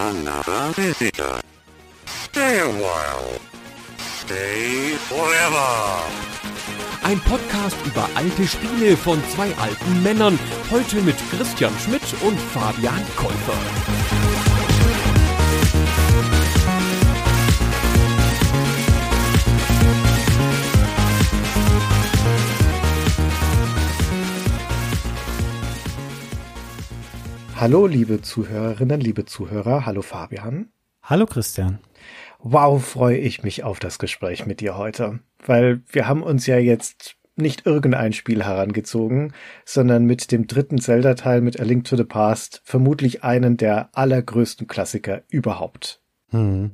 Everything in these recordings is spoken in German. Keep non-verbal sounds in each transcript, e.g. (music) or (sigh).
Another visitor. Stay a while. Stay forever. Ein Podcast über alte Spiele von zwei alten Männern. Heute mit Christian Schmidt und Fabian Käufer. Hallo, liebe Zuhörerinnen, liebe Zuhörer. Hallo, Fabian. Hallo, Christian. Wow, freue ich mich auf das Gespräch mit dir heute, weil wir haben uns ja jetzt nicht irgendein Spiel herangezogen, sondern mit dem dritten Zelda-Teil mit A Link to the Past vermutlich einen der allergrößten Klassiker überhaupt. Hm.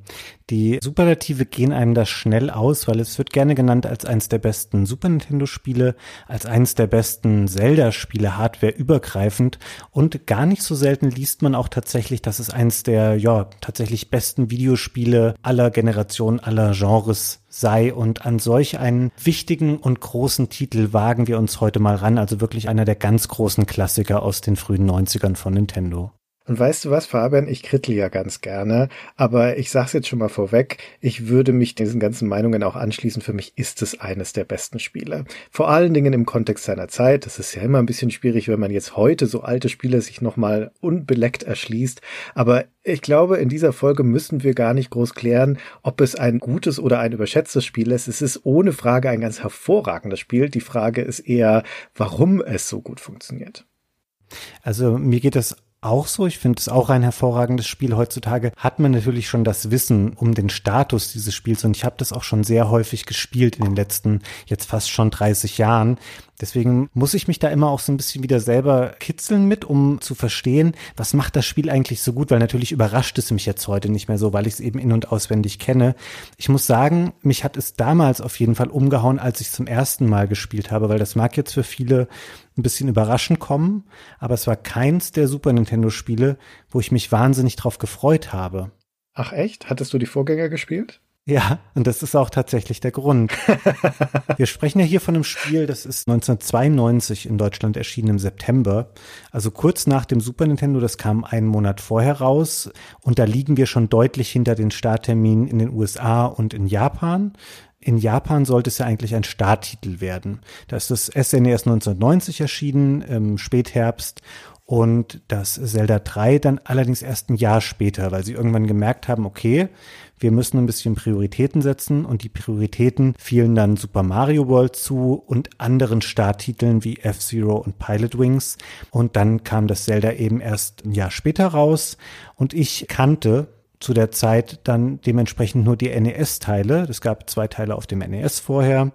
Die Superlative gehen einem da schnell aus, weil es wird gerne genannt als eines der besten Super Nintendo-Spiele, als eines der besten Zelda-Spiele, hardwareübergreifend. Und gar nicht so selten liest man auch tatsächlich, dass es eines der, ja, tatsächlich besten Videospiele aller Generationen, aller Genres sei. Und an solch einen wichtigen und großen Titel wagen wir uns heute mal ran. Also wirklich einer der ganz großen Klassiker aus den frühen 90ern von Nintendo. Und weißt du was, Fabian? Ich krittel ja ganz gerne, aber ich sag's jetzt schon mal vorweg, ich würde mich diesen ganzen Meinungen auch anschließen. Für mich ist es eines der besten Spiele. Vor allen Dingen im Kontext seiner Zeit. Das ist ja immer ein bisschen schwierig, wenn man jetzt heute so alte Spiele sich nochmal unbeleckt erschließt. Aber ich glaube, in dieser Folge müssen wir gar nicht groß klären, ob es ein gutes oder ein überschätztes Spiel ist. Es ist ohne Frage ein ganz hervorragendes Spiel. Die Frage ist eher, warum es so gut funktioniert. Also mir geht es auch so. Ich finde es auch ein hervorragendes Spiel. Heutzutage hat man natürlich schon das Wissen um den Status dieses Spiels und ich habe das auch schon sehr häufig gespielt in den letzten jetzt fast schon 30 Jahren. Deswegen muss ich mich da immer auch so ein bisschen wieder selber kitzeln mit, um zu verstehen, was macht das Spiel eigentlich so gut, weil natürlich überrascht es mich jetzt heute nicht mehr so, weil ich es eben in- und auswendig kenne. Ich muss sagen, mich hat es damals auf jeden Fall umgehauen, als ich zum ersten Mal gespielt habe, weil das mag jetzt für viele ein bisschen überraschend kommen, aber es war keins der Super Nintendo Spiele, wo ich mich wahnsinnig drauf gefreut habe. Ach echt? Hattest du die Vorgänger gespielt? Ja, und das ist auch tatsächlich der Grund. (laughs) Wir sprechen ja hier von einem Spiel, das ist 1992 in Deutschland erschienen im September. Also kurz nach dem Super Nintendo, das kam einen Monat vorher raus. Und da liegen wir schon deutlich hinter den Startterminen in den USA und in Japan. In Japan sollte es ja eigentlich ein Starttitel werden. Da ist das SNES 1990 erschienen, im Spätherbst und das Zelda 3 dann allerdings erst ein Jahr später, weil sie irgendwann gemerkt haben, okay, wir müssen ein bisschen Prioritäten setzen und die Prioritäten fielen dann Super Mario World zu und anderen Starttiteln wie F-Zero und Pilot Wings. Und dann kam das Zelda eben erst ein Jahr später raus. Und ich kannte zu der Zeit dann dementsprechend nur die NES-Teile. Es gab zwei Teile auf dem NES vorher.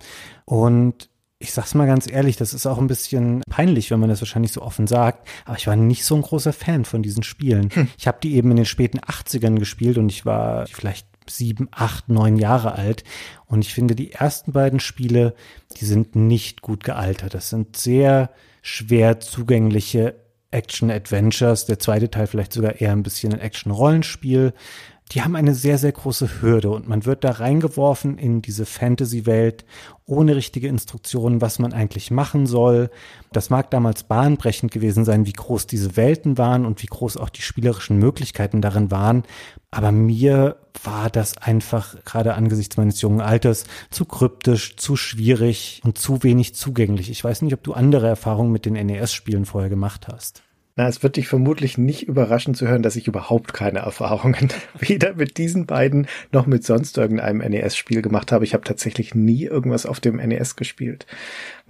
Und ich sag's mal ganz ehrlich, das ist auch ein bisschen peinlich, wenn man das wahrscheinlich so offen sagt, aber ich war nicht so ein großer Fan von diesen Spielen. Hm. Ich habe die eben in den späten 80ern gespielt und ich war vielleicht sieben, acht, neun Jahre alt. Und ich finde, die ersten beiden Spiele, die sind nicht gut gealtert. Das sind sehr schwer zugängliche Action-Adventures. Der zweite Teil vielleicht sogar eher ein bisschen ein Action-Rollenspiel die haben eine sehr, sehr große Hürde und man wird da reingeworfen in diese Fantasy-Welt ohne richtige Instruktionen, was man eigentlich machen soll. Das mag damals bahnbrechend gewesen sein, wie groß diese Welten waren und wie groß auch die spielerischen Möglichkeiten darin waren. Aber mir war das einfach, gerade angesichts meines jungen Alters, zu kryptisch, zu schwierig und zu wenig zugänglich. Ich weiß nicht, ob du andere Erfahrungen mit den NES-Spielen vorher gemacht hast. Na, es wird dich vermutlich nicht überraschen zu hören, dass ich überhaupt keine Erfahrungen (laughs) weder mit diesen beiden noch mit sonst irgendeinem NES-Spiel gemacht habe. Ich habe tatsächlich nie irgendwas auf dem NES gespielt.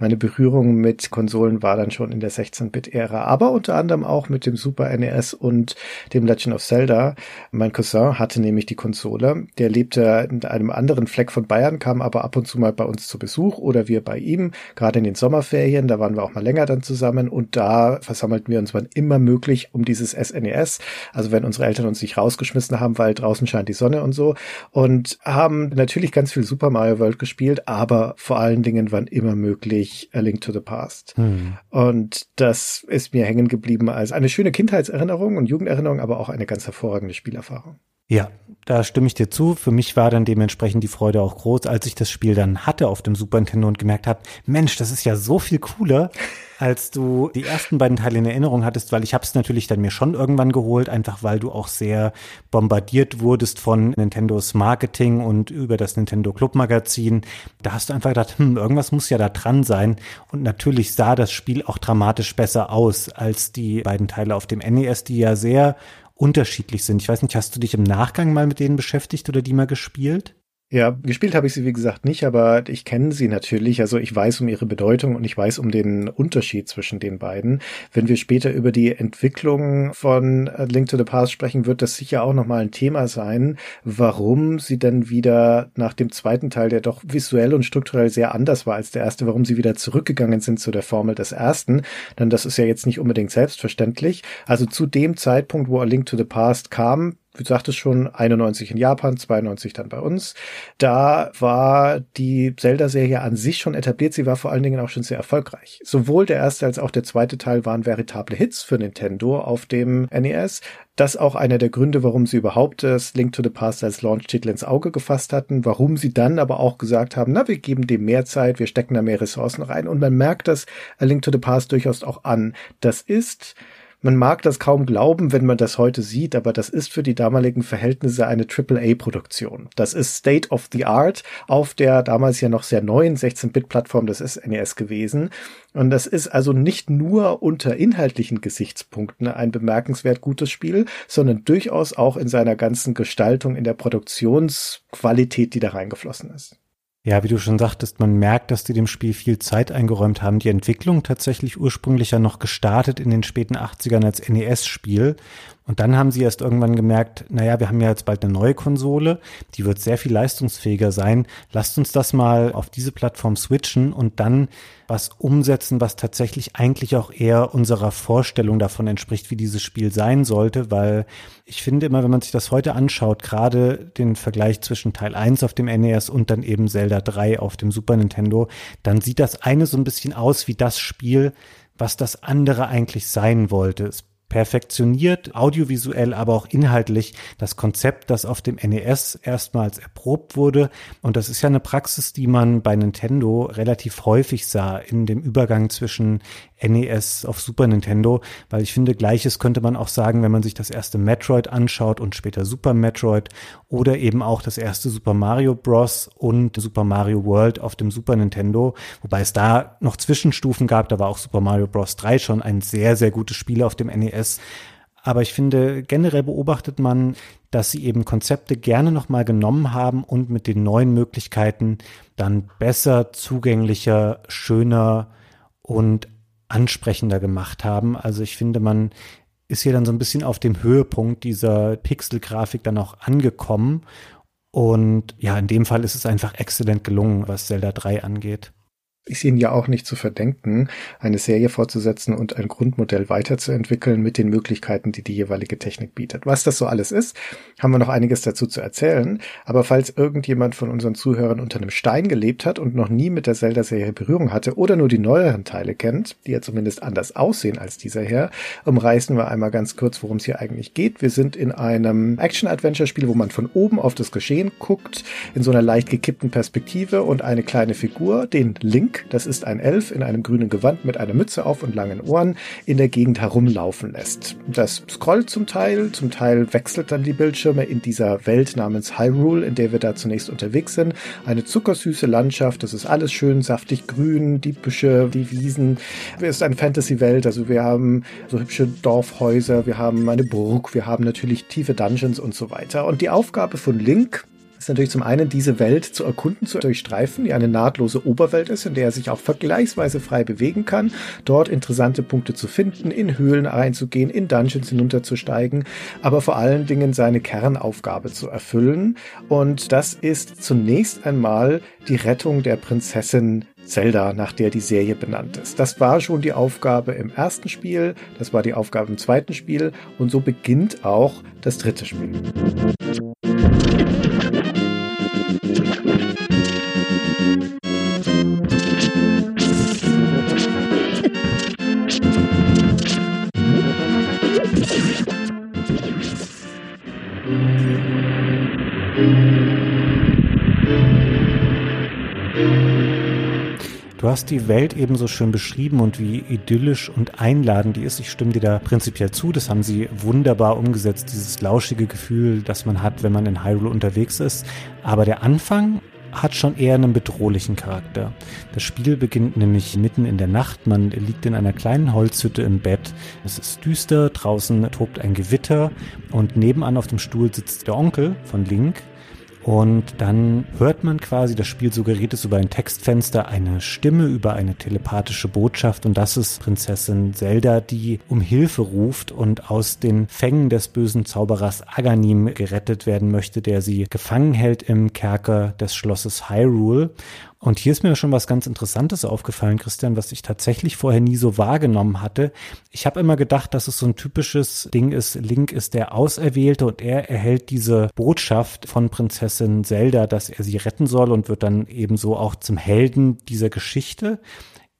Meine Berührung mit Konsolen war dann schon in der 16-Bit-Ära, aber unter anderem auch mit dem Super NES und dem Legend of Zelda. Mein Cousin hatte nämlich die Konsole. Der lebte in einem anderen Fleck von Bayern, kam aber ab und zu mal bei uns zu Besuch oder wir bei ihm, gerade in den Sommerferien. Da waren wir auch mal länger dann zusammen und da versammelten wir uns, wann immer möglich, um dieses SNES. Also wenn unsere Eltern uns nicht rausgeschmissen haben, weil draußen scheint die Sonne und so und haben natürlich ganz viel Super Mario World gespielt, aber vor allen Dingen wann immer möglich ich A Link to the Past. Hm. Und das ist mir hängen geblieben als eine schöne Kindheitserinnerung und Jugenderinnerung, aber auch eine ganz hervorragende Spielerfahrung. Ja, da stimme ich dir zu. Für mich war dann dementsprechend die Freude auch groß, als ich das Spiel dann hatte auf dem Super Nintendo und gemerkt habe, Mensch, das ist ja so viel cooler, als du die ersten beiden Teile in Erinnerung hattest, weil ich habe es natürlich dann mir schon irgendwann geholt, einfach weil du auch sehr bombardiert wurdest von Nintendos Marketing und über das Nintendo Club Magazin. Da hast du einfach gedacht, hm, irgendwas muss ja da dran sein. Und natürlich sah das Spiel auch dramatisch besser aus als die beiden Teile auf dem NES, die ja sehr unterschiedlich sind. Ich weiß nicht, hast du dich im Nachgang mal mit denen beschäftigt oder die mal gespielt? Ja, gespielt habe ich sie wie gesagt nicht, aber ich kenne sie natürlich. Also ich weiß um ihre Bedeutung und ich weiß um den Unterschied zwischen den beiden. Wenn wir später über die Entwicklung von Link to the Past sprechen, wird das sicher auch nochmal ein Thema sein, warum sie dann wieder nach dem zweiten Teil, der doch visuell und strukturell sehr anders war als der erste, warum sie wieder zurückgegangen sind zu der Formel des ersten. Denn das ist ja jetzt nicht unbedingt selbstverständlich. Also zu dem Zeitpunkt, wo A Link to the Past kam, du sagtest schon, 91 in Japan, 92 dann bei uns. Da war die Zelda-Serie an sich schon etabliert. Sie war vor allen Dingen auch schon sehr erfolgreich. Sowohl der erste als auch der zweite Teil waren veritable Hits für Nintendo auf dem NES. Das auch einer der Gründe, warum sie überhaupt das Link to the Past als Launch-Titel ins Auge gefasst hatten, warum sie dann aber auch gesagt haben, na, wir geben dem mehr Zeit, wir stecken da mehr Ressourcen rein und man merkt das A Link to the Past durchaus auch an. Das ist man mag das kaum glauben, wenn man das heute sieht, aber das ist für die damaligen Verhältnisse eine AAA-Produktion. Das ist State of the Art auf der damals ja noch sehr neuen 16-Bit-Plattform des SNES e gewesen. Und das ist also nicht nur unter inhaltlichen Gesichtspunkten ein bemerkenswert gutes Spiel, sondern durchaus auch in seiner ganzen Gestaltung, in der Produktionsqualität, die da reingeflossen ist. Ja, wie du schon sagtest, man merkt, dass die dem Spiel viel Zeit eingeräumt haben. Die Entwicklung tatsächlich ursprünglich ja noch gestartet in den späten 80ern als NES-Spiel und dann haben sie erst irgendwann gemerkt, naja, wir haben ja jetzt bald eine neue Konsole, die wird sehr viel leistungsfähiger sein. Lasst uns das mal auf diese Plattform switchen und dann was umsetzen, was tatsächlich eigentlich auch eher unserer Vorstellung davon entspricht, wie dieses Spiel sein sollte, weil ich finde immer, wenn man sich das heute anschaut, gerade den Vergleich zwischen Teil 1 auf dem NES und dann eben Zelda 3 auf dem Super Nintendo, dann sieht das eine so ein bisschen aus wie das Spiel, was das andere eigentlich sein wollte. Es perfektioniert, audiovisuell, aber auch inhaltlich das Konzept, das auf dem NES erstmals erprobt wurde. Und das ist ja eine Praxis, die man bei Nintendo relativ häufig sah in dem Übergang zwischen NES auf Super Nintendo, weil ich finde, gleiches könnte man auch sagen, wenn man sich das erste Metroid anschaut und später Super Metroid oder eben auch das erste Super Mario Bros. und Super Mario World auf dem Super Nintendo, wobei es da noch Zwischenstufen gab, da war auch Super Mario Bros. 3 schon ein sehr, sehr gutes Spiel auf dem NES. Aber ich finde, generell beobachtet man, dass sie eben Konzepte gerne nochmal genommen haben und mit den neuen Möglichkeiten dann besser, zugänglicher, schöner und ansprechender gemacht haben. Also ich finde, man ist hier dann so ein bisschen auf dem Höhepunkt dieser Pixel-Grafik dann auch angekommen. Und ja, in dem Fall ist es einfach exzellent gelungen, was Zelda 3 angeht ist ihnen ja auch nicht zu verdenken, eine Serie fortzusetzen und ein Grundmodell weiterzuentwickeln mit den Möglichkeiten, die die jeweilige Technik bietet. Was das so alles ist, haben wir noch einiges dazu zu erzählen. Aber falls irgendjemand von unseren Zuhörern unter einem Stein gelebt hat und noch nie mit der Zelda-Serie Berührung hatte oder nur die neueren Teile kennt, die ja zumindest anders aussehen als dieser her, umreißen wir einmal ganz kurz, worum es hier eigentlich geht. Wir sind in einem Action-Adventure-Spiel, wo man von oben auf das Geschehen guckt, in so einer leicht gekippten Perspektive und eine kleine Figur, den Link, Link, das ist ein Elf in einem grünen Gewand mit einer Mütze auf und langen Ohren, in der Gegend herumlaufen lässt. Das scrollt zum Teil, zum Teil wechselt dann die Bildschirme in dieser Welt namens Hyrule, in der wir da zunächst unterwegs sind. Eine zuckersüße Landschaft, das ist alles schön saftig grün, die Büsche, die Wiesen. Es ist eine Fantasy-Welt, also wir haben so hübsche Dorfhäuser, wir haben eine Burg, wir haben natürlich tiefe Dungeons und so weiter. Und die Aufgabe von Link ist natürlich zum einen diese Welt zu erkunden, zu durchstreifen, die eine nahtlose Oberwelt ist, in der er sich auch vergleichsweise frei bewegen kann, dort interessante Punkte zu finden, in Höhlen reinzugehen, in Dungeons hinunterzusteigen, aber vor allen Dingen seine Kernaufgabe zu erfüllen. Und das ist zunächst einmal die Rettung der Prinzessin Zelda, nach der die Serie benannt ist. Das war schon die Aufgabe im ersten Spiel, das war die Aufgabe im zweiten Spiel und so beginnt auch das dritte Spiel. Du hast die Welt ebenso schön beschrieben und wie idyllisch und einladend die ist. Ich stimme dir da prinzipiell zu. Das haben sie wunderbar umgesetzt, dieses lauschige Gefühl, das man hat, wenn man in Hyrule unterwegs ist. Aber der Anfang hat schon eher einen bedrohlichen Charakter. Das Spiel beginnt nämlich mitten in der Nacht. Man liegt in einer kleinen Holzhütte im Bett. Es ist düster, draußen tobt ein Gewitter und nebenan auf dem Stuhl sitzt der Onkel von Link, und dann hört man quasi, das Spiel suggeriert es über ein Textfenster, eine Stimme über eine telepathische Botschaft. Und das ist Prinzessin Zelda, die um Hilfe ruft und aus den Fängen des bösen Zauberers Aganim gerettet werden möchte, der sie gefangen hält im Kerker des Schlosses Hyrule. Und hier ist mir schon was ganz Interessantes aufgefallen, Christian, was ich tatsächlich vorher nie so wahrgenommen hatte. Ich habe immer gedacht, dass es so ein typisches Ding ist, Link ist der Auserwählte und er erhält diese Botschaft von Prinzessin Zelda, dass er sie retten soll und wird dann ebenso auch zum Helden dieser Geschichte.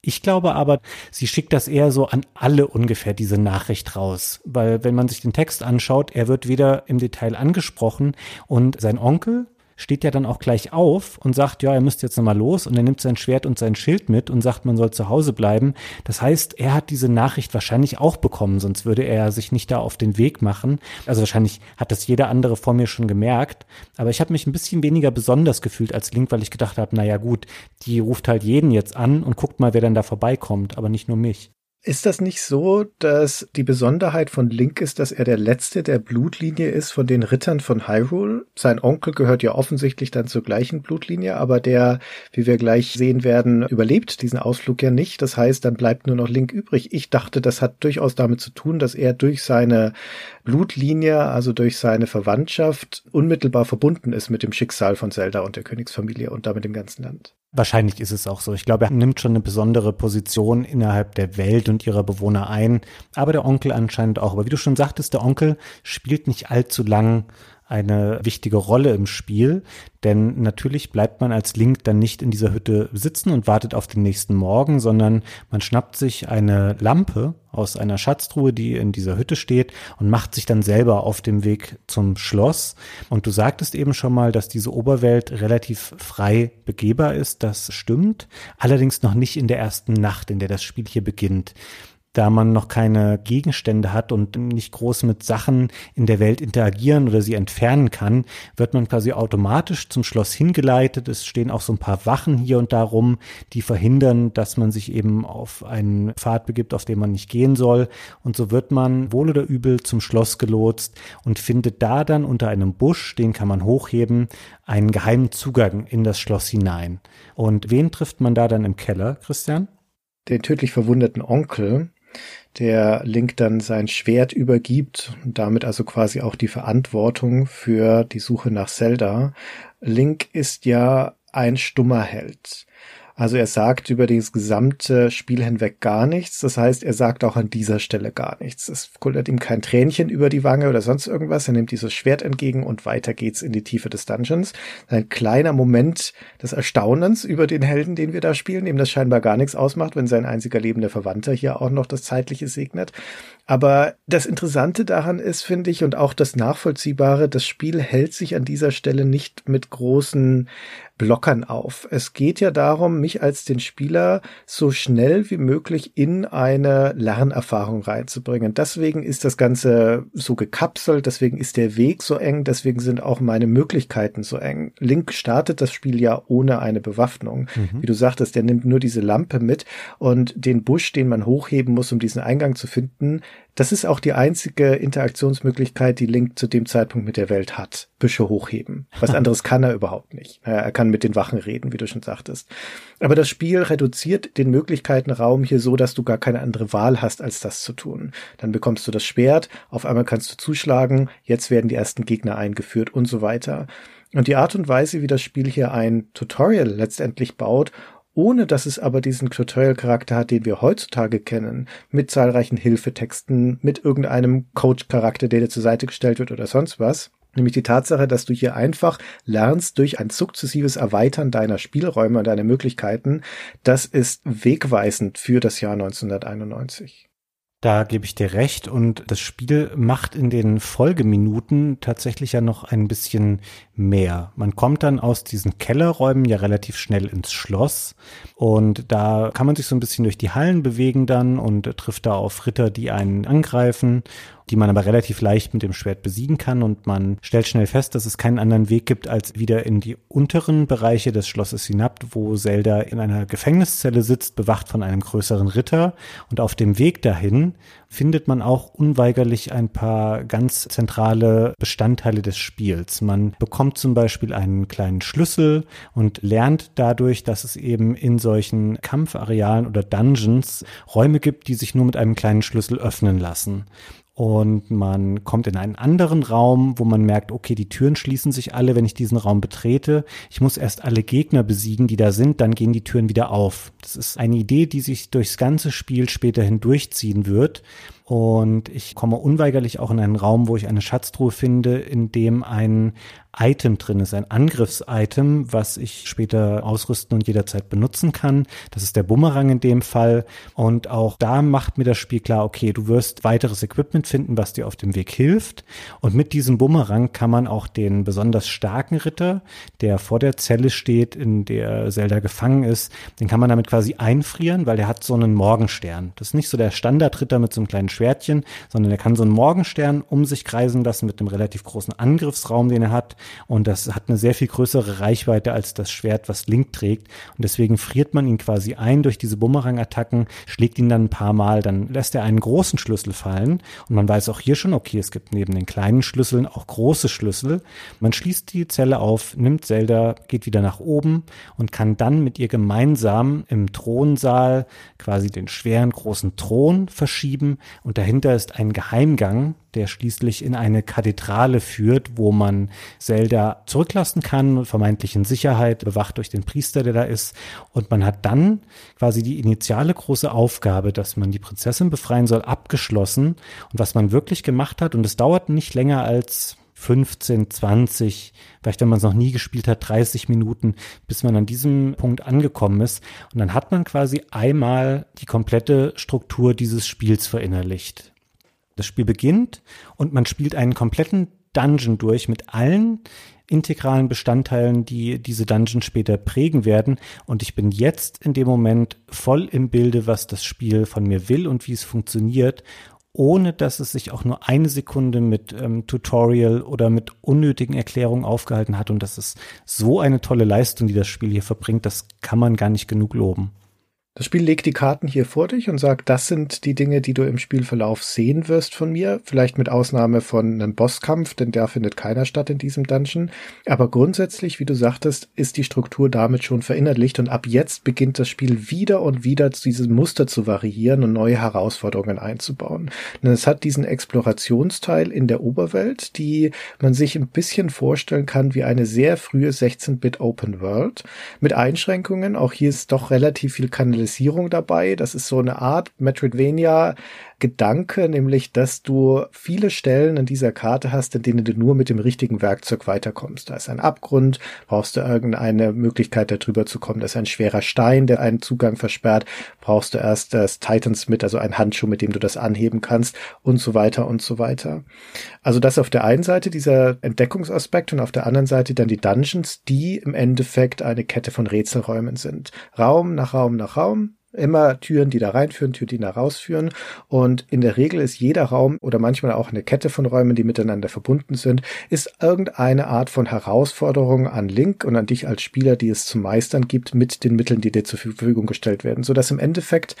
Ich glaube aber, sie schickt das eher so an alle ungefähr diese Nachricht raus, weil wenn man sich den Text anschaut, er wird weder im Detail angesprochen und sein Onkel, steht ja dann auch gleich auf und sagt, ja, er müsste jetzt nochmal los und er nimmt sein Schwert und sein Schild mit und sagt, man soll zu Hause bleiben. Das heißt, er hat diese Nachricht wahrscheinlich auch bekommen, sonst würde er sich nicht da auf den Weg machen. Also wahrscheinlich hat das jeder andere vor mir schon gemerkt. Aber ich habe mich ein bisschen weniger besonders gefühlt als Link, weil ich gedacht habe, naja gut, die ruft halt jeden jetzt an und guckt mal, wer dann da vorbeikommt, aber nicht nur mich. Ist das nicht so, dass die Besonderheit von Link ist, dass er der letzte der Blutlinie ist von den Rittern von Hyrule? Sein Onkel gehört ja offensichtlich dann zur gleichen Blutlinie, aber der, wie wir gleich sehen werden, überlebt diesen Ausflug ja nicht. Das heißt, dann bleibt nur noch Link übrig. Ich dachte, das hat durchaus damit zu tun, dass er durch seine Blutlinie, also durch seine Verwandtschaft, unmittelbar verbunden ist mit dem Schicksal von Zelda und der Königsfamilie und damit dem ganzen Land. Wahrscheinlich ist es auch so. Ich glaube, er nimmt schon eine besondere Position innerhalb der Welt und ihrer Bewohner ein. Aber der Onkel anscheinend auch. Aber wie du schon sagtest, der Onkel spielt nicht allzu lang eine wichtige Rolle im Spiel, denn natürlich bleibt man als Link dann nicht in dieser Hütte sitzen und wartet auf den nächsten Morgen, sondern man schnappt sich eine Lampe aus einer Schatztruhe, die in dieser Hütte steht und macht sich dann selber auf dem Weg zum Schloss. Und du sagtest eben schon mal, dass diese Oberwelt relativ frei begehbar ist. Das stimmt. Allerdings noch nicht in der ersten Nacht, in der das Spiel hier beginnt da man noch keine Gegenstände hat und nicht groß mit Sachen in der Welt interagieren oder sie entfernen kann, wird man quasi automatisch zum Schloss hingeleitet. Es stehen auch so ein paar Wachen hier und da rum, die verhindern, dass man sich eben auf einen Pfad begibt, auf den man nicht gehen soll. Und so wird man wohl oder übel zum Schloss gelotst und findet da dann unter einem Busch, den kann man hochheben, einen geheimen Zugang in das Schloss hinein. Und wen trifft man da dann im Keller, Christian? Den tödlich verwundeten Onkel, der Link dann sein Schwert übergibt und damit also quasi auch die Verantwortung für die Suche nach Zelda. Link ist ja ein stummer Held. Also er sagt über das gesamte Spiel hinweg gar nichts. Das heißt, er sagt auch an dieser Stelle gar nichts. Es kullert ihm kein Tränchen über die Wange oder sonst irgendwas. Er nimmt dieses Schwert entgegen und weiter geht's in die Tiefe des Dungeons. Ein kleiner Moment des Erstaunens über den Helden, den wir da spielen, dem das scheinbar gar nichts ausmacht, wenn sein einziger lebender Verwandter hier auch noch das Zeitliche segnet. Aber das Interessante daran ist, finde ich, und auch das Nachvollziehbare, das Spiel hält sich an dieser Stelle nicht mit großen Blockern auf. Es geht ja darum, mich als den Spieler so schnell wie möglich in eine Lernerfahrung reinzubringen. Deswegen ist das Ganze so gekapselt, deswegen ist der Weg so eng, deswegen sind auch meine Möglichkeiten so eng. Link startet das Spiel ja ohne eine Bewaffnung. Mhm. Wie du sagtest, der nimmt nur diese Lampe mit und den Busch, den man hochheben muss, um diesen Eingang zu finden, das ist auch die einzige Interaktionsmöglichkeit, die Link zu dem Zeitpunkt mit der Welt hat. Büsche hochheben. Was (laughs) anderes kann er überhaupt nicht. Er kann mit den Wachen reden, wie du schon sagtest. Aber das Spiel reduziert den Möglichkeitenraum hier so, dass du gar keine andere Wahl hast, als das zu tun. Dann bekommst du das Schwert, auf einmal kannst du zuschlagen, jetzt werden die ersten Gegner eingeführt und so weiter. Und die Art und Weise, wie das Spiel hier ein Tutorial letztendlich baut ohne dass es aber diesen Tutorial-Charakter hat, den wir heutzutage kennen, mit zahlreichen Hilfetexten, mit irgendeinem Coach-Charakter, der dir zur Seite gestellt wird oder sonst was. Nämlich die Tatsache, dass du hier einfach lernst durch ein sukzessives Erweitern deiner Spielräume und deiner Möglichkeiten. Das ist wegweisend für das Jahr 1991. Da gebe ich dir recht. Und das Spiel macht in den Folgeminuten tatsächlich ja noch ein bisschen mehr. Man kommt dann aus diesen Kellerräumen ja relativ schnell ins Schloss. Und da kann man sich so ein bisschen durch die Hallen bewegen dann und trifft da auf Ritter, die einen angreifen die man aber relativ leicht mit dem Schwert besiegen kann und man stellt schnell fest, dass es keinen anderen Weg gibt, als wieder in die unteren Bereiche des Schlosses hinab, wo Zelda in einer Gefängniszelle sitzt, bewacht von einem größeren Ritter und auf dem Weg dahin findet man auch unweigerlich ein paar ganz zentrale Bestandteile des Spiels. Man bekommt zum Beispiel einen kleinen Schlüssel und lernt dadurch, dass es eben in solchen Kampfarealen oder Dungeons Räume gibt, die sich nur mit einem kleinen Schlüssel öffnen lassen und man kommt in einen anderen Raum, wo man merkt, okay, die Türen schließen sich alle, wenn ich diesen Raum betrete. Ich muss erst alle Gegner besiegen, die da sind, dann gehen die Türen wieder auf. Das ist eine Idee, die sich durchs ganze Spiel später hindurchziehen wird. Und ich komme unweigerlich auch in einen Raum, wo ich eine Schatztruhe finde, in dem ein Item drin ist, ein Angriffsitem, was ich später ausrüsten und jederzeit benutzen kann. Das ist der Bumerang in dem Fall. Und auch da macht mir das Spiel klar, okay, du wirst weiteres Equipment finden, was dir auf dem Weg hilft. Und mit diesem Bumerang kann man auch den besonders starken Ritter, der vor der Zelle steht, in der Zelda gefangen ist, den kann man damit quasi einfrieren, weil der hat so einen Morgenstern. Das ist nicht so der Standardritter mit so einem kleinen Schwertchen, sondern er kann so einen Morgenstern um sich kreisen lassen mit einem relativ großen Angriffsraum, den er hat. Und das hat eine sehr viel größere Reichweite als das Schwert, was Link trägt. Und deswegen friert man ihn quasi ein durch diese Bumerang-Attacken, schlägt ihn dann ein paar Mal, dann lässt er einen großen Schlüssel fallen. Und man weiß auch hier schon, okay, es gibt neben den kleinen Schlüsseln auch große Schlüssel. Man schließt die Zelle auf, nimmt Zelda, geht wieder nach oben und kann dann mit ihr gemeinsam im Thronsaal quasi den schweren großen Thron verschieben und dahinter ist ein Geheimgang, der schließlich in eine Kathedrale führt, wo man Zelda zurücklassen kann, vermeintlich in Sicherheit, bewacht durch den Priester, der da ist. Und man hat dann quasi die initiale große Aufgabe, dass man die Prinzessin befreien soll, abgeschlossen. Und was man wirklich gemacht hat, und es dauert nicht länger als 15, 20, vielleicht wenn man es noch nie gespielt hat, 30 Minuten, bis man an diesem Punkt angekommen ist. Und dann hat man quasi einmal die komplette Struktur dieses Spiels verinnerlicht. Das Spiel beginnt und man spielt einen kompletten Dungeon durch mit allen integralen Bestandteilen, die diese Dungeon später prägen werden. Und ich bin jetzt in dem Moment voll im Bilde, was das Spiel von mir will und wie es funktioniert ohne dass es sich auch nur eine Sekunde mit ähm, Tutorial oder mit unnötigen Erklärungen aufgehalten hat. Und das ist so eine tolle Leistung, die das Spiel hier verbringt. Das kann man gar nicht genug loben. Das Spiel legt die Karten hier vor dich und sagt, das sind die Dinge, die du im Spielverlauf sehen wirst von mir. Vielleicht mit Ausnahme von einem Bosskampf, denn der findet keiner statt in diesem Dungeon. Aber grundsätzlich, wie du sagtest, ist die Struktur damit schon verinnerlicht und ab jetzt beginnt das Spiel wieder und wieder dieses Muster zu variieren und neue Herausforderungen einzubauen. Denn es hat diesen Explorationsteil in der Oberwelt, die man sich ein bisschen vorstellen kann wie eine sehr frühe 16-Bit Open World mit Einschränkungen. Auch hier ist doch relativ viel Kanalisierung Visualisierung dabei. Das ist so eine Art Metroidvania Gedanke, nämlich, dass du viele Stellen in dieser Karte hast, in denen du nur mit dem richtigen Werkzeug weiterkommst. Da ist ein Abgrund, brauchst du irgendeine Möglichkeit, darüber zu kommen. Da ist ein schwerer Stein, der einen Zugang versperrt, brauchst du erst das Titans mit, also ein Handschuh, mit dem du das anheben kannst und so weiter und so weiter. Also das auf der einen Seite dieser Entdeckungsaspekt und auf der anderen Seite dann die Dungeons, die im Endeffekt eine Kette von Rätselräumen sind. Raum nach Raum nach Raum, immer Türen, die da reinführen, Türen, die da rausführen. Und in der Regel ist jeder Raum oder manchmal auch eine Kette von Räumen, die miteinander verbunden sind, ist irgendeine Art von Herausforderung an Link und an dich als Spieler, die es zu meistern gibt, mit den Mitteln, die dir zur Verfügung gestellt werden, sodass im Endeffekt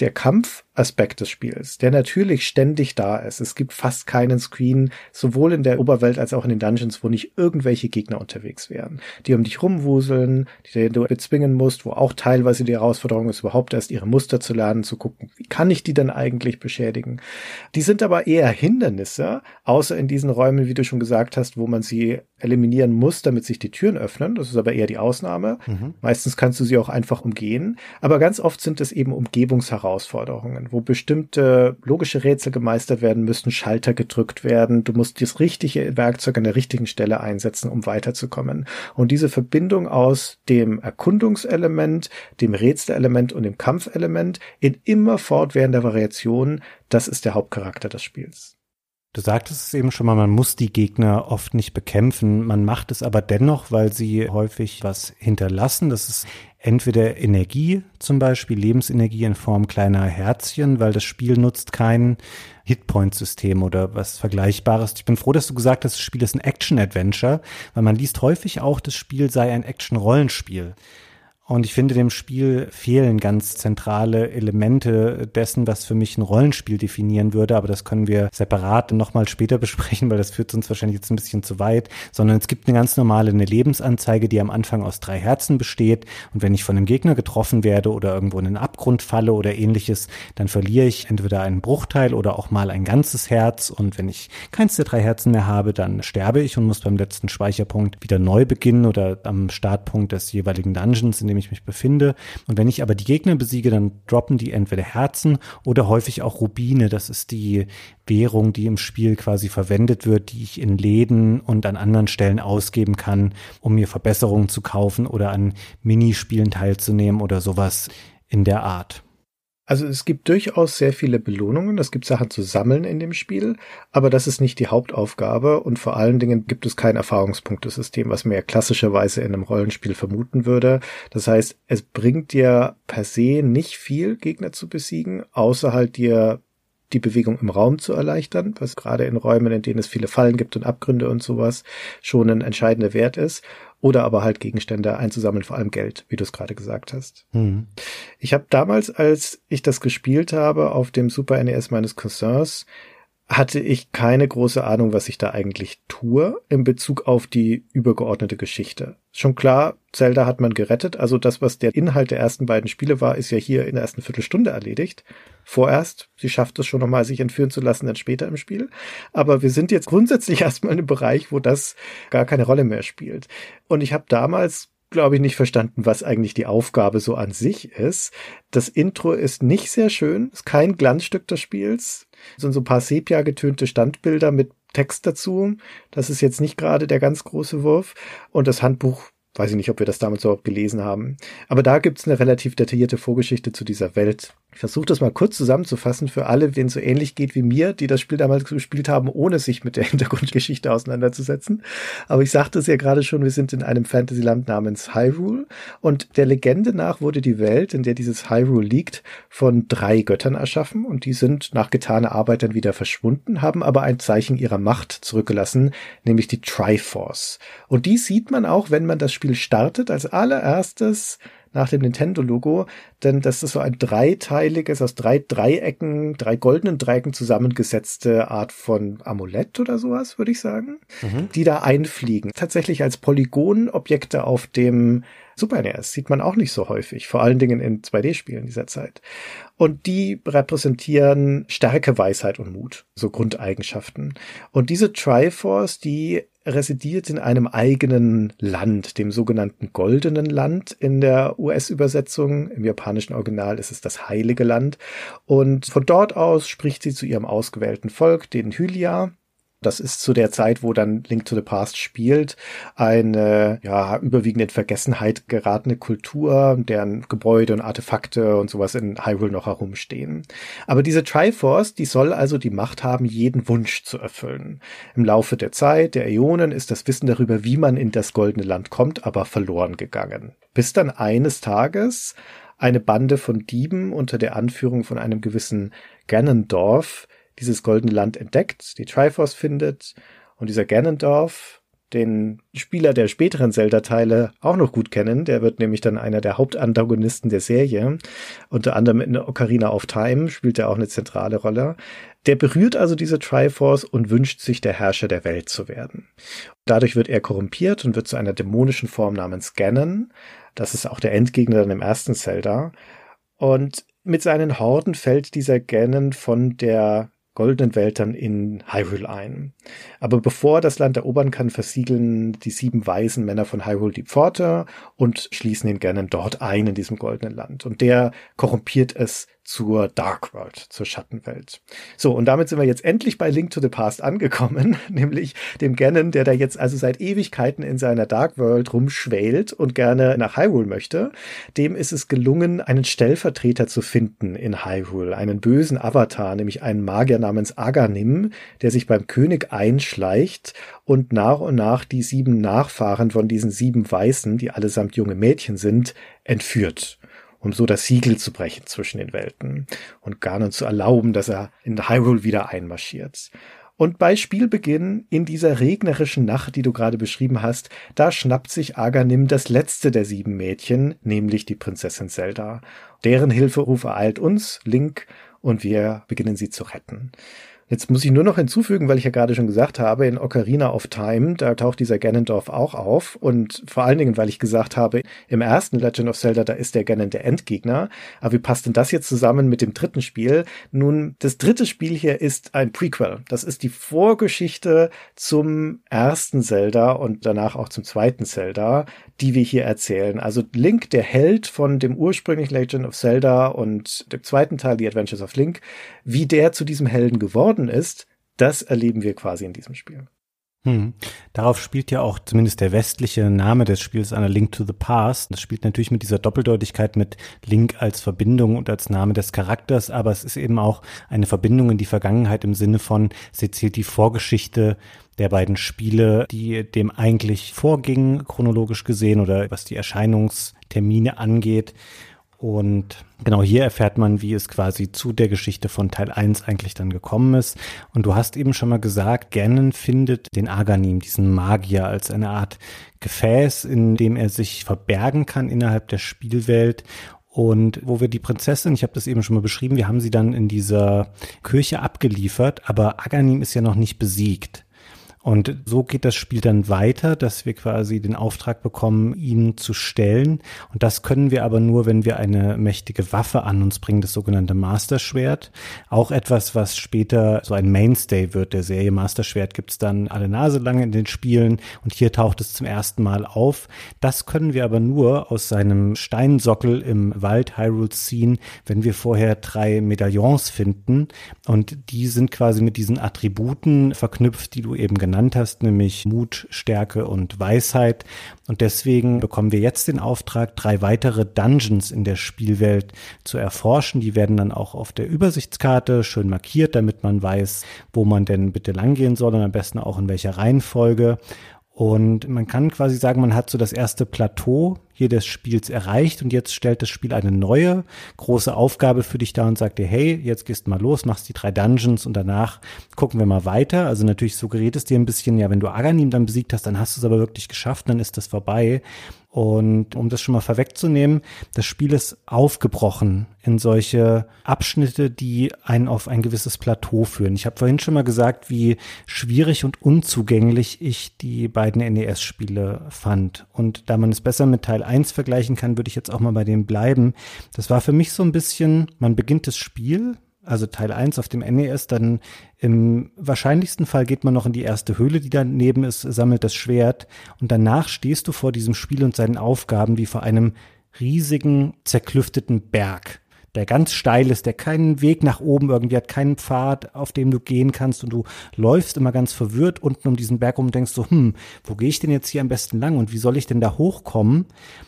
der Kampfaspekt des Spiels, der natürlich ständig da ist. Es gibt fast keinen Screen, sowohl in der Oberwelt als auch in den Dungeons, wo nicht irgendwelche Gegner unterwegs wären, die um dich rumwuseln, die du bezwingen musst, wo auch teilweise die Herausforderung ist, überhaupt erst ihre Muster zu lernen, zu gucken, wie kann ich die denn eigentlich beschädigen. Die sind aber eher Hindernisse, außer in diesen Räumen, wie du schon gesagt hast, wo man sie eliminieren musst, damit sich die Türen öffnen. Das ist aber eher die Ausnahme. Mhm. Meistens kannst du sie auch einfach umgehen. Aber ganz oft sind es eben Umgebungsherausforderungen, wo bestimmte logische Rätsel gemeistert werden müssen, Schalter gedrückt werden. Du musst das richtige Werkzeug an der richtigen Stelle einsetzen, um weiterzukommen. Und diese Verbindung aus dem Erkundungselement, dem Rätselelement und dem Kampfelement in immer fortwährender Variation, das ist der Hauptcharakter des Spiels. Du sagtest es eben schon mal, man muss die Gegner oft nicht bekämpfen. Man macht es aber dennoch, weil sie häufig was hinterlassen. Das ist entweder Energie, zum Beispiel Lebensenergie in Form kleiner Herzchen, weil das Spiel nutzt kein Hitpoint-System oder was Vergleichbares. Ich bin froh, dass du gesagt hast, das Spiel ist ein Action-Adventure, weil man liest häufig auch, das Spiel sei ein Action-Rollenspiel. Und ich finde, dem Spiel fehlen ganz zentrale Elemente dessen, was für mich ein Rollenspiel definieren würde. Aber das können wir separat nochmal später (laughs) besprechen, weil das führt uns wahrscheinlich jetzt ein bisschen zu weit. Sondern es gibt eine ganz normale, eine Lebensanzeige, die am Anfang aus drei Herzen besteht. Und wenn ich von einem Gegner getroffen werde oder irgendwo in einen Abgrund falle oder ähnliches, dann verliere ich entweder einen Bruchteil oder auch mal ein ganzes Herz. Und wenn ich keins der drei Herzen mehr habe, dann sterbe ich und muss beim letzten Speicherpunkt wieder neu beginnen oder am Startpunkt des jeweiligen Dungeons, in dem dem ich mich befinde. Und wenn ich aber die Gegner besiege, dann droppen die entweder Herzen oder häufig auch Rubine. Das ist die Währung, die im Spiel quasi verwendet wird, die ich in Läden und an anderen Stellen ausgeben kann, um mir Verbesserungen zu kaufen oder an Minispielen teilzunehmen oder sowas in der Art. Also es gibt durchaus sehr viele Belohnungen, es gibt Sachen zu sammeln in dem Spiel, aber das ist nicht die Hauptaufgabe und vor allen Dingen gibt es kein Erfahrungspunktesystem, was man ja klassischerweise in einem Rollenspiel vermuten würde. Das heißt, es bringt dir per se nicht viel, Gegner zu besiegen, außer halt dir die Bewegung im Raum zu erleichtern, was gerade in Räumen, in denen es viele Fallen gibt und Abgründe und sowas, schon ein entscheidender Wert ist. Oder aber halt Gegenstände einzusammeln, vor allem Geld, wie du es gerade gesagt hast. Mhm. Ich habe damals, als ich das gespielt habe, auf dem Super NES meines Cousins, hatte ich keine große Ahnung, was ich da eigentlich tue in Bezug auf die übergeordnete Geschichte. Schon klar, Zelda hat man gerettet, also das, was der Inhalt der ersten beiden Spiele war, ist ja hier in der ersten Viertelstunde erledigt. Vorerst, sie schafft es schon nochmal, sich entführen zu lassen, dann später im Spiel. Aber wir sind jetzt grundsätzlich (laughs) erstmal in einem Bereich, wo das gar keine Rolle mehr spielt. Und ich habe damals glaube ich, nicht verstanden, was eigentlich die Aufgabe so an sich ist. Das Intro ist nicht sehr schön, ist kein Glanzstück des Spiels. Es sind so ein paar sepia getönte Standbilder mit Text dazu. Das ist jetzt nicht gerade der ganz große Wurf. Und das Handbuch weiß ich nicht, ob wir das damals überhaupt gelesen haben. Aber da gibt's eine relativ detaillierte Vorgeschichte zu dieser Welt. Ich versuche das mal kurz zusammenzufassen für alle, denen es so ähnlich geht wie mir, die das Spiel damals gespielt haben, ohne sich mit der (laughs) Hintergrundgeschichte auseinanderzusetzen. Aber ich sagte es ja gerade schon, wir sind in einem Fantasyland namens Hyrule und der Legende nach wurde die Welt, in der dieses Hyrule liegt, von drei Göttern erschaffen und die sind nach getaner Arbeit dann wieder verschwunden, haben aber ein Zeichen ihrer Macht zurückgelassen, nämlich die Triforce. Und die sieht man auch, wenn man das Spiel startet, als allererstes nach dem Nintendo-Logo, denn das ist so ein dreiteiliges, aus drei Dreiecken, drei goldenen Dreiecken zusammengesetzte Art von Amulett oder sowas, würde ich sagen, mhm. die da einfliegen. Tatsächlich als Polygonobjekte auf dem Super NES sieht man auch nicht so häufig, vor allen Dingen in 2D-Spielen dieser Zeit. Und die repräsentieren Stärke, Weisheit und Mut, so Grundeigenschaften. Und diese Triforce, die residiert in einem eigenen Land, dem sogenannten Goldenen Land in der US-Übersetzung. Im japanischen Original ist es das Heilige Land. Und von dort aus spricht sie zu ihrem ausgewählten Volk, den Hylia, das ist zu der Zeit, wo dann Link to the Past spielt, eine ja überwiegend in Vergessenheit geratene Kultur, deren Gebäude und Artefakte und sowas in Hyrule noch herumstehen. Aber diese Triforce, die soll also die Macht haben, jeden Wunsch zu erfüllen. Im Laufe der Zeit, der Äonen, ist das Wissen darüber, wie man in das goldene Land kommt, aber verloren gegangen. Bis dann eines Tages eine Bande von Dieben unter der Anführung von einem gewissen Ganondorf dieses goldene Land entdeckt, die Triforce findet und dieser Ganondorf, den Spieler der späteren Zelda-Teile auch noch gut kennen, der wird nämlich dann einer der Hauptantagonisten der Serie. Unter anderem in Ocarina of Time spielt er auch eine zentrale Rolle. Der berührt also diese Triforce und wünscht sich, der Herrscher der Welt zu werden. Dadurch wird er korrumpiert und wird zu einer dämonischen Form namens Ganon. Das ist auch der Endgegner dann im ersten Zelda. Und mit seinen Horden fällt dieser Ganon von der goldenen Wäldern in Hyrule ein. Aber bevor das Land erobern kann, versiegeln die sieben weisen Männer von Hyrule die Pforte und schließen ihn gerne dort ein in diesem goldenen Land. Und der korrumpiert es zur Dark World, zur Schattenwelt. So, und damit sind wir jetzt endlich bei Link to the Past angekommen, (laughs) nämlich dem Ganon, der da jetzt also seit Ewigkeiten in seiner Dark World rumschwält und gerne nach Hyrule möchte. Dem ist es gelungen, einen Stellvertreter zu finden in Hyrule, einen bösen Avatar, nämlich einen Magier namens Aganim, der sich beim König einschleicht und nach und nach die sieben Nachfahren von diesen sieben Weißen, die allesamt junge Mädchen sind, entführt um so das Siegel zu brechen zwischen den Welten und Ganon zu erlauben, dass er in Hyrule wieder einmarschiert. Und bei Spielbeginn in dieser regnerischen Nacht, die du gerade beschrieben hast, da schnappt sich Aganim das letzte der sieben Mädchen, nämlich die Prinzessin Zelda. Deren Hilferuf ereilt uns, Link, und wir beginnen sie zu retten. Jetzt muss ich nur noch hinzufügen, weil ich ja gerade schon gesagt habe, in Ocarina of Time, da taucht dieser Ganondorf auch auf und vor allen Dingen, weil ich gesagt habe, im ersten Legend of Zelda, da ist der Ganon der Endgegner. Aber wie passt denn das jetzt zusammen mit dem dritten Spiel? Nun, das dritte Spiel hier ist ein Prequel. Das ist die Vorgeschichte zum ersten Zelda und danach auch zum zweiten Zelda, die wir hier erzählen. Also Link, der Held von dem ursprünglichen Legend of Zelda und dem zweiten Teil, The Adventures of Link, wie der zu diesem Helden geworden ist, das erleben wir quasi in diesem Spiel. Hm. Darauf spielt ja auch zumindest der westliche Name des Spiels an, Link to the Past. Das spielt natürlich mit dieser Doppeldeutigkeit mit Link als Verbindung und als Name des Charakters, aber es ist eben auch eine Verbindung in die Vergangenheit im Sinne von, sie erzählt die Vorgeschichte der beiden Spiele, die dem eigentlich vorgingen, chronologisch gesehen oder was die Erscheinungstermine angeht. Und genau hier erfährt man, wie es quasi zu der Geschichte von Teil 1 eigentlich dann gekommen ist. Und du hast eben schon mal gesagt, Ganon findet den Aganim, diesen Magier, als eine Art Gefäß, in dem er sich verbergen kann innerhalb der Spielwelt und wo wir die Prinzessin, ich habe das eben schon mal beschrieben, wir haben sie dann in dieser Kirche abgeliefert, aber Aganim ist ja noch nicht besiegt. Und so geht das Spiel dann weiter, dass wir quasi den Auftrag bekommen, ihn zu stellen. Und das können wir aber nur, wenn wir eine mächtige Waffe an uns bringen, das sogenannte Master Schwert. Auch etwas, was später so ein Mainstay wird der Serie. Master Schwert gibt's dann alle Nase lang in den Spielen und hier taucht es zum ersten Mal auf. Das können wir aber nur aus seinem Steinsockel im Wald Hyrule ziehen, wenn wir vorher drei Medaillons finden. Und die sind quasi mit diesen Attributen verknüpft, die du eben genannt genannt hast, nämlich Mut, Stärke und Weisheit. Und deswegen bekommen wir jetzt den Auftrag, drei weitere Dungeons in der Spielwelt zu erforschen. Die werden dann auch auf der Übersichtskarte schön markiert, damit man weiß, wo man denn bitte langgehen soll und am besten auch in welcher Reihenfolge. Und man kann quasi sagen, man hat so das erste Plateau hier des Spiels erreicht und jetzt stellt das Spiel eine neue große Aufgabe für dich da und sagt dir, hey, jetzt gehst mal los, machst die drei Dungeons und danach gucken wir mal weiter. Also natürlich suggeriert es dir ein bisschen, ja, wenn du Aganim dann besiegt hast, dann hast du es aber wirklich geschafft, dann ist das vorbei. Und um das schon mal vorwegzunehmen, das Spiel ist aufgebrochen in solche Abschnitte, die einen auf ein gewisses Plateau führen. Ich habe vorhin schon mal gesagt, wie schwierig und unzugänglich ich die beiden NES-Spiele fand. Und da man es besser mit Teil 1 vergleichen kann, würde ich jetzt auch mal bei dem bleiben. Das war für mich so ein bisschen, man beginnt das Spiel also Teil 1 auf dem NES, dann im wahrscheinlichsten Fall geht man noch in die erste Höhle, die daneben ist, sammelt das Schwert und danach stehst du vor diesem Spiel und seinen Aufgaben wie vor einem riesigen, zerklüfteten Berg, der ganz steil ist, der keinen Weg nach oben irgendwie hat, keinen Pfad, auf dem du gehen kannst und du läufst immer ganz verwirrt unten um diesen Berg rum und denkst so, hm, wo gehe ich denn jetzt hier am besten lang und wie soll ich denn da hochkommen?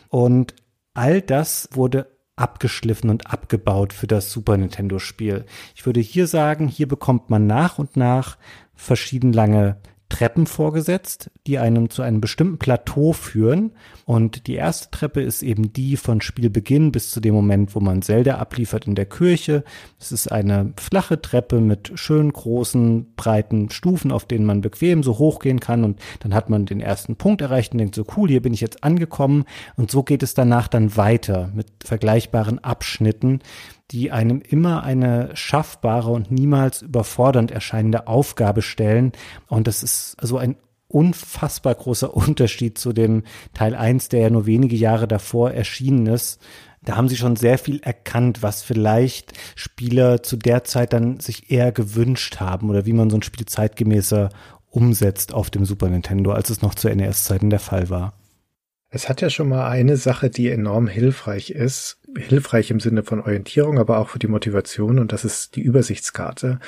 Und all das wurde abgeschliffen und abgebaut für das Super Nintendo Spiel. Ich würde hier sagen, hier bekommt man nach und nach verschieden lange Treppen vorgesetzt, die einem zu einem bestimmten Plateau führen. Und die erste Treppe ist eben die von Spielbeginn bis zu dem Moment, wo man Zelda abliefert in der Kirche. Es ist eine flache Treppe mit schön großen, breiten Stufen, auf denen man bequem so hochgehen kann. Und dann hat man den ersten Punkt erreicht und denkt so, cool, hier bin ich jetzt angekommen. Und so geht es danach dann weiter mit vergleichbaren Abschnitten die einem immer eine schaffbare und niemals überfordernd erscheinende Aufgabe stellen. Und das ist so ein unfassbar großer (laughs) Unterschied zu dem Teil 1, der ja nur wenige Jahre davor erschienen ist. Da haben sie schon sehr viel erkannt, was vielleicht Spieler zu der Zeit dann sich eher gewünscht haben oder wie man so ein Spiel zeitgemäßer umsetzt auf dem Super Nintendo, als es noch zu NES-Zeiten der Fall war. Es hat ja schon mal eine Sache, die enorm hilfreich ist. Hilfreich im Sinne von Orientierung, aber auch für die Motivation. Und das ist die Übersichtskarte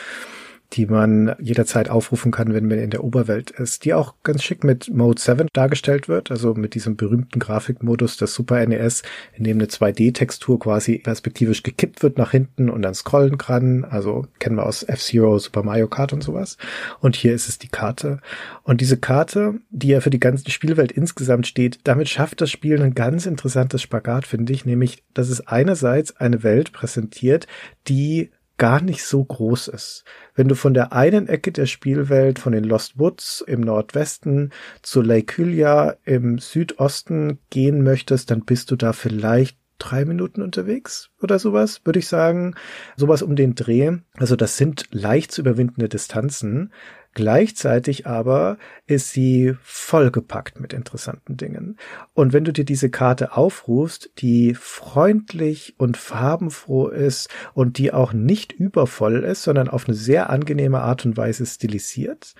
die man jederzeit aufrufen kann, wenn man in der Oberwelt ist, die auch ganz schick mit Mode 7 dargestellt wird, also mit diesem berühmten Grafikmodus des Super NES, in dem eine 2D-Textur quasi perspektivisch gekippt wird nach hinten und dann scrollen kann, also kennen wir aus F-Zero, Super Mario Kart und sowas. Und hier ist es die Karte. Und diese Karte, die ja für die ganze Spielwelt insgesamt steht, damit schafft das Spiel ein ganz interessantes Spagat, finde ich, nämlich, dass es einerseits eine Welt präsentiert, die gar nicht so groß ist. Wenn du von der einen Ecke der Spielwelt, von den Lost Woods im Nordwesten zu Lake Hylia im Südosten gehen möchtest, dann bist du da vielleicht drei Minuten unterwegs oder sowas, würde ich sagen. Sowas um den Dreh. Also das sind leicht zu überwindende Distanzen. Gleichzeitig aber ist sie vollgepackt mit interessanten Dingen. Und wenn du dir diese Karte aufrufst, die freundlich und farbenfroh ist und die auch nicht übervoll ist, sondern auf eine sehr angenehme Art und Weise stilisiert,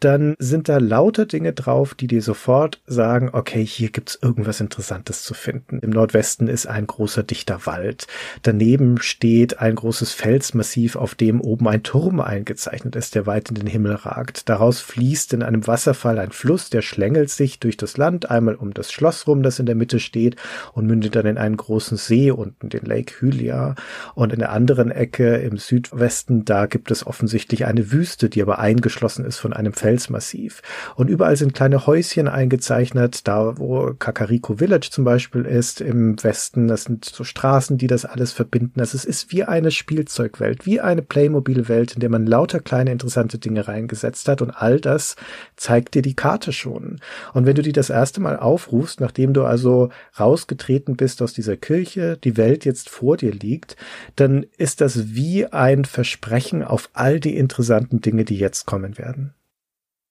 dann sind da lauter Dinge drauf, die dir sofort sagen, okay, hier gibt's irgendwas Interessantes zu finden. Im Nordwesten ist ein großer dichter Wald. Daneben steht ein großes Felsmassiv, auf dem oben ein Turm eingezeichnet ist, der weit in den Himmel ragt. Daraus fließt in einem Wasserfall ein Fluss, der schlängelt sich durch das Land, einmal um das Schloss rum, das in der Mitte steht, und mündet dann in einen großen See unten, den Lake Hylia. Und in der anderen Ecke im Südwesten, da gibt es offensichtlich eine Wüste, die aber eingeschlossen ist von einem Fels Felsmassiv. Und überall sind kleine Häuschen eingezeichnet, da wo Kakariko Village zum Beispiel ist im Westen. Das sind so Straßen, die das alles verbinden. Also es ist wie eine Spielzeugwelt, wie eine Playmobil-Welt, in der man lauter kleine interessante Dinge reingesetzt hat. Und all das zeigt dir die Karte schon. Und wenn du die das erste Mal aufrufst, nachdem du also rausgetreten bist aus dieser Kirche, die Welt jetzt vor dir liegt, dann ist das wie ein Versprechen auf all die interessanten Dinge, die jetzt kommen werden.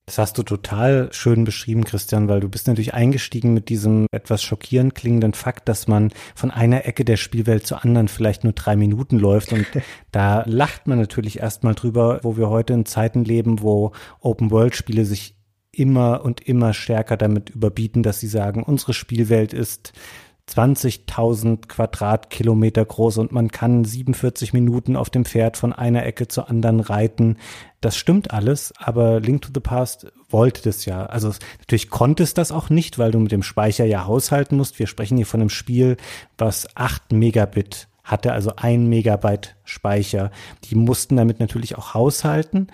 Das hast du total schön beschrieben, Christian, weil du bist natürlich eingestiegen mit diesem etwas schockierend klingenden Fakt, dass man von einer Ecke der Spielwelt zur anderen vielleicht nur drei Minuten läuft. Und (laughs) da lacht man natürlich erstmal drüber, wo wir heute in Zeiten leben, wo Open-World-Spiele sich immer und immer stärker damit überbieten, dass sie sagen, unsere Spielwelt ist 20.000 Quadratkilometer groß und man kann 47 Minuten auf dem Pferd von einer Ecke zur anderen reiten. Das stimmt alles, aber Link to the Past wollte das ja. Also natürlich konnte es das auch nicht, weil du mit dem Speicher ja haushalten musst. Wir sprechen hier von einem Spiel, was 8 Megabit hatte, also ein Megabyte Speicher. Die mussten damit natürlich auch haushalten,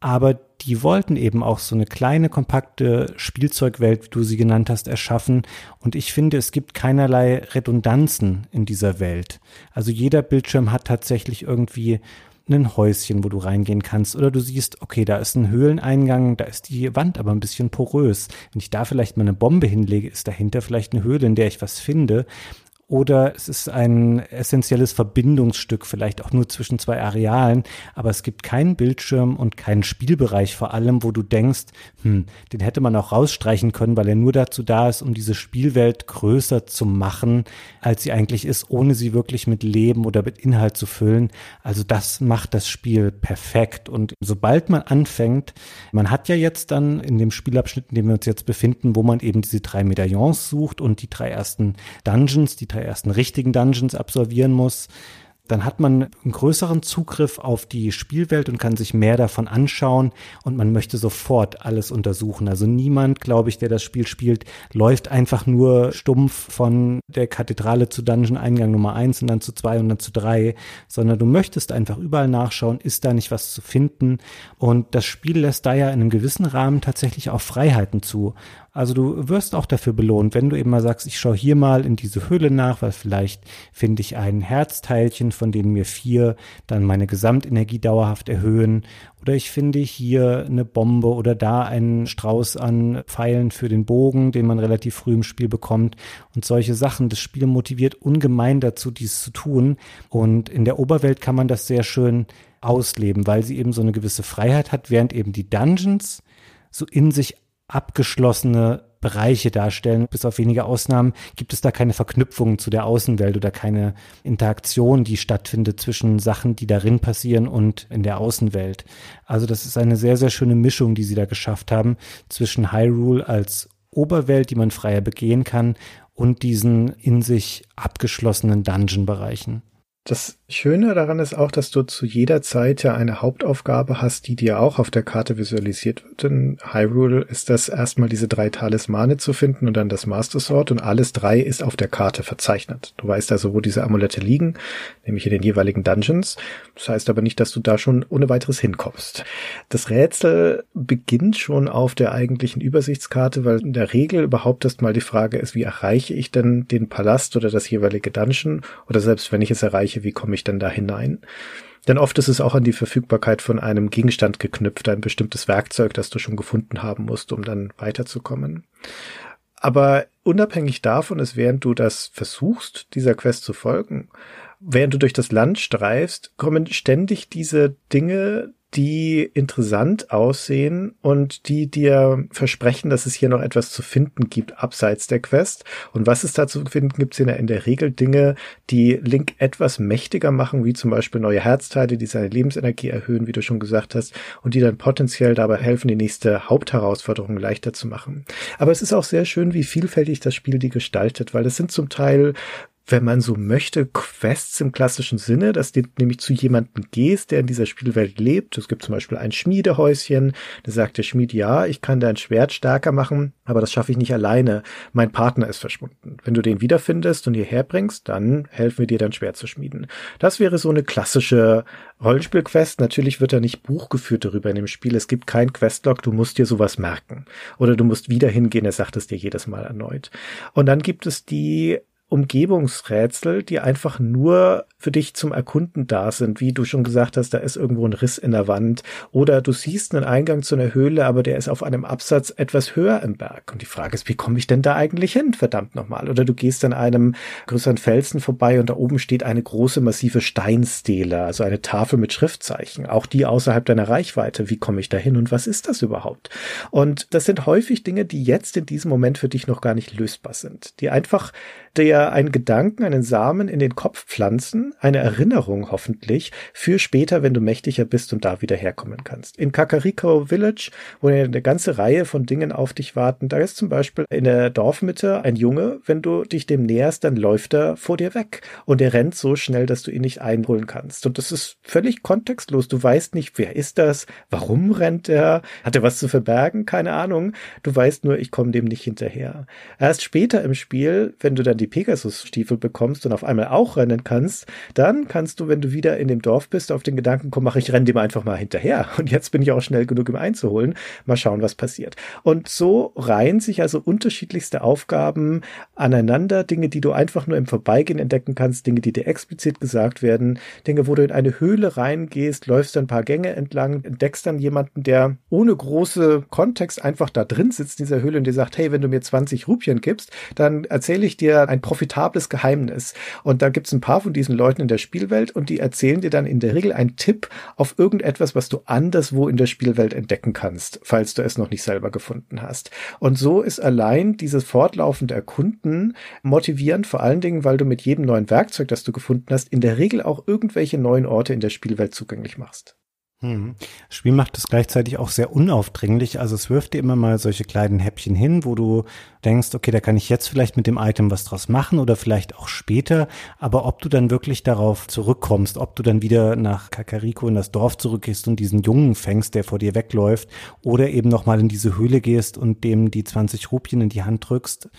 aber die wollten eben auch so eine kleine, kompakte Spielzeugwelt, wie du sie genannt hast, erschaffen. Und ich finde, es gibt keinerlei Redundanzen in dieser Welt. Also jeder Bildschirm hat tatsächlich irgendwie ein Häuschen, wo du reingehen kannst. Oder du siehst, okay, da ist ein Höhleneingang, da ist die Wand aber ein bisschen porös. Wenn ich da vielleicht mal eine Bombe hinlege, ist dahinter vielleicht eine Höhle, in der ich was finde oder es ist ein essentielles Verbindungsstück, vielleicht auch nur zwischen zwei Arealen, aber es gibt keinen Bildschirm und keinen Spielbereich vor allem, wo du denkst, hm, den hätte man auch rausstreichen können, weil er nur dazu da ist, um diese Spielwelt größer zu machen, als sie eigentlich ist, ohne sie wirklich mit Leben oder mit Inhalt zu füllen. Also das macht das Spiel perfekt und sobald man anfängt, man hat ja jetzt dann in dem Spielabschnitt, in dem wir uns jetzt befinden, wo man eben diese drei Medaillons sucht und die drei ersten Dungeons, die drei ersten richtigen Dungeons absolvieren muss, dann hat man einen größeren Zugriff auf die Spielwelt und kann sich mehr davon anschauen und man möchte sofort alles untersuchen. Also niemand, glaube ich, der das Spiel spielt, läuft einfach nur stumpf von der Kathedrale zu Dungeon Eingang Nummer eins und dann zu zwei und dann zu drei, sondern du möchtest einfach überall nachschauen, ist da nicht was zu finden und das Spiel lässt da ja in einem gewissen Rahmen tatsächlich auch Freiheiten zu. Also du wirst auch dafür belohnt, wenn du eben mal sagst, ich schaue hier mal in diese Höhle nach, weil vielleicht finde ich ein Herzteilchen, von denen mir vier dann meine Gesamtenergie dauerhaft erhöhen. Oder ich finde hier eine Bombe oder da einen Strauß an Pfeilen für den Bogen, den man relativ früh im Spiel bekommt. Und solche Sachen. Das Spiel motiviert ungemein dazu, dies zu tun. Und in der Oberwelt kann man das sehr schön ausleben, weil sie eben so eine gewisse Freiheit hat, während eben die Dungeons so in sich abgeschlossene Bereiche darstellen. Bis auf wenige Ausnahmen gibt es da keine Verknüpfungen zu der Außenwelt oder keine Interaktion, die stattfindet zwischen Sachen, die darin passieren und in der Außenwelt. Also das ist eine sehr, sehr schöne Mischung, die sie da geschafft haben zwischen Hyrule als Oberwelt, die man freier begehen kann, und diesen in sich abgeschlossenen Dungeon-Bereichen. Das Schöne daran ist auch, dass du zu jeder Zeit ja eine Hauptaufgabe hast, die dir auch auf der Karte visualisiert wird. In Hyrule ist das erstmal diese drei Talismane zu finden und dann das Master Sword und alles drei ist auf der Karte verzeichnet. Du weißt also, wo diese Amulette liegen, nämlich in den jeweiligen Dungeons. Das heißt aber nicht, dass du da schon ohne weiteres hinkommst. Das Rätsel beginnt schon auf der eigentlichen Übersichtskarte, weil in der Regel überhaupt erst mal die Frage ist, wie erreiche ich denn den Palast oder das jeweilige Dungeon oder selbst wenn ich es erreiche, wie komme ich denn da hinein? Denn oft ist es auch an die Verfügbarkeit von einem Gegenstand geknüpft, ein bestimmtes Werkzeug, das du schon gefunden haben musst, um dann weiterzukommen. Aber unabhängig davon ist, während du das versuchst, dieser Quest zu folgen, während du durch das Land streifst, kommen ständig diese Dinge, die interessant aussehen und die dir versprechen, dass es hier noch etwas zu finden gibt abseits der Quest. Und was es da zu finden gibt, sind ja in der Regel Dinge, die Link etwas mächtiger machen, wie zum Beispiel neue Herzteile, die seine Lebensenergie erhöhen, wie du schon gesagt hast, und die dann potenziell dabei helfen, die nächste Hauptherausforderung leichter zu machen. Aber es ist auch sehr schön, wie vielfältig das Spiel die gestaltet, weil es sind zum Teil wenn man so möchte, Quests im klassischen Sinne, dass du nämlich zu jemandem gehst, der in dieser Spielwelt lebt. Es gibt zum Beispiel ein Schmiedehäuschen, da sagt der Schmied, ja, ich kann dein Schwert stärker machen, aber das schaffe ich nicht alleine. Mein Partner ist verschwunden. Wenn du den wiederfindest und hierher bringst, dann helfen wir dir dein Schwert zu schmieden. Das wäre so eine klassische Rollenspielquest. Natürlich wird da nicht Buch geführt darüber in dem Spiel. Es gibt kein Questlog, du musst dir sowas merken. Oder du musst wieder hingehen, er sagt es dir jedes Mal erneut. Und dann gibt es die Umgebungsrätsel, die einfach nur für dich zum Erkunden da sind. Wie du schon gesagt hast, da ist irgendwo ein Riss in der Wand oder du siehst einen Eingang zu einer Höhle, aber der ist auf einem Absatz etwas höher im Berg. Und die Frage ist, wie komme ich denn da eigentlich hin? Verdammt nochmal. Oder du gehst an einem größeren Felsen vorbei und da oben steht eine große massive Steinstele, also eine Tafel mit Schriftzeichen. Auch die außerhalb deiner Reichweite. Wie komme ich da hin und was ist das überhaupt? Und das sind häufig Dinge, die jetzt in diesem Moment für dich noch gar nicht lösbar sind, die einfach der einen Gedanken, einen Samen in den Kopf pflanzen, eine Erinnerung hoffentlich, für später, wenn du mächtiger bist und da wieder herkommen kannst. In Kakariko Village, wo eine ganze Reihe von Dingen auf dich warten, da ist zum Beispiel in der Dorfmitte ein Junge, wenn du dich dem näherst, dann läuft er vor dir weg und er rennt so schnell, dass du ihn nicht einholen kannst. Und das ist völlig kontextlos. Du weißt nicht, wer ist das, warum rennt er, hat er was zu verbergen, keine Ahnung. Du weißt nur, ich komme dem nicht hinterher. Erst später im Spiel, wenn du dann die Pegasus-Stiefel bekommst und auf einmal auch rennen kannst, dann kannst du, wenn du wieder in dem Dorf bist, auf den Gedanken kommen, mach ich renne dem einfach mal hinterher. (laughs) Und jetzt bin ich auch schnell genug, um einzuholen. Mal schauen, was passiert. Und so reihen sich also unterschiedlichste Aufgaben aneinander, Dinge, die du einfach nur im Vorbeigehen entdecken kannst, Dinge, die dir explizit gesagt werden, Dinge, wo du in eine Höhle reingehst, läufst ein paar Gänge entlang, entdeckst dann jemanden, der ohne große Kontext einfach da drin sitzt in dieser Höhle und dir sagt, hey, wenn du mir 20 Rupien gibst, dann erzähle ich dir ein profitables Geheimnis. Und da gibt es ein paar von diesen Leuten in der Spielwelt und die erzählen dir dann in der Regel einen Tipp auf irgendetwas, was du anderswo in der Spielwelt entdecken kannst, falls du es noch nicht selber gefunden hast. Und so ist allein dieses fortlaufende Erkunden motivierend, vor allen Dingen, weil du mit jedem neuen Werkzeug, das du gefunden hast, in der Regel auch irgendwelche neuen Orte in der Spielwelt zugänglich machst. Hm. Das Spiel macht es gleichzeitig auch sehr unaufdringlich. Also es wirft dir immer mal solche kleinen Häppchen hin, wo du denkst, okay, da kann ich jetzt vielleicht mit dem Item was draus machen oder vielleicht auch später. Aber ob du dann wirklich darauf zurückkommst, ob du dann wieder nach Kakariko in das Dorf zurückgehst und diesen Jungen fängst, der vor dir wegläuft, oder eben nochmal in diese Höhle gehst und dem die 20 Rupien in die Hand drückst,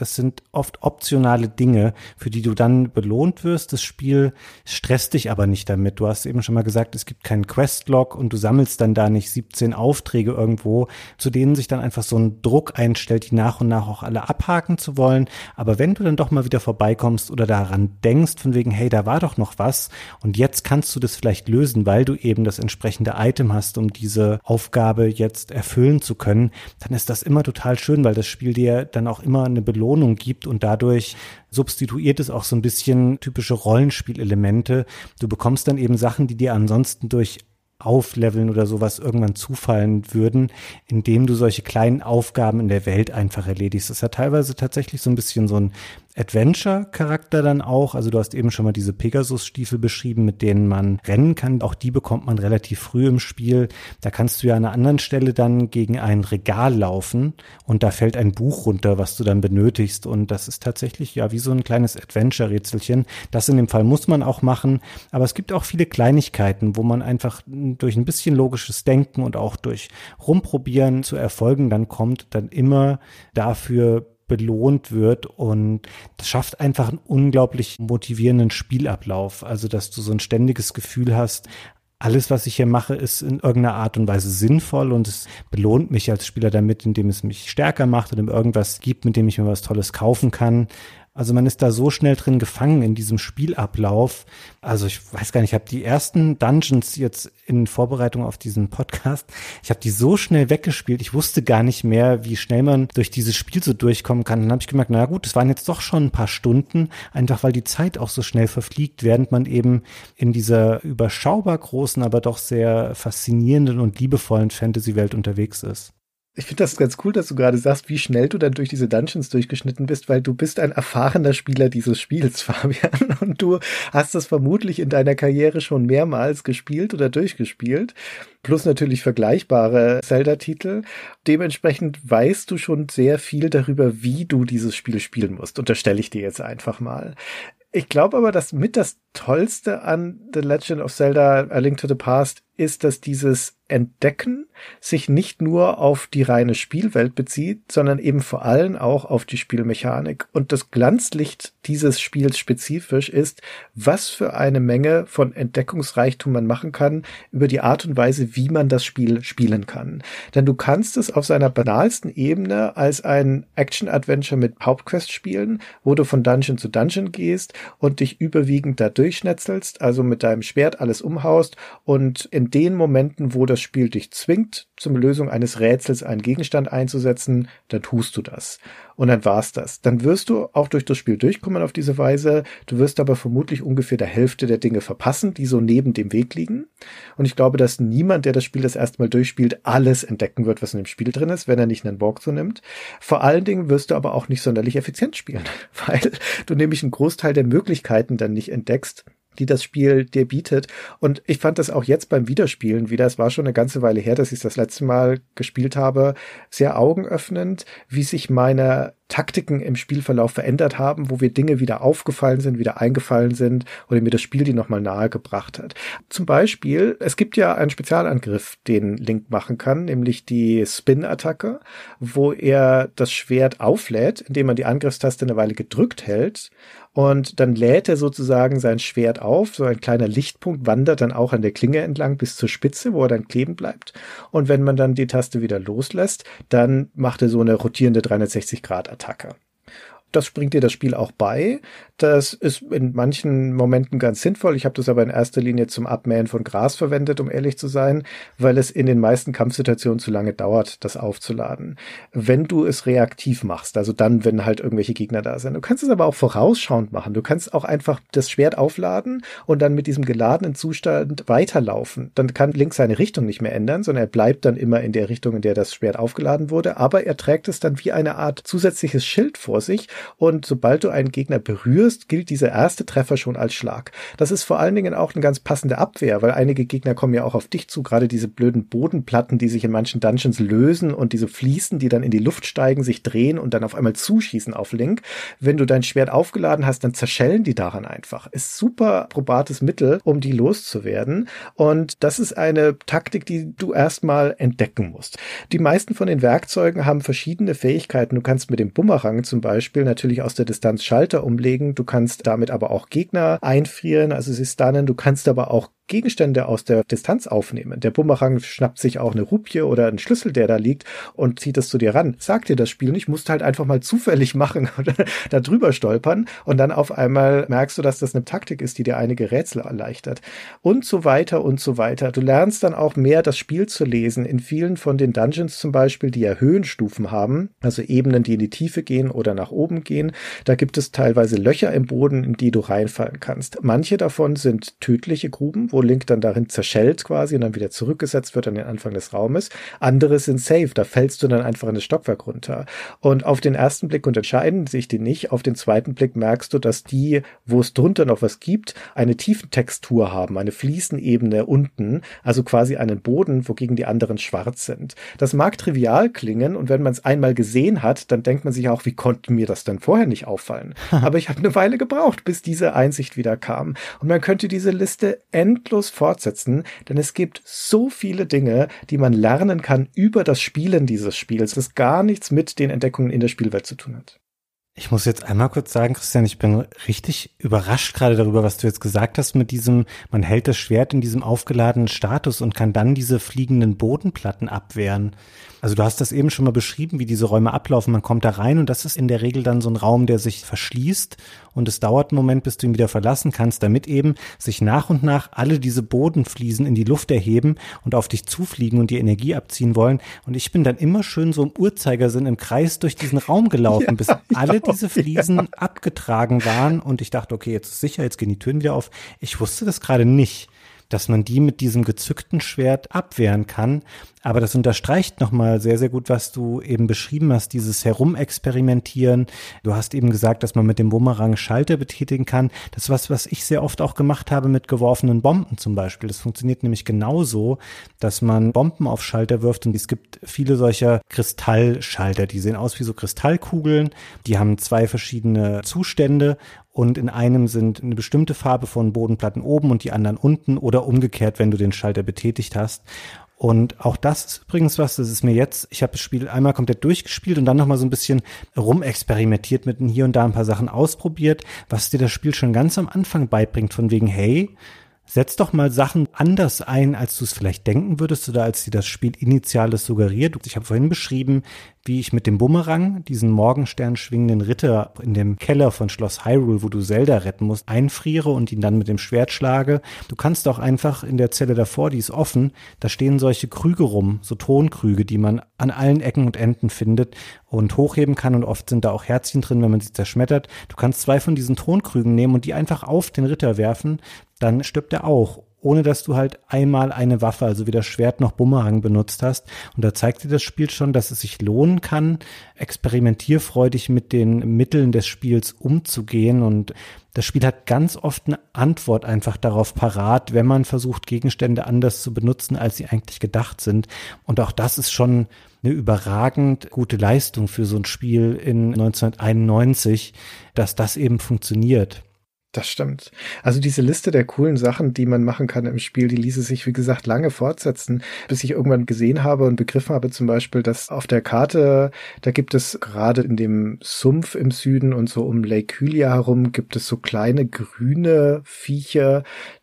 das sind oft optionale Dinge, für die du dann belohnt wirst. Das Spiel stresst dich aber nicht damit. Du hast eben schon mal gesagt, es gibt keinen Questlog und du sammelst dann da nicht 17 Aufträge irgendwo, zu denen sich dann einfach so ein Druck einstellt, die nach und nach auch alle abhaken zu wollen. Aber wenn du dann doch mal wieder vorbeikommst oder daran denkst, von wegen, hey, da war doch noch was und jetzt kannst du das vielleicht lösen, weil du eben das entsprechende Item hast, um diese Aufgabe jetzt erfüllen zu können, dann ist das immer total schön, weil das Spiel dir dann auch immer eine Belohnung Belohnung gibt und dadurch substituiert es auch so ein bisschen typische Rollenspielelemente. Du bekommst dann eben Sachen, die dir ansonsten durch Aufleveln oder sowas irgendwann zufallen würden, indem du solche kleinen Aufgaben in der Welt einfach erledigst. Das hat teilweise tatsächlich so ein bisschen so ein Adventure-Charakter dann auch. Also du hast eben schon mal diese Pegasus-Stiefel beschrieben, mit denen man rennen kann. Auch die bekommt man relativ früh im Spiel. Da kannst du ja an einer anderen Stelle dann gegen ein Regal laufen und da fällt ein Buch runter, was du dann benötigst. Und das ist tatsächlich ja wie so ein kleines Adventure-Rätselchen. Das in dem Fall muss man auch machen. Aber es gibt auch viele Kleinigkeiten, wo man einfach durch ein bisschen logisches Denken und auch durch Rumprobieren zu Erfolgen dann kommt, dann immer dafür belohnt wird und das schafft einfach einen unglaublich motivierenden Spielablauf. Also, dass du so ein ständiges Gefühl hast, alles, was ich hier mache, ist in irgendeiner Art und Weise sinnvoll und es belohnt mich als Spieler damit, indem es mich stärker macht und irgendwas gibt, mit dem ich mir was Tolles kaufen kann. Also man ist da so schnell drin gefangen in diesem Spielablauf. Also ich weiß gar nicht, ich habe die ersten Dungeons jetzt in Vorbereitung auf diesen Podcast, ich habe die so schnell weggespielt, ich wusste gar nicht mehr, wie schnell man durch dieses Spiel so durchkommen kann. Dann habe ich gemerkt, na gut, es waren jetzt doch schon ein paar Stunden, einfach weil die Zeit auch so schnell verfliegt, während man eben in dieser überschaubar großen, aber doch sehr faszinierenden und liebevollen Fantasy-Welt unterwegs ist. Ich finde das ganz cool, dass du gerade sagst, wie schnell du dann durch diese Dungeons durchgeschnitten bist, weil du bist ein erfahrener Spieler dieses Spiels, (laughs) Fabian. Und du hast das vermutlich in deiner Karriere schon mehrmals gespielt oder durchgespielt. Plus natürlich vergleichbare Zelda-Titel. Dementsprechend weißt du schon sehr viel darüber, wie du dieses Spiel spielen musst. Unterstelle ich dir jetzt einfach mal. Ich glaube aber, dass mit das Tollste an The Legend of Zelda A Link to the Past ist, dass dieses Entdecken sich nicht nur auf die reine Spielwelt bezieht, sondern eben vor allem auch auf die Spielmechanik. Und das Glanzlicht dieses Spiels spezifisch ist, was für eine Menge von Entdeckungsreichtum man machen kann über die Art und Weise, wie man das Spiel spielen kann. Denn du kannst es auf seiner banalsten Ebene als ein Action-Adventure mit Hauptquest spielen, wo du von Dungeon zu Dungeon gehst und dich überwiegend da durchschnetzelst, also mit deinem Schwert alles umhaust und in den Momenten, wo das Spiel dich zwingt, zum Lösung eines Rätsels einen Gegenstand einzusetzen, dann tust du das. Und dann war's das. Dann wirst du auch durch das Spiel durchkommen auf diese Weise. Du wirst aber vermutlich ungefähr der Hälfte der Dinge verpassen, die so neben dem Weg liegen. Und ich glaube, dass niemand, der das Spiel das erste Mal durchspielt, alles entdecken wird, was in dem Spiel drin ist, wenn er nicht einen so nimmt. Vor allen Dingen wirst du aber auch nicht sonderlich effizient spielen, (laughs) weil du nämlich einen Großteil der Möglichkeiten dann nicht entdeckst, die das Spiel dir bietet. Und ich fand das auch jetzt beim Wiederspielen wieder, es war schon eine ganze Weile her, dass ich das letzte Mal gespielt habe, sehr augenöffnend, wie sich meine Taktiken im Spielverlauf verändert haben, wo wir Dinge wieder aufgefallen sind, wieder eingefallen sind oder mir das Spiel die nochmal nahegebracht hat. Zum Beispiel, es gibt ja einen Spezialangriff, den Link machen kann, nämlich die Spin-Attacke, wo er das Schwert auflädt, indem man die Angriffstaste eine Weile gedrückt hält und dann lädt er sozusagen sein Schwert auf. So ein kleiner Lichtpunkt wandert dann auch an der Klinge entlang bis zur Spitze, wo er dann kleben bleibt. Und wenn man dann die Taste wieder loslässt, dann macht er so eine rotierende 360-Grad-Attacke. Das bringt dir das Spiel auch bei. Das ist in manchen Momenten ganz sinnvoll. Ich habe das aber in erster Linie zum Abmähen von Gras verwendet, um ehrlich zu sein, weil es in den meisten Kampfsituationen zu lange dauert, das aufzuladen. Wenn du es reaktiv machst, also dann, wenn halt irgendwelche Gegner da sind. Du kannst es aber auch vorausschauend machen. Du kannst auch einfach das Schwert aufladen und dann mit diesem geladenen Zustand weiterlaufen. Dann kann Link seine Richtung nicht mehr ändern, sondern er bleibt dann immer in der Richtung, in der das Schwert aufgeladen wurde. Aber er trägt es dann wie eine Art zusätzliches Schild vor sich und sobald du einen Gegner berührst, gilt dieser erste Treffer schon als Schlag. Das ist vor allen Dingen auch eine ganz passende Abwehr, weil einige Gegner kommen ja auch auf dich zu, gerade diese blöden Bodenplatten, die sich in manchen Dungeons lösen und diese Fliesen, die dann in die Luft steigen, sich drehen und dann auf einmal zuschießen auf Link. Wenn du dein Schwert aufgeladen hast, dann zerschellen die daran einfach. Ist super probates Mittel, um die loszuwerden. Und das ist eine Taktik, die du erstmal entdecken musst. Die meisten von den Werkzeugen haben verschiedene Fähigkeiten. Du kannst mit dem Bumerang zum Beispiel natürlich aus der Distanz Schalter umlegen. Du kannst damit aber auch Gegner einfrieren, also sie stunnen. Du kannst aber auch Gegenstände aus der Distanz aufnehmen. Der Bumerang schnappt sich auch eine Rupie oder einen Schlüssel, der da liegt und zieht es zu dir ran. Sagt dir das Spiel nicht, musst halt einfach mal zufällig machen (laughs) oder da drüber stolpern und dann auf einmal merkst du, dass das eine Taktik ist, die dir einige Rätsel erleichtert. Und so weiter und so weiter. Du lernst dann auch mehr das Spiel zu lesen. In vielen von den Dungeons zum Beispiel, die ja Höhenstufen haben, also Ebenen, die in die Tiefe gehen oder nach oben gehen, da gibt es teilweise Löcher im Boden, in die du reinfallen kannst. Manche davon sind tödliche Gruben, wo wo Link dann darin zerschellt quasi und dann wieder zurückgesetzt wird an den Anfang des Raumes. Andere sind safe, da fällst du dann einfach in das Stockwerk runter. Und auf den ersten Blick unterscheiden sich die nicht. Auf den zweiten Blick merkst du, dass die, wo es drunter noch was gibt, eine Tiefentextur haben, eine Fliesenebene unten, also quasi einen Boden, wogegen die anderen schwarz sind. Das mag trivial klingen und wenn man es einmal gesehen hat, dann denkt man sich auch, wie konnte mir das denn vorher nicht auffallen? (laughs) Aber ich habe eine Weile gebraucht, bis diese Einsicht wieder kam. Und man könnte diese Liste endlos fortsetzen, denn es gibt so viele Dinge, die man lernen kann über das Spielen dieses Spiels, das gar nichts mit den Entdeckungen in der Spielwelt zu tun hat. Ich muss jetzt einmal kurz sagen, Christian, ich bin richtig überrascht gerade darüber, was du jetzt gesagt hast mit diesem, man hält das Schwert in diesem aufgeladenen Status und kann dann diese fliegenden Bodenplatten abwehren. Also du hast das eben schon mal beschrieben, wie diese Räume ablaufen. Man kommt da rein und das ist in der Regel dann so ein Raum, der sich verschließt und es dauert einen Moment, bis du ihn wieder verlassen kannst, damit eben sich nach und nach alle diese Bodenfliesen in die Luft erheben und auf dich zufliegen und die Energie abziehen wollen. Und ich bin dann immer schön so im Uhrzeigersinn im Kreis durch diesen Raum gelaufen, (laughs) ja, bis alle diese Fliesen ja. abgetragen waren und ich dachte, okay, jetzt ist sicher, jetzt gehen die Türen wieder auf. Ich wusste das gerade nicht dass man die mit diesem gezückten Schwert abwehren kann. Aber das unterstreicht nochmal sehr, sehr gut, was du eben beschrieben hast, dieses Herumexperimentieren. Du hast eben gesagt, dass man mit dem Bumerang Schalter betätigen kann. Das ist was, was ich sehr oft auch gemacht habe mit geworfenen Bomben zum Beispiel. Das funktioniert nämlich genauso, dass man Bomben auf Schalter wirft und es gibt viele solcher Kristallschalter. Die sehen aus wie so Kristallkugeln. Die haben zwei verschiedene Zustände und in einem sind eine bestimmte Farbe von Bodenplatten oben und die anderen unten oder umgekehrt, wenn du den Schalter betätigt hast. Und auch das ist übrigens was, das ist mir jetzt, ich habe das Spiel einmal komplett durchgespielt und dann nochmal so ein bisschen rumexperimentiert mit hier und da ein paar Sachen ausprobiert, was dir das Spiel schon ganz am Anfang beibringt, von wegen, hey, setz doch mal Sachen anders ein, als du es vielleicht denken würdest oder als dir das Spiel initiales suggeriert. Ich habe vorhin beschrieben, wie ich mit dem Bumerang diesen Morgenstern schwingenden Ritter in dem Keller von Schloss Hyrule, wo du Zelda retten musst, einfriere und ihn dann mit dem Schwert schlage. Du kannst auch einfach in der Zelle davor, die ist offen, da stehen solche Krüge rum, so Tonkrüge, die man an allen Ecken und Enden findet und hochheben kann und oft sind da auch Herzchen drin, wenn man sie zerschmettert. Du kannst zwei von diesen Tonkrügen nehmen und die einfach auf den Ritter werfen, dann stirbt er auch ohne dass du halt einmal eine Waffe, also weder Schwert noch Bumerang benutzt hast. Und da zeigt dir das Spiel schon, dass es sich lohnen kann, experimentierfreudig mit den Mitteln des Spiels umzugehen. Und das Spiel hat ganz oft eine Antwort einfach darauf parat, wenn man versucht, Gegenstände anders zu benutzen, als sie eigentlich gedacht sind. Und auch das ist schon eine überragend gute Leistung für so ein Spiel in 1991, dass das eben funktioniert. Das stimmt. Also diese Liste der coolen Sachen, die man machen kann im Spiel, die ließe sich, wie gesagt, lange fortsetzen, bis ich irgendwann gesehen habe und begriffen habe zum Beispiel, dass auf der Karte, da gibt es gerade in dem Sumpf im Süden und so um Lake Hylia herum, gibt es so kleine grüne Viecher,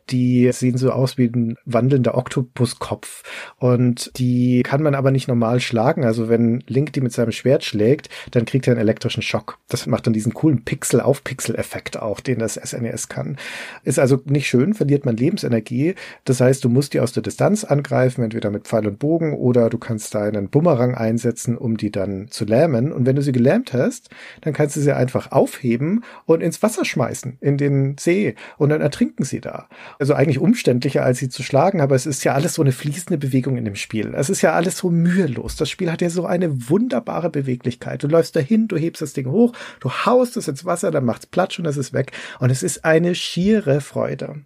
die sehen so aus wie ein wandelnder Oktopuskopf. Und die kann man aber nicht normal schlagen. Also wenn Link die mit seinem Schwert schlägt, dann kriegt er einen elektrischen Schock. Das macht dann diesen coolen Pixel-auf-Pixel-Effekt auch, den das SNES e kann. Ist also nicht schön, verliert man Lebensenergie. Das heißt, du musst die aus der Distanz angreifen, entweder mit Pfeil und Bogen oder du kannst da einen Bumerang einsetzen, um die dann zu lähmen. Und wenn du sie gelähmt hast, dann kannst du sie einfach aufheben und ins Wasser schmeißen, in den See. Und dann ertrinken sie da also eigentlich umständlicher, als sie zu schlagen, aber es ist ja alles so eine fließende Bewegung in dem Spiel. Es ist ja alles so mühelos. Das Spiel hat ja so eine wunderbare Beweglichkeit. Du läufst dahin, du hebst das Ding hoch, du haust es ins Wasser, dann macht's Platsch und es ist weg. Und es ist eine schiere Freude.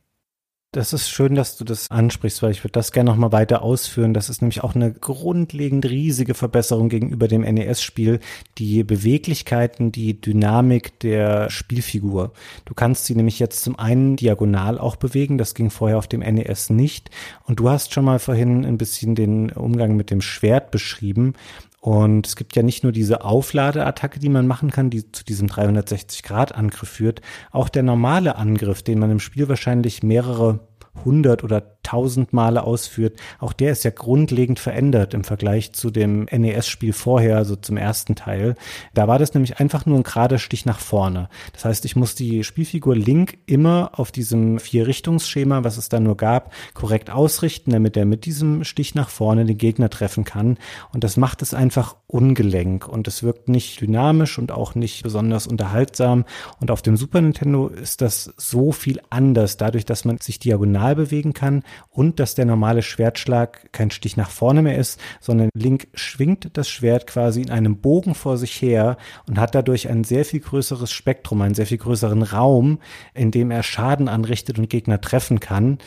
Das ist schön, dass du das ansprichst, weil ich würde das gerne noch mal weiter ausführen. Das ist nämlich auch eine grundlegend riesige Verbesserung gegenüber dem NES-Spiel. Die Beweglichkeiten, die Dynamik der Spielfigur. Du kannst sie nämlich jetzt zum einen diagonal auch bewegen. Das ging vorher auf dem NES nicht. Und du hast schon mal vorhin ein bisschen den Umgang mit dem Schwert beschrieben. Und es gibt ja nicht nur diese Aufladeattacke, die man machen kann, die zu diesem 360-Grad-Angriff führt, auch der normale Angriff, den man im Spiel wahrscheinlich mehrere hundert oder tausend Male ausführt, auch der ist ja grundlegend verändert im Vergleich zu dem NES-Spiel vorher, also zum ersten Teil. Da war das nämlich einfach nur ein gerader Stich nach vorne. Das heißt, ich muss die Spielfigur Link immer auf diesem Vier-Richtungsschema, was es da nur gab, korrekt ausrichten, damit er mit diesem Stich nach vorne den Gegner treffen kann. Und das macht es einfach ungelenk und es wirkt nicht dynamisch und auch nicht besonders unterhaltsam. Und auf dem Super Nintendo ist das so viel anders, dadurch, dass man sich diagonal bewegen kann und dass der normale Schwertschlag kein Stich nach vorne mehr ist, sondern Link schwingt das Schwert quasi in einem Bogen vor sich her und hat dadurch ein sehr viel größeres Spektrum, einen sehr viel größeren Raum, in dem er Schaden anrichtet und Gegner treffen kann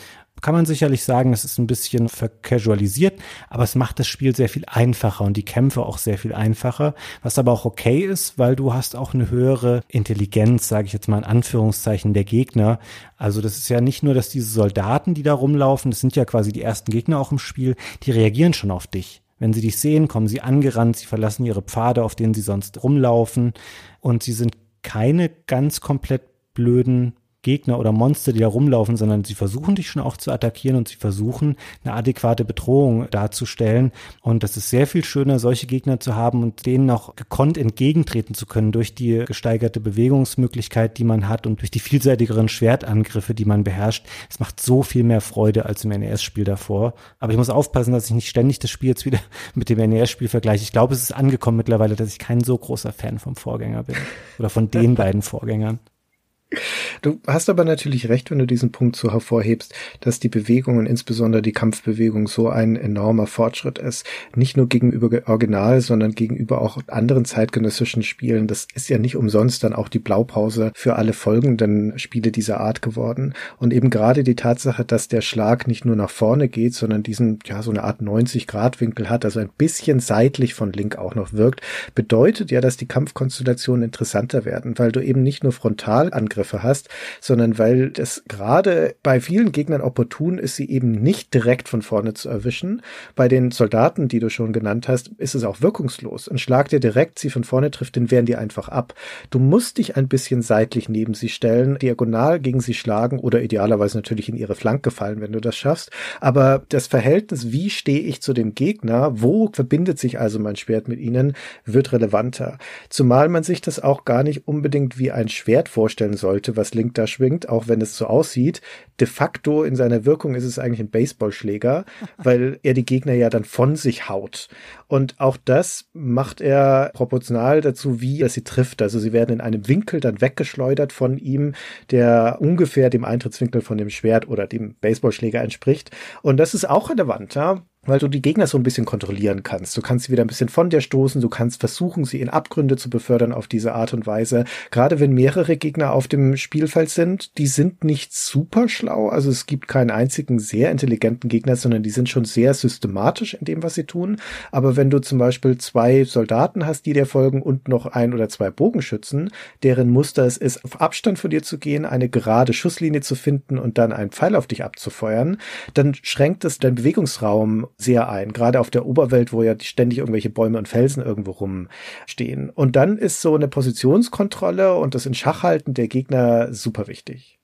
kann man sicherlich sagen, es ist ein bisschen vercasualisiert, aber es macht das Spiel sehr viel einfacher und die Kämpfe auch sehr viel einfacher, was aber auch okay ist, weil du hast auch eine höhere Intelligenz, sage ich jetzt mal in Anführungszeichen, der Gegner. Also das ist ja nicht nur, dass diese Soldaten, die da rumlaufen, das sind ja quasi die ersten Gegner auch im Spiel, die reagieren schon auf dich. Wenn sie dich sehen, kommen sie angerannt, sie verlassen ihre Pfade, auf denen sie sonst rumlaufen und sie sind keine ganz komplett blöden Gegner oder Monster, die da rumlaufen, sondern sie versuchen dich schon auch zu attackieren und sie versuchen eine adäquate Bedrohung darzustellen. Und das ist sehr viel schöner, solche Gegner zu haben und denen auch gekonnt entgegentreten zu können durch die gesteigerte Bewegungsmöglichkeit, die man hat und durch die vielseitigeren Schwertangriffe, die man beherrscht. Es macht so viel mehr Freude als im NES-Spiel davor. Aber ich muss aufpassen, dass ich nicht ständig das Spiel jetzt wieder (laughs) mit dem NES-Spiel vergleiche. Ich glaube, es ist angekommen mittlerweile, dass ich kein so großer Fan vom Vorgänger bin oder von den beiden Vorgängern. Du hast aber natürlich recht, wenn du diesen Punkt so hervorhebst, dass die Bewegung und insbesondere die Kampfbewegung so ein enormer Fortschritt ist. Nicht nur gegenüber Original, sondern gegenüber auch anderen zeitgenössischen Spielen. Das ist ja nicht umsonst dann auch die Blaupause für alle folgenden Spiele dieser Art geworden. Und eben gerade die Tatsache, dass der Schlag nicht nur nach vorne geht, sondern diesen, ja, so eine Art 90-Grad-Winkel hat, also ein bisschen seitlich von Link auch noch wirkt, bedeutet ja, dass die Kampfkonstellationen interessanter werden, weil du eben nicht nur Frontalangriffe Angriffe hast, sondern weil das gerade bei vielen Gegnern opportun ist, sie eben nicht direkt von vorne zu erwischen. Bei den Soldaten, die du schon genannt hast, ist es auch wirkungslos. Ein Schlag, der direkt sie von vorne trifft, den wehren die einfach ab. Du musst dich ein bisschen seitlich neben sie stellen, diagonal gegen sie schlagen oder idealerweise natürlich in ihre Flanke fallen, wenn du das schaffst. Aber das Verhältnis, wie stehe ich zu dem Gegner, wo verbindet sich also mein Schwert mit ihnen, wird relevanter. Zumal man sich das auch gar nicht unbedingt wie ein Schwert vorstellen soll sollte, was Link da schwingt, auch wenn es so aussieht. De facto in seiner Wirkung ist es eigentlich ein Baseballschläger, (laughs) weil er die Gegner ja dann von sich haut. Und auch das macht er proportional dazu, wie er sie trifft. Also sie werden in einem Winkel dann weggeschleudert von ihm, der ungefähr dem Eintrittswinkel von dem Schwert oder dem Baseballschläger entspricht. Und das ist auch relevant, ja weil du die Gegner so ein bisschen kontrollieren kannst. Du kannst sie wieder ein bisschen von dir stoßen, du kannst versuchen, sie in Abgründe zu befördern auf diese Art und Weise. Gerade wenn mehrere Gegner auf dem Spielfeld sind, die sind nicht super schlau, also es gibt keinen einzigen sehr intelligenten Gegner, sondern die sind schon sehr systematisch in dem, was sie tun. Aber wenn du zum Beispiel zwei Soldaten hast, die dir folgen und noch ein oder zwei Bogenschützen, deren Muster es ist, auf Abstand von dir zu gehen, eine gerade Schusslinie zu finden und dann einen Pfeil auf dich abzufeuern, dann schränkt es deinen Bewegungsraum sehr ein, gerade auf der Oberwelt, wo ja ständig irgendwelche Bäume und Felsen irgendwo rumstehen. Und dann ist so eine Positionskontrolle und das in Schachhalten der Gegner super wichtig.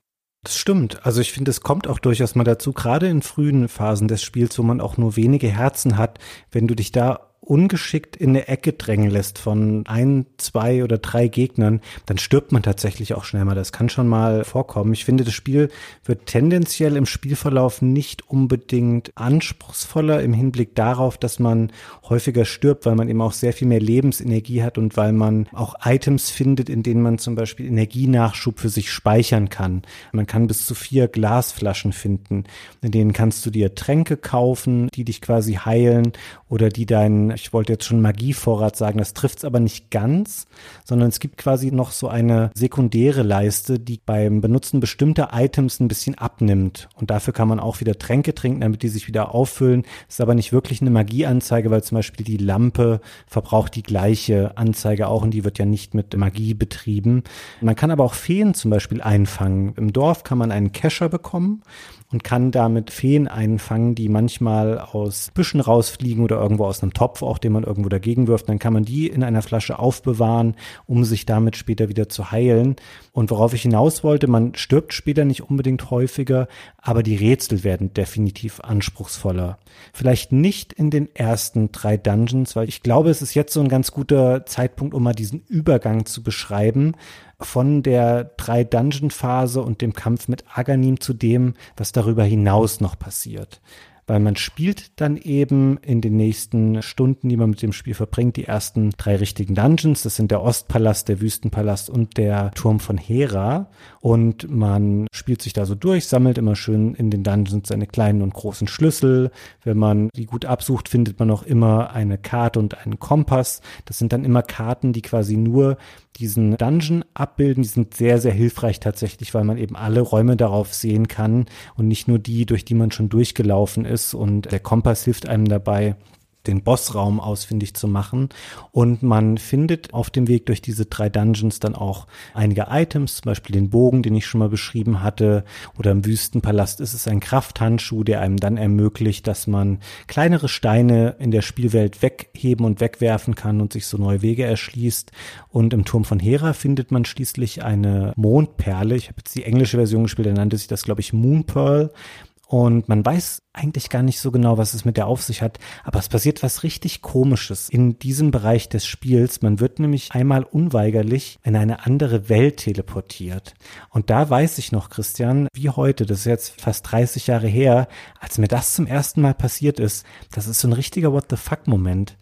Das stimmt. Also ich finde, es kommt auch durchaus mal dazu, gerade in frühen Phasen des Spiels, wo man auch nur wenige Herzen hat, wenn du dich da ungeschickt in eine Ecke drängen lässt von ein, zwei oder drei Gegnern, dann stirbt man tatsächlich auch schnell mal. Das kann schon mal vorkommen. Ich finde, das Spiel wird tendenziell im Spielverlauf nicht unbedingt anspruchsvoller im Hinblick darauf, dass man häufiger stirbt, weil man eben auch sehr viel mehr Lebensenergie hat und weil man auch Items findet, in denen man zum Beispiel Energienachschub für sich speichern kann. Man kann bis zu vier Glasflaschen finden. In denen kannst du dir Tränke kaufen, die dich quasi heilen oder die deinen ich wollte jetzt schon Magievorrat sagen, das trifft es aber nicht ganz, sondern es gibt quasi noch so eine sekundäre Leiste, die beim Benutzen bestimmter Items ein bisschen abnimmt. Und dafür kann man auch wieder Tränke trinken, damit die sich wieder auffüllen. Ist aber nicht wirklich eine Magieanzeige, weil zum Beispiel die Lampe verbraucht die gleiche Anzeige auch und die wird ja nicht mit Magie betrieben. Man kann aber auch Feen zum Beispiel einfangen. Im Dorf kann man einen Kescher bekommen und kann damit Feen einfangen, die manchmal aus Büschen rausfliegen oder irgendwo aus einem Topf auch, den man irgendwo dagegen wirft. Dann kann man die in einer Flasche aufbewahren, um sich damit später wieder zu heilen. Und worauf ich hinaus wollte, man stirbt später nicht unbedingt häufiger, aber die Rätsel werden definitiv anspruchsvoller. Vielleicht nicht in den ersten drei Dungeons, weil ich glaube, es ist jetzt so ein ganz guter Zeitpunkt, um mal diesen Übergang zu beschreiben von der drei Dungeon Phase und dem Kampf mit Aganim zu dem, was darüber hinaus noch passiert weil man spielt dann eben in den nächsten Stunden, die man mit dem Spiel verbringt, die ersten drei richtigen Dungeons. Das sind der Ostpalast, der Wüstenpalast und der Turm von Hera. Und man spielt sich da so durch, sammelt immer schön in den Dungeons seine kleinen und großen Schlüssel. Wenn man die gut absucht, findet man auch immer eine Karte und einen Kompass. Das sind dann immer Karten, die quasi nur diesen Dungeon abbilden. Die sind sehr, sehr hilfreich tatsächlich, weil man eben alle Räume darauf sehen kann und nicht nur die, durch die man schon durchgelaufen ist. Und der Kompass hilft einem dabei, den Bossraum ausfindig zu machen. Und man findet auf dem Weg durch diese drei Dungeons dann auch einige Items, zum Beispiel den Bogen, den ich schon mal beschrieben hatte. Oder im Wüstenpalast ist es ein Krafthandschuh, der einem dann ermöglicht, dass man kleinere Steine in der Spielwelt wegheben und wegwerfen kann und sich so neue Wege erschließt. Und im Turm von Hera findet man schließlich eine Mondperle. Ich habe jetzt die englische Version gespielt, da nannte sich das, glaube ich, Moon Pearl. Und man weiß eigentlich gar nicht so genau, was es mit der auf sich hat, aber es passiert was richtig Komisches in diesem Bereich des Spiels. Man wird nämlich einmal unweigerlich in eine andere Welt teleportiert. Und da weiß ich noch, Christian, wie heute, das ist jetzt fast 30 Jahre her, als mir das zum ersten Mal passiert ist, das ist so ein richtiger What the fuck Moment.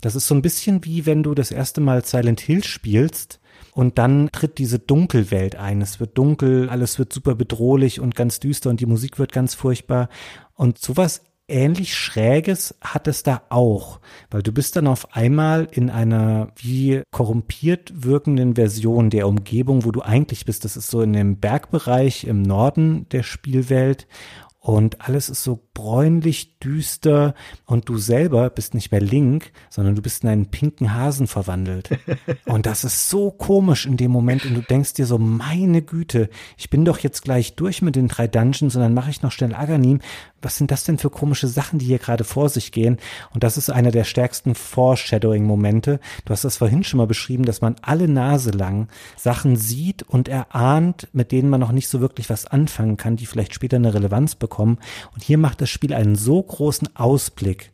Das ist so ein bisschen wie wenn du das erste Mal Silent Hill spielst und dann tritt diese Dunkelwelt ein. Es wird dunkel, alles wird super bedrohlich und ganz düster und die Musik wird ganz furchtbar. Und sowas ähnlich Schräges hat es da auch, weil du bist dann auf einmal in einer wie korrumpiert wirkenden Version der Umgebung, wo du eigentlich bist. Das ist so in dem Bergbereich im Norden der Spielwelt und alles ist so bräunlich düster und du selber bist nicht mehr Link, sondern du bist in einen pinken Hasen verwandelt. (laughs) und das ist so komisch in dem Moment und du denkst dir so, meine Güte, ich bin doch jetzt gleich durch mit den drei Dungeons und dann mache ich noch schnell Aganim. Was sind das denn für komische Sachen, die hier gerade vor sich gehen? Und das ist einer der stärksten Foreshadowing-Momente. Du hast das vorhin schon mal beschrieben, dass man alle Nase lang Sachen sieht und erahnt, mit denen man noch nicht so wirklich was anfangen kann, die vielleicht später eine Relevanz bekommen bekommen. Und hier macht das Spiel einen so großen Ausblick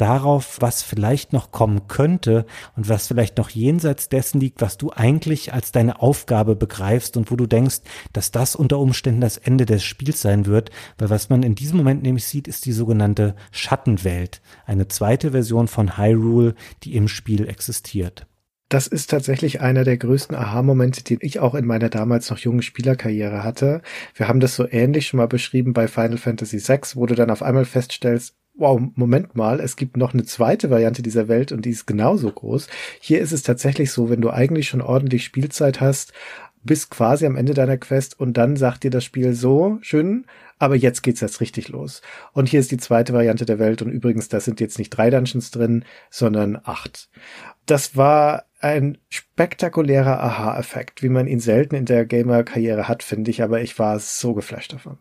darauf, was vielleicht noch kommen könnte und was vielleicht noch jenseits dessen liegt, was du eigentlich als deine Aufgabe begreifst und wo du denkst, dass das unter Umständen das Ende des Spiels sein wird, weil was man in diesem Moment nämlich sieht, ist die sogenannte Schattenwelt, eine zweite Version von Hyrule, die im Spiel existiert. Das ist tatsächlich einer der größten Aha-Momente, die ich auch in meiner damals noch jungen Spielerkarriere hatte. Wir haben das so ähnlich schon mal beschrieben bei Final Fantasy VI, wo du dann auf einmal feststellst, wow, Moment mal, es gibt noch eine zweite Variante dieser Welt und die ist genauso groß. Hier ist es tatsächlich so, wenn du eigentlich schon ordentlich Spielzeit hast, bist quasi am Ende deiner Quest und dann sagt dir das Spiel so, schön, aber jetzt geht's jetzt richtig los. Und hier ist die zweite Variante der Welt und übrigens, da sind jetzt nicht drei Dungeons drin, sondern acht. Das war ein spektakulärer Aha-Effekt, wie man ihn selten in der Gamer-Karriere hat, finde ich, aber ich war so geflasht davon.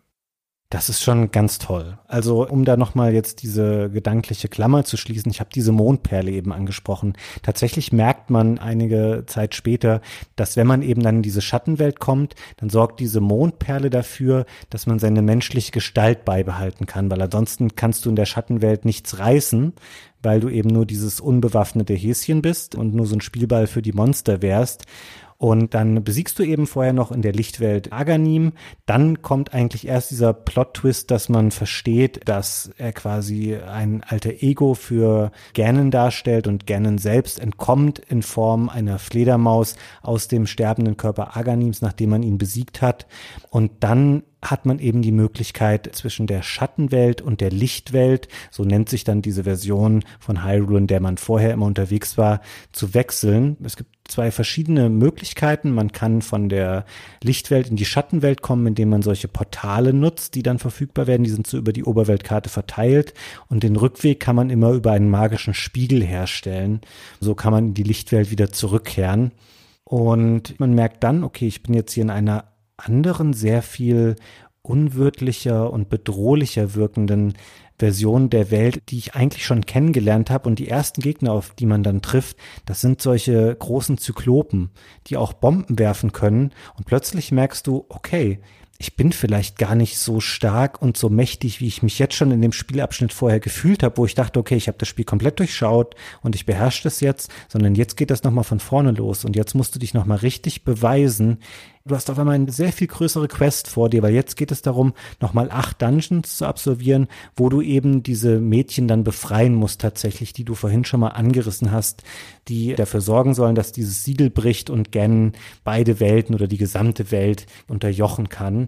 Das ist schon ganz toll. Also um da nochmal jetzt diese gedankliche Klammer zu schließen, ich habe diese Mondperle eben angesprochen. Tatsächlich merkt man einige Zeit später, dass wenn man eben dann in diese Schattenwelt kommt, dann sorgt diese Mondperle dafür, dass man seine menschliche Gestalt beibehalten kann, weil ansonsten kannst du in der Schattenwelt nichts reißen, weil du eben nur dieses unbewaffnete Häschen bist und nur so ein Spielball für die Monster wärst. Und dann besiegst du eben vorher noch in der Lichtwelt Aganim. Dann kommt eigentlich erst dieser Plot-Twist, dass man versteht, dass er quasi ein alter Ego für Ganon darstellt und Ganon selbst entkommt in Form einer Fledermaus aus dem sterbenden Körper Aganims, nachdem man ihn besiegt hat. Und dann hat man eben die Möglichkeit zwischen der Schattenwelt und der Lichtwelt, so nennt sich dann diese Version von Hyrule, in der man vorher immer unterwegs war, zu wechseln. Es gibt zwei verschiedene Möglichkeiten. Man kann von der Lichtwelt in die Schattenwelt kommen, indem man solche Portale nutzt, die dann verfügbar werden. Die sind so über die Oberweltkarte verteilt. Und den Rückweg kann man immer über einen magischen Spiegel herstellen. So kann man in die Lichtwelt wieder zurückkehren. Und man merkt dann, okay, ich bin jetzt hier in einer anderen, sehr viel unwirtlicher und bedrohlicher wirkenden Version der Welt, die ich eigentlich schon kennengelernt habe. Und die ersten Gegner, auf die man dann trifft, das sind solche großen Zyklopen, die auch Bomben werfen können. Und plötzlich merkst du, okay, ich bin vielleicht gar nicht so stark und so mächtig, wie ich mich jetzt schon in dem Spielabschnitt vorher gefühlt habe, wo ich dachte, okay, ich habe das Spiel komplett durchschaut und ich beherrsche das jetzt, sondern jetzt geht das nochmal von vorne los und jetzt musst du dich nochmal richtig beweisen, du hast auf einmal eine sehr viel größere Quest vor dir, weil jetzt geht es darum, nochmal acht Dungeons zu absolvieren, wo du eben diese Mädchen dann befreien musst tatsächlich, die du vorhin schon mal angerissen hast, die dafür sorgen sollen, dass dieses Siegel bricht und Gen beide Welten oder die gesamte Welt unterjochen kann.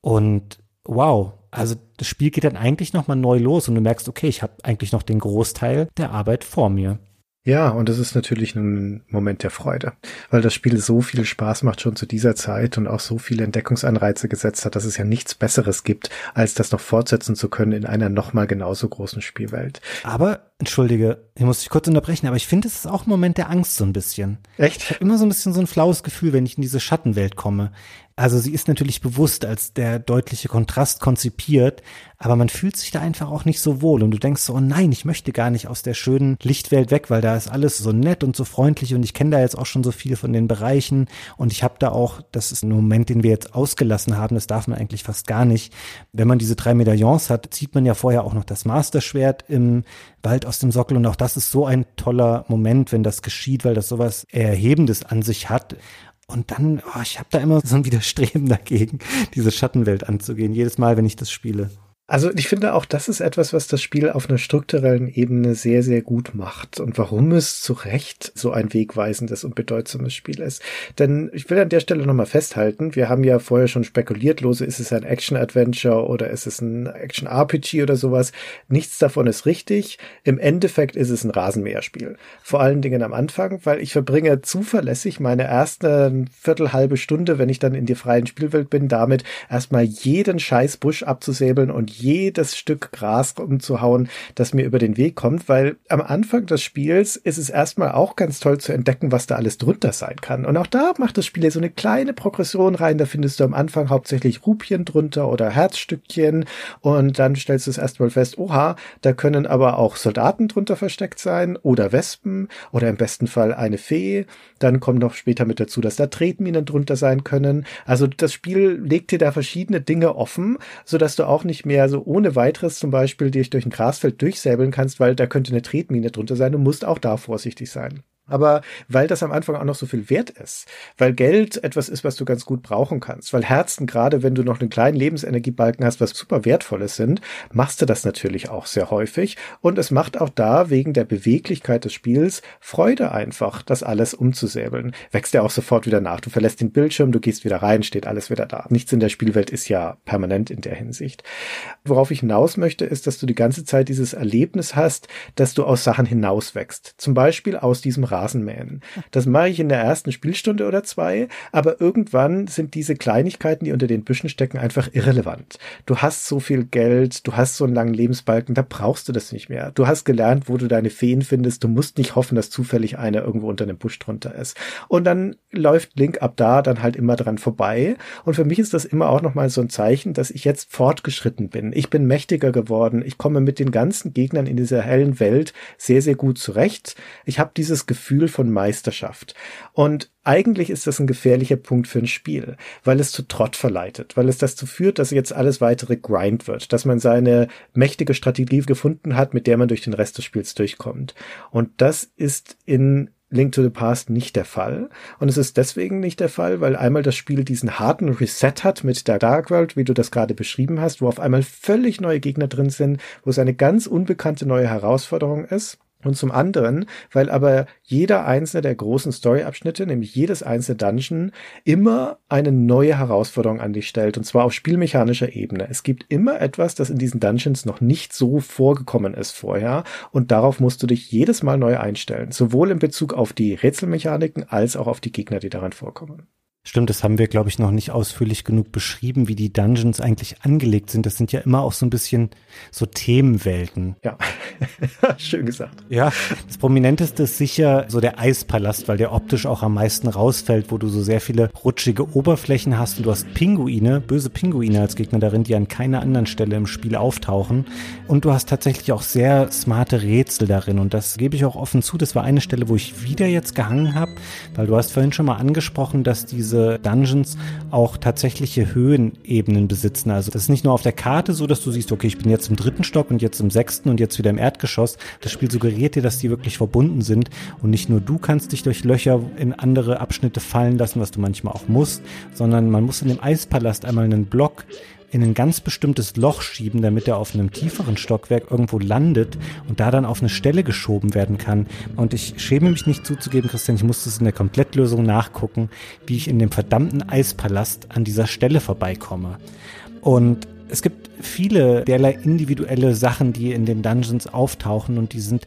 Und wow, also das Spiel geht dann eigentlich nochmal neu los und du merkst, okay, ich habe eigentlich noch den Großteil der Arbeit vor mir. Ja, und das ist natürlich ein Moment der Freude, weil das Spiel so viel Spaß macht schon zu dieser Zeit und auch so viele Entdeckungsanreize gesetzt hat, dass es ja nichts Besseres gibt, als das noch fortsetzen zu können in einer nochmal genauso großen Spielwelt. Aber, entschuldige, ich muss dich kurz unterbrechen, aber ich finde, es ist auch ein Moment der Angst so ein bisschen. Echt? Ich habe immer so ein bisschen so ein flaues Gefühl, wenn ich in diese Schattenwelt komme. Also sie ist natürlich bewusst als der deutliche Kontrast konzipiert, aber man fühlt sich da einfach auch nicht so wohl und du denkst so, oh nein, ich möchte gar nicht aus der schönen Lichtwelt weg, weil da ist alles so nett und so freundlich und ich kenne da jetzt auch schon so viel von den Bereichen und ich habe da auch, das ist ein Moment, den wir jetzt ausgelassen haben, das darf man eigentlich fast gar nicht. Wenn man diese drei Medaillons hat, zieht man ja vorher auch noch das Masterschwert im Wald aus dem Sockel und auch das ist so ein toller Moment, wenn das geschieht, weil das sowas Erhebendes an sich hat. Und dann, oh, ich habe da immer so ein Widerstreben (laughs) dagegen, diese Schattenwelt anzugehen, jedes Mal, wenn ich das spiele. Also ich finde auch, das ist etwas, was das Spiel auf einer strukturellen Ebene sehr, sehr gut macht und warum es zu Recht so ein wegweisendes und bedeutsames Spiel ist. Denn ich will an der Stelle nochmal festhalten, wir haben ja vorher schon spekuliert, lose, ist es ein Action-Adventure oder ist es ein Action-RPG oder sowas. Nichts davon ist richtig. Im Endeffekt ist es ein Rasenmäherspiel. Vor allen Dingen am Anfang, weil ich verbringe zuverlässig meine erste Viertelhalbe Stunde, wenn ich dann in die freien Spielwelt bin, damit erstmal jeden scheiß Busch abzusäbeln und jedes Stück Gras umzuhauen, das mir über den Weg kommt, weil am Anfang des Spiels ist es erstmal auch ganz toll zu entdecken, was da alles drunter sein kann. Und auch da macht das Spiel so eine kleine Progression rein. Da findest du am Anfang hauptsächlich Rupien drunter oder Herzstückchen und dann stellst du es erstmal fest, oha, da können aber auch Soldaten drunter versteckt sein oder Wespen oder im besten Fall eine Fee. Dann kommt noch später mit dazu, dass da Tretminen drunter sein können. Also das Spiel legt dir da verschiedene Dinge offen, so du auch nicht mehr so ohne weiteres zum Beispiel dich durch ein Grasfeld durchsäbeln kannst, weil da könnte eine Tretmine drunter sein. Du musst auch da vorsichtig sein. Aber weil das am Anfang auch noch so viel wert ist, weil Geld etwas ist, was du ganz gut brauchen kannst, weil Herzen, gerade wenn du noch einen kleinen Lebensenergiebalken hast, was super wertvolles sind, machst du das natürlich auch sehr häufig. Und es macht auch da wegen der Beweglichkeit des Spiels Freude einfach, das alles umzusäbeln. Wächst ja auch sofort wieder nach. Du verlässt den Bildschirm, du gehst wieder rein, steht alles wieder da. Nichts in der Spielwelt ist ja permanent in der Hinsicht. Worauf ich hinaus möchte, ist, dass du die ganze Zeit dieses Erlebnis hast, dass du aus Sachen hinauswächst. Zum Beispiel aus diesem Rahmen Rasenmähen. Das mache ich in der ersten Spielstunde oder zwei, aber irgendwann sind diese Kleinigkeiten, die unter den Büschen stecken, einfach irrelevant. Du hast so viel Geld, du hast so einen langen Lebensbalken, da brauchst du das nicht mehr. Du hast gelernt, wo du deine Feen findest, du musst nicht hoffen, dass zufällig einer irgendwo unter einem Busch drunter ist. Und dann läuft Link ab da dann halt immer dran vorbei. Und für mich ist das immer auch nochmal so ein Zeichen, dass ich jetzt fortgeschritten bin. Ich bin mächtiger geworden. Ich komme mit den ganzen Gegnern in dieser hellen Welt sehr, sehr gut zurecht. Ich habe dieses Gefühl, Gefühl von Meisterschaft. Und eigentlich ist das ein gefährlicher Punkt für ein Spiel, weil es zu Trott verleitet, weil es dazu führt, dass jetzt alles weitere Grind wird, dass man seine mächtige Strategie gefunden hat, mit der man durch den Rest des Spiels durchkommt. Und das ist in Link to the Past nicht der Fall. Und es ist deswegen nicht der Fall, weil einmal das Spiel diesen harten Reset hat mit der Dark World, wie du das gerade beschrieben hast, wo auf einmal völlig neue Gegner drin sind, wo es eine ganz unbekannte neue Herausforderung ist. Und zum anderen, weil aber jeder einzelne der großen Story-Abschnitte, nämlich jedes einzelne Dungeon, immer eine neue Herausforderung an dich stellt, und zwar auf spielmechanischer Ebene. Es gibt immer etwas, das in diesen Dungeons noch nicht so vorgekommen ist vorher, und darauf musst du dich jedes Mal neu einstellen, sowohl in Bezug auf die Rätselmechaniken als auch auf die Gegner, die daran vorkommen. Stimmt, das haben wir, glaube ich, noch nicht ausführlich genug beschrieben, wie die Dungeons eigentlich angelegt sind. Das sind ja immer auch so ein bisschen so Themenwelten. Ja, (laughs) schön gesagt. Ja, das Prominenteste ist sicher so der Eispalast, weil der optisch auch am meisten rausfällt, wo du so sehr viele rutschige Oberflächen hast und du hast Pinguine, böse Pinguine als Gegner darin, die an keiner anderen Stelle im Spiel auftauchen. Und du hast tatsächlich auch sehr smarte Rätsel darin und das gebe ich auch offen zu. Das war eine Stelle, wo ich wieder jetzt gehangen habe, weil du hast vorhin schon mal angesprochen, dass diese diese Dungeons auch tatsächliche Höhenebenen besitzen. Also das ist nicht nur auf der Karte so, dass du siehst, okay, ich bin jetzt im dritten Stock und jetzt im sechsten und jetzt wieder im Erdgeschoss. Das Spiel suggeriert dir, dass die wirklich verbunden sind und nicht nur du kannst dich durch Löcher in andere Abschnitte fallen lassen, was du manchmal auch musst, sondern man muss in dem Eispalast einmal einen Block in ein ganz bestimmtes Loch schieben, damit er auf einem tieferen Stockwerk irgendwo landet und da dann auf eine Stelle geschoben werden kann. Und ich schäme mich nicht zuzugeben, Christian, ich musste es in der Komplettlösung nachgucken, wie ich in dem verdammten Eispalast an dieser Stelle vorbeikomme. Und es gibt viele derlei individuelle Sachen, die in den Dungeons auftauchen und die sind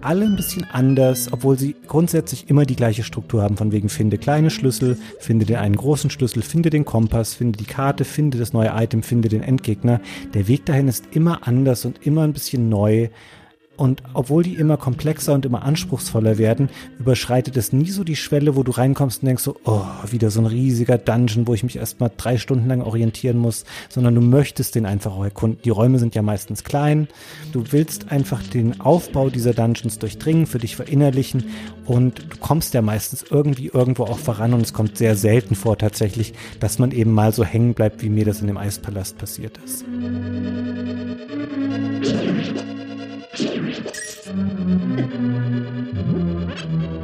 alle ein bisschen anders, obwohl sie grundsätzlich immer die gleiche Struktur haben, von wegen finde kleine Schlüssel, finde den einen großen Schlüssel, finde den Kompass, finde die Karte, finde das neue Item, finde den Endgegner. Der Weg dahin ist immer anders und immer ein bisschen neu und obwohl die immer komplexer und immer anspruchsvoller werden, überschreitet es nie so die Schwelle, wo du reinkommst und denkst so, oh, wieder so ein riesiger Dungeon, wo ich mich erstmal drei Stunden lang orientieren muss, sondern du möchtest den einfach auch erkunden. Die Räume sind ja meistens klein. Du willst einfach den Aufbau dieser Dungeons durchdringen, für dich verinnerlichen und du kommst ja meistens irgendwie irgendwo auch voran und es kommt sehr selten vor tatsächlich, dass man eben mal so hängen bleibt, wie mir das in dem Eispalast passiert ist. Thank you.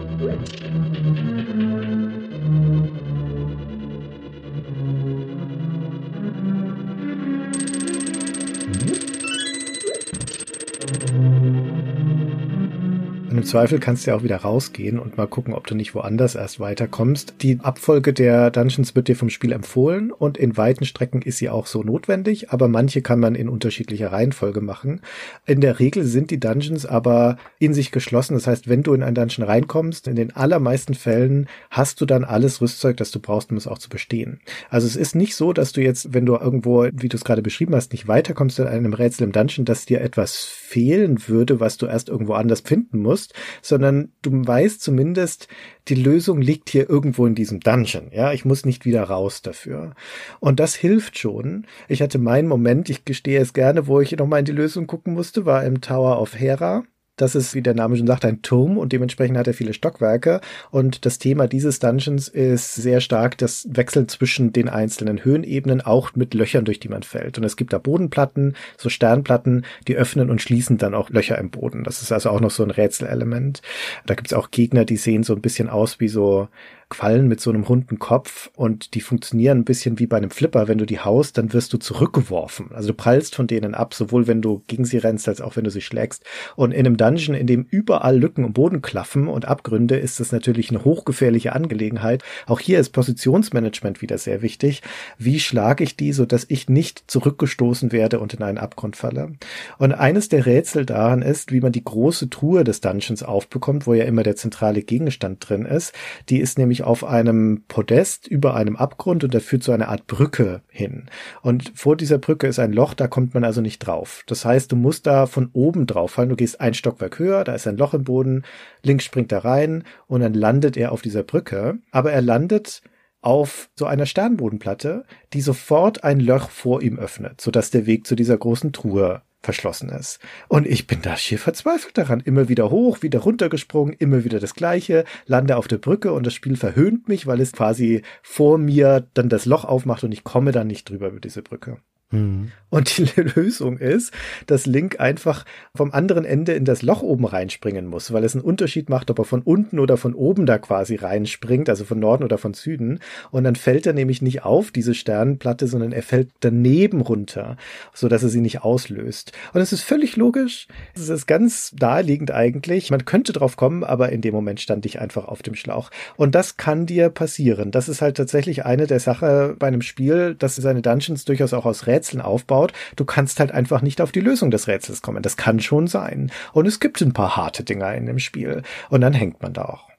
Im Zweifel kannst du ja auch wieder rausgehen und mal gucken, ob du nicht woanders erst weiterkommst. Die Abfolge der Dungeons wird dir vom Spiel empfohlen und in weiten Strecken ist sie auch so notwendig, aber manche kann man in unterschiedlicher Reihenfolge machen. In der Regel sind die Dungeons aber in sich geschlossen. Das heißt, wenn du in ein Dungeon reinkommst, in den allermeisten Fällen hast du dann alles Rüstzeug, das du brauchst, um es auch zu bestehen. Also es ist nicht so, dass du jetzt, wenn du irgendwo, wie du es gerade beschrieben hast, nicht weiterkommst in einem Rätsel im Dungeon, dass dir etwas fehlen würde, was du erst irgendwo anders finden musst musst, sondern du weißt zumindest, die Lösung liegt hier irgendwo in diesem Dungeon. Ja, ich muss nicht wieder raus dafür. Und das hilft schon. Ich hatte meinen Moment, ich gestehe es gerne, wo ich nochmal in die Lösung gucken musste, war im Tower of Hera. Das ist, wie der Name schon sagt, ein Turm und dementsprechend hat er viele Stockwerke. Und das Thema dieses Dungeons ist sehr stark das Wechseln zwischen den einzelnen Höhenebenen, auch mit Löchern, durch die man fällt. Und es gibt da Bodenplatten, so Sternplatten, die öffnen und schließen dann auch Löcher im Boden. Das ist also auch noch so ein Rätselelement. Da gibt es auch Gegner, die sehen so ein bisschen aus wie so Quallen mit so einem runden Kopf und die funktionieren ein bisschen wie bei einem Flipper. Wenn du die haust, dann wirst du zurückgeworfen. Also du prallst von denen ab, sowohl wenn du gegen sie rennst, als auch wenn du sie schlägst. Und in einem Dungeon, in dem überall Lücken im Boden klaffen und Abgründe, ist das natürlich eine hochgefährliche Angelegenheit. Auch hier ist Positionsmanagement wieder sehr wichtig. Wie schlage ich die, so dass ich nicht zurückgestoßen werde und in einen Abgrund falle? Und eines der Rätsel daran ist, wie man die große Truhe des Dungeons aufbekommt, wo ja immer der zentrale Gegenstand drin ist. Die ist nämlich nämlich auf einem Podest über einem Abgrund und der führt zu einer Art Brücke hin. Und vor dieser Brücke ist ein Loch, da kommt man also nicht drauf. Das heißt, du musst da von oben drauf fallen. Du gehst ein Stockwerk höher, da ist ein Loch im Boden, links springt er rein und dann landet er auf dieser Brücke. Aber er landet auf so einer Sternbodenplatte, die sofort ein Loch vor ihm öffnet, sodass der Weg zu dieser großen Truhe verschlossen ist. Und ich bin da schier verzweifelt daran. Immer wieder hoch, wieder runtergesprungen, immer wieder das Gleiche, lande auf der Brücke und das Spiel verhöhnt mich, weil es quasi vor mir dann das Loch aufmacht und ich komme dann nicht drüber über diese Brücke. Mhm. Und die (laughs) Lösung ist, dass Link einfach vom anderen Ende in das Loch oben reinspringen muss, weil es einen Unterschied macht, ob er von unten oder von oben da quasi reinspringt, also von Norden oder von Süden. Und dann fällt er nämlich nicht auf diese Sternenplatte, sondern er fällt daneben runter, so dass er sie nicht auslöst. Und es ist völlig logisch. Es ist ganz naheliegend eigentlich. Man könnte drauf kommen, aber in dem Moment stand ich einfach auf dem Schlauch. Und das kann dir passieren. Das ist halt tatsächlich eine der Sachen bei einem Spiel, dass seine Dungeons durchaus auch aus Rätseln Rätseln aufbaut. Du kannst halt einfach nicht auf die Lösung des Rätsels kommen. Das kann schon sein. Und es gibt ein paar harte Dinger in dem Spiel. Und dann hängt man da auch.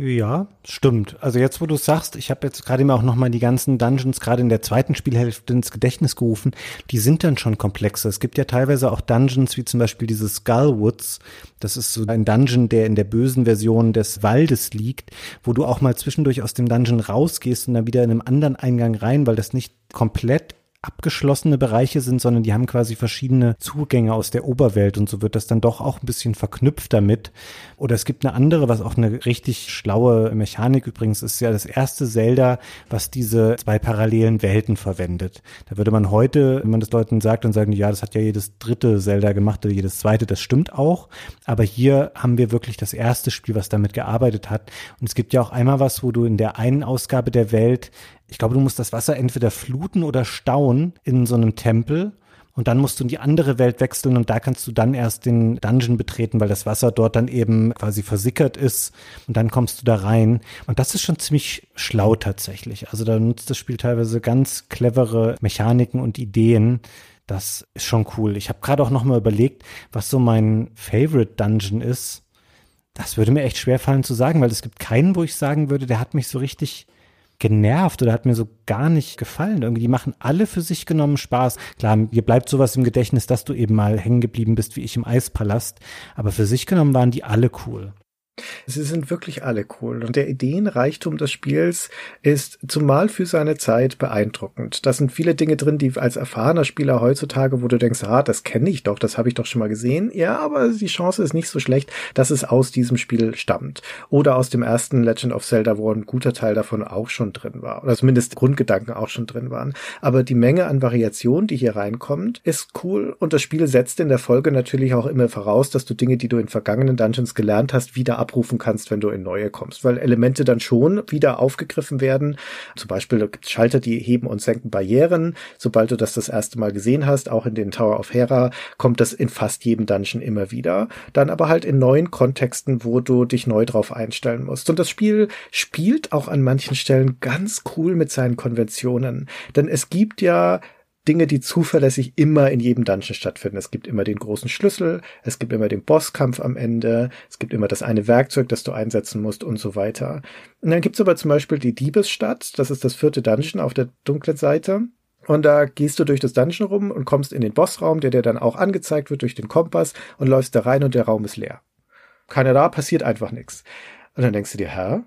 Ja, stimmt. Also jetzt, wo du sagst, ich habe jetzt gerade mir auch nochmal die ganzen Dungeons gerade in der zweiten Spielhälfte ins Gedächtnis gerufen, die sind dann schon komplexer. Es gibt ja teilweise auch Dungeons, wie zum Beispiel dieses Skullwoods. Das ist so ein Dungeon, der in der bösen Version des Waldes liegt, wo du auch mal zwischendurch aus dem Dungeon rausgehst und dann wieder in einem anderen Eingang rein, weil das nicht komplett abgeschlossene Bereiche sind, sondern die haben quasi verschiedene Zugänge aus der Oberwelt und so wird das dann doch auch ein bisschen verknüpft damit. Oder es gibt eine andere, was auch eine richtig schlaue Mechanik übrigens ist, ja das erste Zelda, was diese zwei parallelen Welten verwendet. Da würde man heute, wenn man das Leuten sagt, dann sagen ja, das hat ja jedes dritte Zelda gemacht oder jedes zweite, das stimmt auch. Aber hier haben wir wirklich das erste Spiel, was damit gearbeitet hat. Und es gibt ja auch einmal was, wo du in der einen Ausgabe der Welt ich glaube, du musst das Wasser entweder fluten oder stauen in so einem Tempel. Und dann musst du in die andere Welt wechseln und da kannst du dann erst den Dungeon betreten, weil das Wasser dort dann eben quasi versickert ist und dann kommst du da rein. Und das ist schon ziemlich schlau tatsächlich. Also da nutzt das Spiel teilweise ganz clevere Mechaniken und Ideen. Das ist schon cool. Ich habe gerade auch noch mal überlegt, was so mein Favorite Dungeon ist. Das würde mir echt schwer fallen zu sagen, weil es gibt keinen, wo ich sagen würde, der hat mich so richtig genervt oder hat mir so gar nicht gefallen. Irgendwie die machen alle für sich genommen Spaß. Klar, mir bleibt sowas im Gedächtnis, dass du eben mal hängen geblieben bist wie ich im Eispalast. Aber für sich genommen waren die alle cool. Sie sind wirklich alle cool und der Ideenreichtum des Spiels ist zumal für seine Zeit beeindruckend. Da sind viele Dinge drin, die als erfahrener Spieler heutzutage, wo du denkst, ah, das kenne ich doch, das habe ich doch schon mal gesehen. Ja, aber die Chance ist nicht so schlecht, dass es aus diesem Spiel stammt. Oder aus dem ersten Legend of Zelda, wo ein guter Teil davon auch schon drin war. Oder zumindest Grundgedanken auch schon drin waren. Aber die Menge an Variation, die hier reinkommt, ist cool und das Spiel setzt in der Folge natürlich auch immer voraus, dass du Dinge, die du in vergangenen Dungeons gelernt hast, wieder abrufen kannst, wenn du in neue kommst, weil Elemente dann schon wieder aufgegriffen werden. Zum Beispiel gibt es Schalter, die heben und senken Barrieren. Sobald du das das erste Mal gesehen hast, auch in den Tower of Hera, kommt das in fast jedem Dungeon immer wieder. Dann aber halt in neuen Kontexten, wo du dich neu drauf einstellen musst. Und das Spiel spielt auch an manchen Stellen ganz cool mit seinen Konventionen. Denn es gibt ja Dinge, die zuverlässig immer in jedem Dungeon stattfinden. Es gibt immer den großen Schlüssel, es gibt immer den Bosskampf am Ende, es gibt immer das eine Werkzeug, das du einsetzen musst und so weiter. Und dann gibt's aber zum Beispiel die Diebesstadt, das ist das vierte Dungeon auf der dunklen Seite. Und da gehst du durch das Dungeon rum und kommst in den Bossraum, der dir dann auch angezeigt wird durch den Kompass und läufst da rein und der Raum ist leer. Keiner da, passiert einfach nichts. Und dann denkst du dir, hä?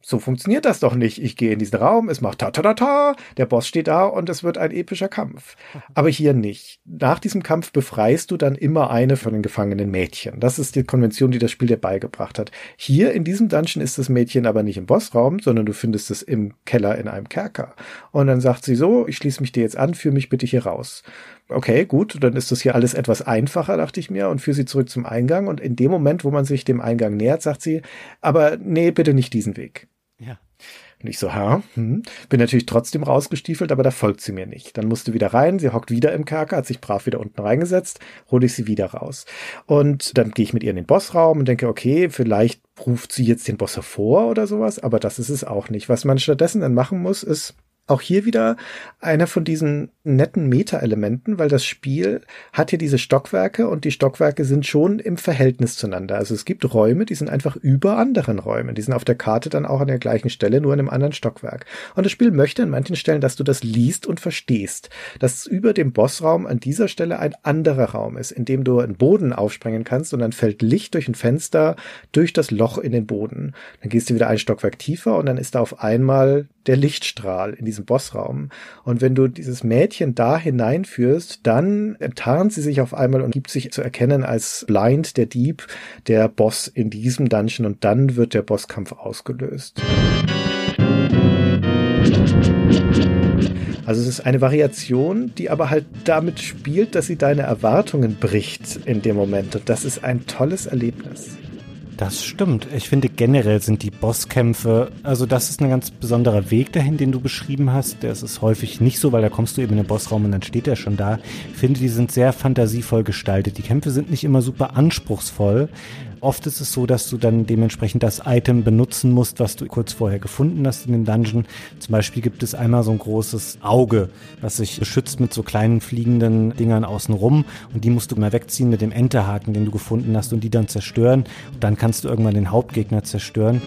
So funktioniert das doch nicht. Ich gehe in diesen Raum, es macht ta ta ta ta, der Boss steht da und es wird ein epischer Kampf. Aber hier nicht. Nach diesem Kampf befreist du dann immer eine von den gefangenen Mädchen. Das ist die Konvention, die das Spiel dir beigebracht hat. Hier in diesem Dungeon ist das Mädchen aber nicht im Bossraum, sondern du findest es im Keller in einem Kerker. Und dann sagt sie so, ich schließe mich dir jetzt an, führ mich bitte hier raus okay, gut, dann ist das hier alles etwas einfacher, dachte ich mir, und führe sie zurück zum Eingang. Und in dem Moment, wo man sich dem Eingang nähert, sagt sie, aber nee, bitte nicht diesen Weg. Ja. Und ich so, ha, hm. bin natürlich trotzdem rausgestiefelt, aber da folgt sie mir nicht. Dann musste wieder rein, sie hockt wieder im Kerker, hat sich brav wieder unten reingesetzt, hole ich sie wieder raus. Und dann gehe ich mit ihr in den Bossraum und denke, okay, vielleicht ruft sie jetzt den Boss hervor oder sowas, aber das ist es auch nicht. Was man stattdessen dann machen muss, ist auch hier wieder einer von diesen netten Meta-Elementen, weil das Spiel hat hier diese Stockwerke und die Stockwerke sind schon im Verhältnis zueinander. Also es gibt Räume, die sind einfach über anderen Räumen. Die sind auf der Karte dann auch an der gleichen Stelle, nur in einem anderen Stockwerk. Und das Spiel möchte an manchen Stellen, dass du das liest und verstehst. Dass über dem Bossraum an dieser Stelle ein anderer Raum ist, in dem du einen Boden aufspringen kannst und dann fällt Licht durch ein Fenster durch das Loch in den Boden. Dann gehst du wieder ein Stockwerk tiefer und dann ist da auf einmal der Lichtstrahl in diesem Bossraum. Und wenn du dieses Mädchen da hineinführst, dann enttarnt sie sich auf einmal und gibt sich zu erkennen als Blind, der Dieb, der Boss in diesem Dungeon und dann wird der Bosskampf ausgelöst. Also es ist eine Variation, die aber halt damit spielt, dass sie deine Erwartungen bricht in dem Moment. Und das ist ein tolles Erlebnis. Das stimmt. Ich finde generell sind die Bosskämpfe, also das ist ein ganz besonderer Weg dahin, den du beschrieben hast. Der ist häufig nicht so, weil da kommst du eben in den Bossraum und dann steht er schon da. Ich finde, die sind sehr fantasievoll gestaltet. Die Kämpfe sind nicht immer super anspruchsvoll, Oft ist es so, dass du dann dementsprechend das Item benutzen musst, was du kurz vorher gefunden hast in dem Dungeon. Zum Beispiel gibt es einmal so ein großes Auge, was sich beschützt mit so kleinen fliegenden Dingern außenrum und die musst du mal wegziehen mit dem Enterhaken, den du gefunden hast und die dann zerstören. Und dann kannst du irgendwann den Hauptgegner zerstören.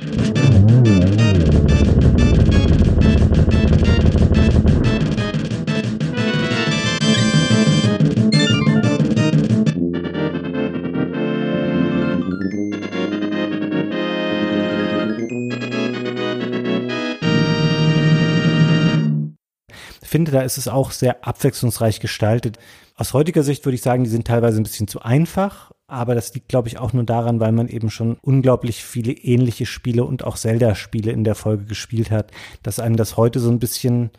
Finde, da ist es auch sehr abwechslungsreich gestaltet. Aus heutiger Sicht würde ich sagen, die sind teilweise ein bisschen zu einfach, aber das liegt, glaube ich, auch nur daran, weil man eben schon unglaublich viele ähnliche Spiele und auch Zelda-Spiele in der Folge gespielt hat, dass einem das heute so ein bisschen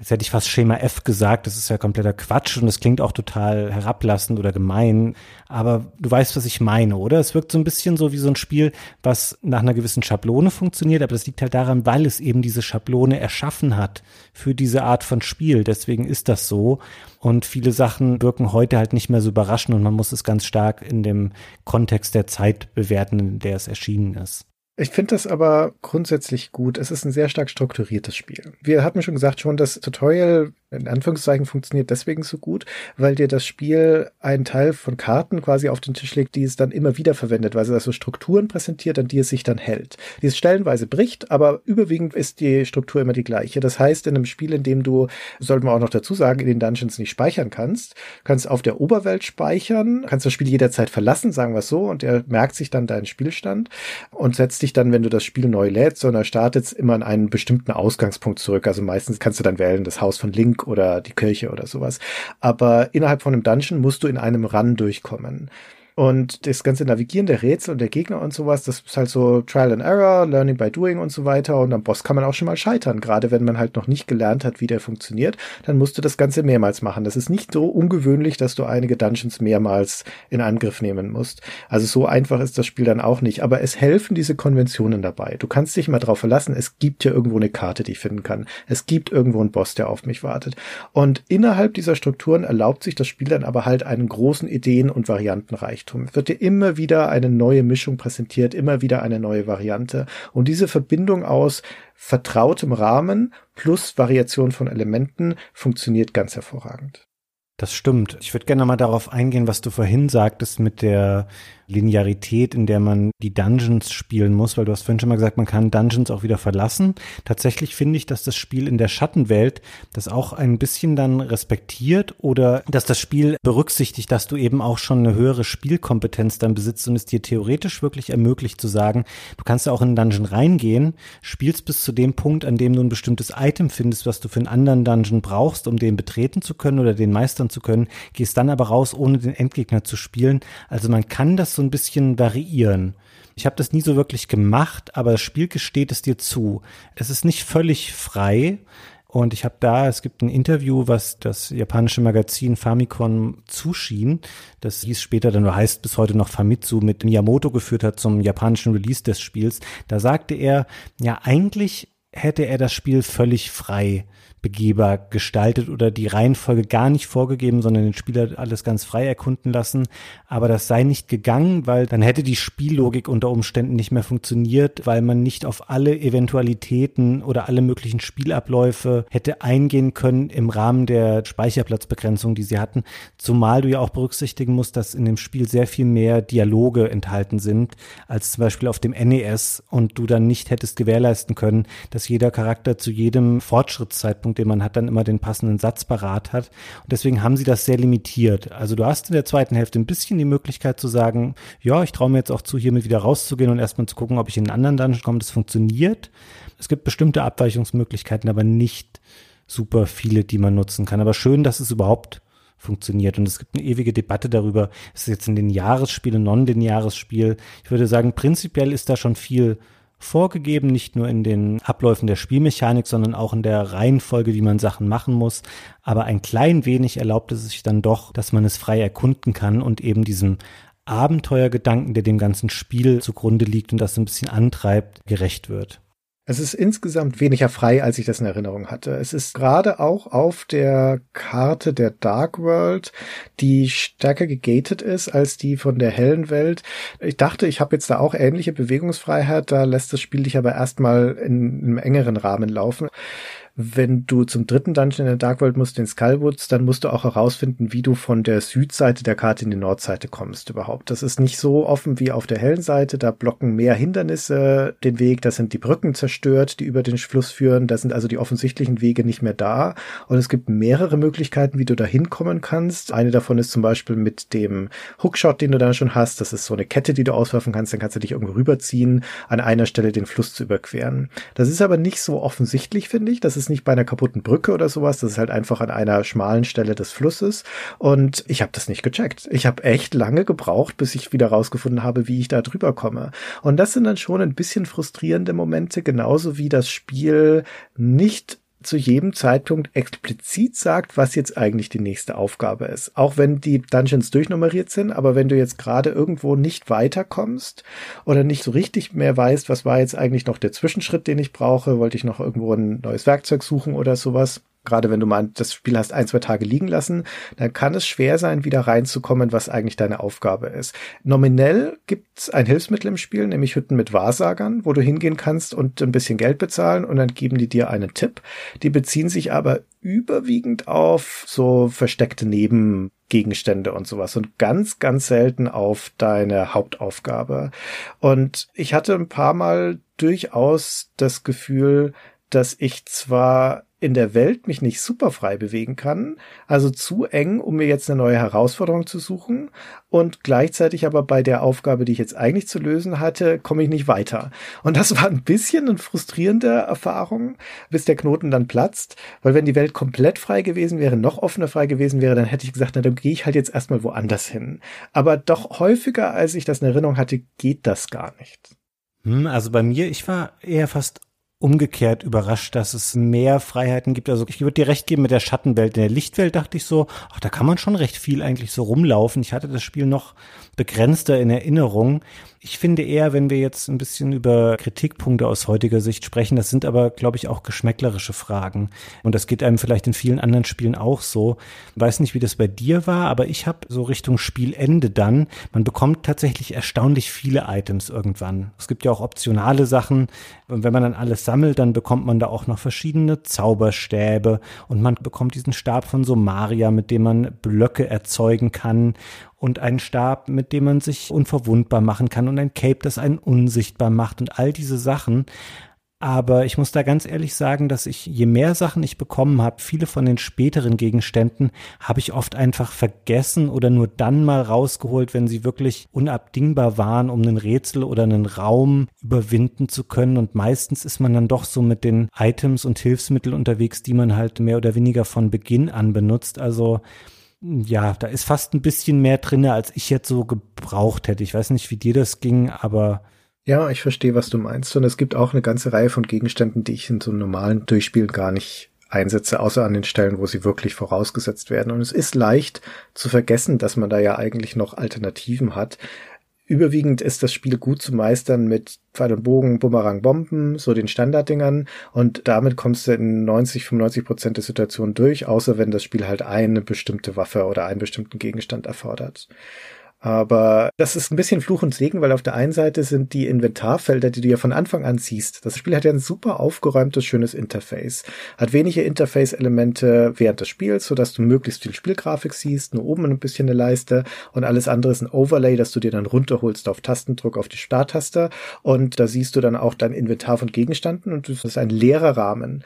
Jetzt hätte ich fast Schema F gesagt, das ist ja kompletter Quatsch und das klingt auch total herablassend oder gemein. Aber du weißt, was ich meine, oder? Es wirkt so ein bisschen so wie so ein Spiel, was nach einer gewissen Schablone funktioniert, aber das liegt halt daran, weil es eben diese Schablone erschaffen hat für diese Art von Spiel. Deswegen ist das so. Und viele Sachen wirken heute halt nicht mehr so überraschend und man muss es ganz stark in dem Kontext der Zeit bewerten, in der es erschienen ist. Ich finde das aber grundsätzlich gut. Es ist ein sehr stark strukturiertes Spiel. Wir hatten schon gesagt, schon das Tutorial in Anführungszeichen funktioniert deswegen so gut, weil dir das Spiel einen Teil von Karten quasi auf den Tisch legt, die es dann immer wieder verwendet, weil es also Strukturen präsentiert, an die es sich dann hält. Die es stellenweise bricht, aber überwiegend ist die Struktur immer die gleiche. Das heißt, in einem Spiel, in dem du, sollte man auch noch dazu sagen, in den Dungeons nicht speichern kannst, kannst auf der Oberwelt speichern, kannst das Spiel jederzeit verlassen, sagen wir es so, und er merkt sich dann deinen Spielstand und setzt dich dann, wenn du das Spiel neu lädst, sondern startet immer an einen bestimmten Ausgangspunkt zurück. Also meistens kannst du dann wählen, das Haus von Link oder die Kirche oder sowas. Aber innerhalb von einem Dungeon musst du in einem Run durchkommen. Und das ganze Navigieren der Rätsel und der Gegner und sowas, das ist halt so Trial and Error, Learning by Doing und so weiter. Und am Boss kann man auch schon mal scheitern. Gerade wenn man halt noch nicht gelernt hat, wie der funktioniert, dann musst du das Ganze mehrmals machen. Das ist nicht so ungewöhnlich, dass du einige Dungeons mehrmals in Angriff nehmen musst. Also so einfach ist das Spiel dann auch nicht. Aber es helfen diese Konventionen dabei. Du kannst dich mal drauf verlassen. Es gibt ja irgendwo eine Karte, die ich finden kann. Es gibt irgendwo einen Boss, der auf mich wartet. Und innerhalb dieser Strukturen erlaubt sich das Spiel dann aber halt einen großen Ideen- und Variantenreichtum. Es wird dir immer wieder eine neue Mischung präsentiert, immer wieder eine neue Variante. Und diese Verbindung aus vertrautem Rahmen plus Variation von Elementen funktioniert ganz hervorragend. Das stimmt. Ich würde gerne mal darauf eingehen, was du vorhin sagtest mit der Linearität, in der man die Dungeons spielen muss, weil du hast vorhin schon mal gesagt, man kann Dungeons auch wieder verlassen. Tatsächlich finde ich, dass das Spiel in der Schattenwelt das auch ein bisschen dann respektiert oder dass das Spiel berücksichtigt, dass du eben auch schon eine höhere Spielkompetenz dann besitzt und es dir theoretisch wirklich ermöglicht zu sagen, du kannst ja auch in einen Dungeon reingehen, spielst bis zu dem Punkt, an dem du ein bestimmtes Item findest, was du für einen anderen Dungeon brauchst, um den betreten zu können oder den meistern zu können, gehst dann aber raus, ohne den Endgegner zu spielen. Also man kann das so ein bisschen variieren. Ich habe das nie so wirklich gemacht, aber das Spiel gesteht es dir zu. Es ist nicht völlig frei. Und ich habe da, es gibt ein Interview, was das japanische Magazin Famicom zuschien. Das hieß später dann, oder heißt bis heute noch Famitsu, mit Miyamoto geführt hat zum japanischen Release des Spiels. Da sagte er, ja, eigentlich hätte er das Spiel völlig frei begehbar gestaltet oder die Reihenfolge gar nicht vorgegeben, sondern den Spieler alles ganz frei erkunden lassen. Aber das sei nicht gegangen, weil dann hätte die Spiellogik unter Umständen nicht mehr funktioniert, weil man nicht auf alle Eventualitäten oder alle möglichen Spielabläufe hätte eingehen können im Rahmen der Speicherplatzbegrenzung, die sie hatten. Zumal du ja auch berücksichtigen musst, dass in dem Spiel sehr viel mehr Dialoge enthalten sind, als zum Beispiel auf dem NES und du dann nicht hättest gewährleisten können, dass jeder Charakter zu jedem Fortschrittszeitpunkt Zeitpunkt, den man hat, dann immer den passenden Satz parat hat. Und deswegen haben sie das sehr limitiert. Also du hast in der zweiten Hälfte ein bisschen die Möglichkeit zu sagen, ja, ich traue mir jetzt auch zu, hiermit wieder rauszugehen und erstmal zu gucken, ob ich in einen anderen Dungeon komme. Das funktioniert. Es gibt bestimmte Abweichungsmöglichkeiten, aber nicht super viele, die man nutzen kann. Aber schön, dass es überhaupt funktioniert. Und es gibt eine ewige Debatte darüber, ist es jetzt ein lineares Spiel, ein non-lineares Spiel. Ich würde sagen, prinzipiell ist da schon viel vorgegeben, nicht nur in den Abläufen der Spielmechanik, sondern auch in der Reihenfolge, wie man Sachen machen muss. Aber ein klein wenig erlaubt es sich dann doch, dass man es frei erkunden kann und eben diesem Abenteuergedanken, der dem ganzen Spiel zugrunde liegt und das ein bisschen antreibt, gerecht wird. Es ist insgesamt weniger frei, als ich das in Erinnerung hatte. Es ist gerade auch auf der Karte der Dark World, die stärker gegated ist als die von der hellen Welt. Ich dachte, ich habe jetzt da auch ähnliche Bewegungsfreiheit, da lässt das Spiel dich aber erstmal in einem engeren Rahmen laufen wenn du zum dritten Dungeon in der Dark World musst, den Skullwoods, dann musst du auch herausfinden, wie du von der Südseite der Karte in die Nordseite kommst überhaupt. Das ist nicht so offen wie auf der hellen Seite. Da blocken mehr Hindernisse den Weg. Da sind die Brücken zerstört, die über den Fluss führen. Da sind also die offensichtlichen Wege nicht mehr da. Und es gibt mehrere Möglichkeiten, wie du da hinkommen kannst. Eine davon ist zum Beispiel mit dem Hookshot, den du dann schon hast. Das ist so eine Kette, die du auswerfen kannst. Dann kannst du dich irgendwo rüberziehen, an einer Stelle den Fluss zu überqueren. Das ist aber nicht so offensichtlich, finde ich. Das ist nicht bei einer kaputten Brücke oder sowas. Das ist halt einfach an einer schmalen Stelle des Flusses. Und ich habe das nicht gecheckt. Ich habe echt lange gebraucht, bis ich wieder rausgefunden habe, wie ich da drüber komme. Und das sind dann schon ein bisschen frustrierende Momente, genauso wie das Spiel nicht zu jedem Zeitpunkt explizit sagt, was jetzt eigentlich die nächste Aufgabe ist. Auch wenn die Dungeons durchnummeriert sind, aber wenn du jetzt gerade irgendwo nicht weiterkommst oder nicht so richtig mehr weißt, was war jetzt eigentlich noch der Zwischenschritt, den ich brauche, wollte ich noch irgendwo ein neues Werkzeug suchen oder sowas, gerade wenn du mal das Spiel hast ein, zwei Tage liegen lassen, dann kann es schwer sein, wieder reinzukommen, was eigentlich deine Aufgabe ist. Nominell gibt's ein Hilfsmittel im Spiel, nämlich Hütten mit Wahrsagern, wo du hingehen kannst und ein bisschen Geld bezahlen und dann geben die dir einen Tipp. Die beziehen sich aber überwiegend auf so versteckte Nebengegenstände und sowas und ganz, ganz selten auf deine Hauptaufgabe. Und ich hatte ein paar Mal durchaus das Gefühl, dass ich zwar in der Welt mich nicht super frei bewegen kann, also zu eng, um mir jetzt eine neue Herausforderung zu suchen und gleichzeitig aber bei der Aufgabe, die ich jetzt eigentlich zu lösen hatte, komme ich nicht weiter. Und das war ein bisschen eine frustrierende Erfahrung, bis der Knoten dann platzt, weil wenn die Welt komplett frei gewesen wäre, noch offener frei gewesen wäre, dann hätte ich gesagt, na, dann gehe ich halt jetzt erstmal woanders hin. Aber doch häufiger, als ich das in Erinnerung hatte, geht das gar nicht. Hm, also bei mir, ich war eher fast umgekehrt überrascht, dass es mehr Freiheiten gibt. Also ich würde dir recht geben mit der Schattenwelt. In der Lichtwelt dachte ich so, ach, da kann man schon recht viel eigentlich so rumlaufen. Ich hatte das Spiel noch begrenzter in Erinnerung. Ich finde eher, wenn wir jetzt ein bisschen über Kritikpunkte aus heutiger Sicht sprechen, das sind aber, glaube ich, auch geschmäcklerische Fragen. Und das geht einem vielleicht in vielen anderen Spielen auch so. Ich weiß nicht, wie das bei dir war, aber ich habe so Richtung Spielende dann, man bekommt tatsächlich erstaunlich viele Items irgendwann. Es gibt ja auch optionale Sachen. Und wenn man dann alles sammelt, dann bekommt man da auch noch verschiedene Zauberstäbe und man bekommt diesen Stab von Somaria, mit dem man Blöcke erzeugen kann und einen Stab, mit dem man sich unverwundbar machen kann und ein Cape, das einen unsichtbar macht und all diese Sachen. Aber ich muss da ganz ehrlich sagen, dass ich, je mehr Sachen ich bekommen habe, viele von den späteren Gegenständen habe ich oft einfach vergessen oder nur dann mal rausgeholt, wenn sie wirklich unabdingbar waren, um einen Rätsel oder einen Raum überwinden zu können. Und meistens ist man dann doch so mit den Items und Hilfsmitteln unterwegs, die man halt mehr oder weniger von Beginn an benutzt. Also ja, da ist fast ein bisschen mehr drinne, als ich jetzt so gebraucht hätte. Ich weiß nicht, wie dir das ging, aber ja, ich verstehe, was du meinst. Und es gibt auch eine ganze Reihe von Gegenständen, die ich in so einem normalen Durchspielen gar nicht einsetze, außer an den Stellen, wo sie wirklich vorausgesetzt werden. Und es ist leicht zu vergessen, dass man da ja eigentlich noch Alternativen hat. Überwiegend ist das Spiel gut zu meistern mit Pfeil und Bogen, Bumerang, Bomben, so den Standarddingern. Und damit kommst du in 90, 95 Prozent der Situationen durch, außer wenn das Spiel halt eine bestimmte Waffe oder einen bestimmten Gegenstand erfordert. Aber das ist ein bisschen Fluch und Segen, weil auf der einen Seite sind die Inventarfelder, die du ja von Anfang an siehst. Das Spiel hat ja ein super aufgeräumtes, schönes Interface. Hat wenige Interface-Elemente während des Spiels, sodass du möglichst viel Spielgrafik siehst, nur oben ein bisschen eine Leiste und alles andere ist ein Overlay, das du dir dann runterholst auf Tastendruck auf die Starttaste und da siehst du dann auch dein Inventar von Gegenständen und das ist ein leerer Rahmen.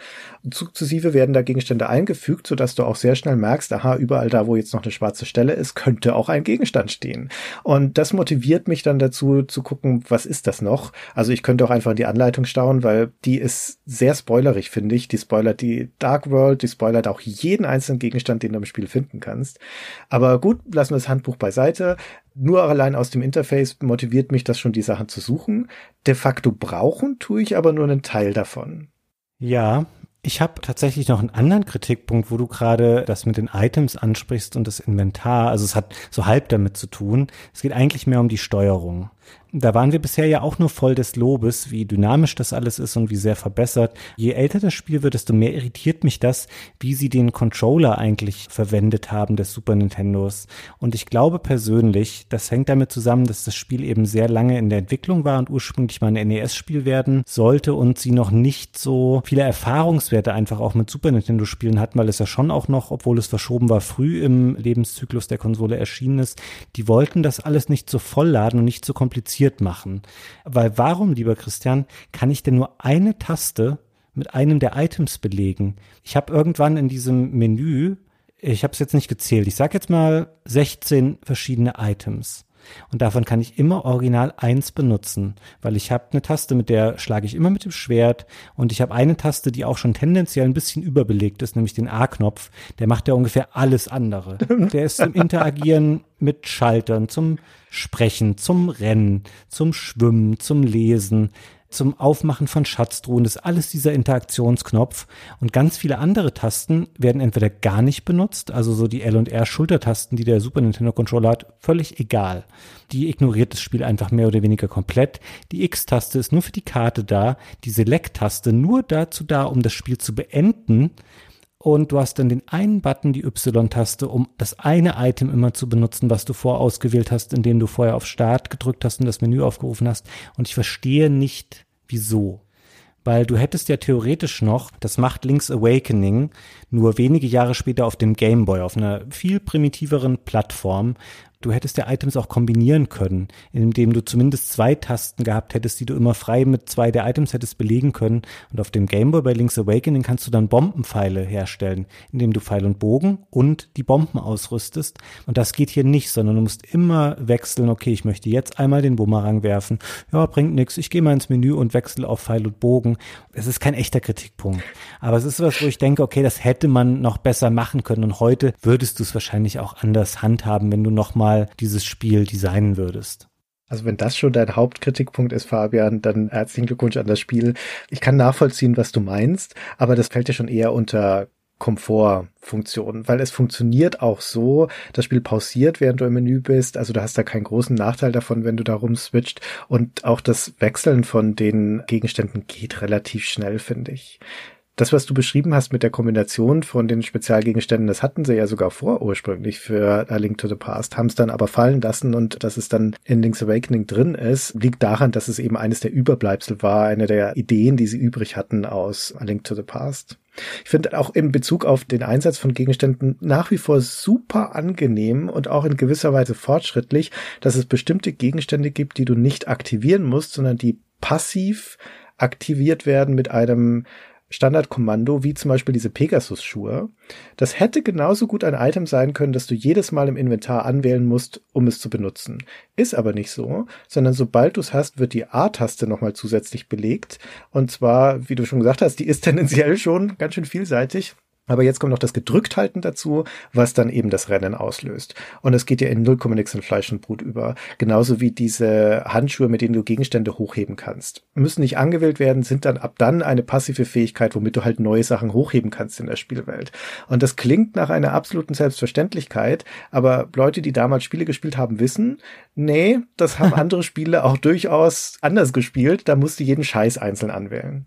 Sukzessive werden da Gegenstände eingefügt, sodass du auch sehr schnell merkst, aha, überall da, wo jetzt noch eine schwarze Stelle ist, könnte auch ein Gegenstand stehen gehen. Und das motiviert mich dann dazu zu gucken, was ist das noch? Also ich könnte auch einfach in die Anleitung stauen, weil die ist sehr spoilerig, finde ich. Die spoilert die Dark World, die spoilert auch jeden einzelnen Gegenstand, den du im Spiel finden kannst. Aber gut, lassen wir das Handbuch beiseite. Nur allein aus dem Interface motiviert mich das schon, die Sachen zu suchen. De facto brauchen tue ich aber nur einen Teil davon. Ja, ich habe tatsächlich noch einen anderen Kritikpunkt, wo du gerade das mit den Items ansprichst und das Inventar. Also es hat so halb damit zu tun. Es geht eigentlich mehr um die Steuerung. Da waren wir bisher ja auch nur voll des Lobes, wie dynamisch das alles ist und wie sehr verbessert. Je älter das Spiel wird, desto mehr irritiert mich das, wie sie den Controller eigentlich verwendet haben des Super Nintendos. Und ich glaube persönlich, das hängt damit zusammen, dass das Spiel eben sehr lange in der Entwicklung war und ursprünglich mal ein NES-Spiel werden sollte und sie noch nicht so viele Erfahrungswerte einfach auch mit Super Nintendo-Spielen hatten, weil es ja schon auch noch, obwohl es verschoben war, früh im Lebenszyklus der Konsole erschienen ist. Die wollten das alles nicht so vollladen und nicht so kompliziert kompliziert machen. Weil warum, lieber Christian, kann ich denn nur eine Taste mit einem der Items belegen? Ich habe irgendwann in diesem Menü, ich habe es jetzt nicht gezählt, ich sage jetzt mal 16 verschiedene Items. Und davon kann ich immer original eins benutzen, weil ich habe eine Taste, mit der schlage ich immer mit dem Schwert und ich habe eine Taste, die auch schon tendenziell ein bisschen überbelegt ist, nämlich den A-Knopf. Der macht ja ungefähr alles andere. Der ist zum Interagieren mit Schaltern, zum Sprechen, zum Rennen, zum Schwimmen, zum Lesen zum Aufmachen von Schatztruhen. Das ist alles dieser Interaktionsknopf. Und ganz viele andere Tasten werden entweder gar nicht benutzt, also so die L und R Schultertasten, die der Super Nintendo Controller hat, völlig egal. Die ignoriert das Spiel einfach mehr oder weniger komplett. Die X-Taste ist nur für die Karte da, die Select-Taste nur dazu da, um das Spiel zu beenden. Und du hast dann den einen Button, die Y-Taste, um das eine Item immer zu benutzen, was du vorausgewählt hast, indem du vorher auf Start gedrückt hast und das Menü aufgerufen hast. Und ich verstehe nicht, wieso. Weil du hättest ja theoretisch noch das macht Link's Awakening nur wenige Jahre später auf dem Game Boy, auf einer viel primitiveren Plattform, du hättest ja Items auch kombinieren können, indem du zumindest zwei Tasten gehabt hättest, die du immer frei mit zwei der Items hättest belegen können. Und auf dem Gameboy bei Link's Awakening kannst du dann Bombenpfeile herstellen, indem du Pfeil und Bogen und die Bomben ausrüstest. Und das geht hier nicht, sondern du musst immer wechseln, okay, ich möchte jetzt einmal den Bumerang werfen. Ja, bringt nichts. Ich gehe mal ins Menü und wechsle auf Pfeil und Bogen. Es ist kein echter Kritikpunkt. Aber es ist was, wo ich denke, okay, das hätte man noch besser machen können. Und heute würdest du es wahrscheinlich auch anders handhaben, wenn du nochmal mal dieses Spiel designen würdest. Also wenn das schon dein Hauptkritikpunkt ist, Fabian, dann herzlichen Glückwunsch an das Spiel. Ich kann nachvollziehen, was du meinst, aber das fällt ja schon eher unter Komfortfunktion, weil es funktioniert auch so, das Spiel pausiert, während du im Menü bist, also du hast da keinen großen Nachteil davon, wenn du da rumswitcht und auch das Wechseln von den Gegenständen geht relativ schnell, finde ich das, was du beschrieben hast mit der Kombination von den Spezialgegenständen, das hatten sie ja sogar vor ursprünglich für A Link to the Past, haben es dann aber fallen lassen und dass es dann in Link's Awakening drin ist, liegt daran, dass es eben eines der Überbleibsel war, eine der Ideen, die sie übrig hatten aus A Link to the Past. Ich finde auch in Bezug auf den Einsatz von Gegenständen nach wie vor super angenehm und auch in gewisser Weise fortschrittlich, dass es bestimmte Gegenstände gibt, die du nicht aktivieren musst, sondern die passiv aktiviert werden mit einem Standardkommando, wie zum Beispiel diese Pegasus-Schuhe. Das hätte genauso gut ein Item sein können, das du jedes Mal im Inventar anwählen musst, um es zu benutzen. Ist aber nicht so, sondern sobald du es hast, wird die A-Taste nochmal zusätzlich belegt. Und zwar, wie du schon gesagt hast, die ist (laughs) tendenziell schon ganz schön vielseitig. Aber jetzt kommt noch das Gedrückthalten dazu, was dann eben das Rennen auslöst. Und es geht ja in 0, nix in Fleisch und Brut über. Genauso wie diese Handschuhe, mit denen du Gegenstände hochheben kannst. Müssen nicht angewählt werden, sind dann ab dann eine passive Fähigkeit, womit du halt neue Sachen hochheben kannst in der Spielwelt. Und das klingt nach einer absoluten Selbstverständlichkeit, aber Leute, die damals Spiele gespielt haben, wissen, nee, das haben (laughs) andere Spiele auch durchaus anders gespielt. Da musst du jeden Scheiß einzeln anwählen.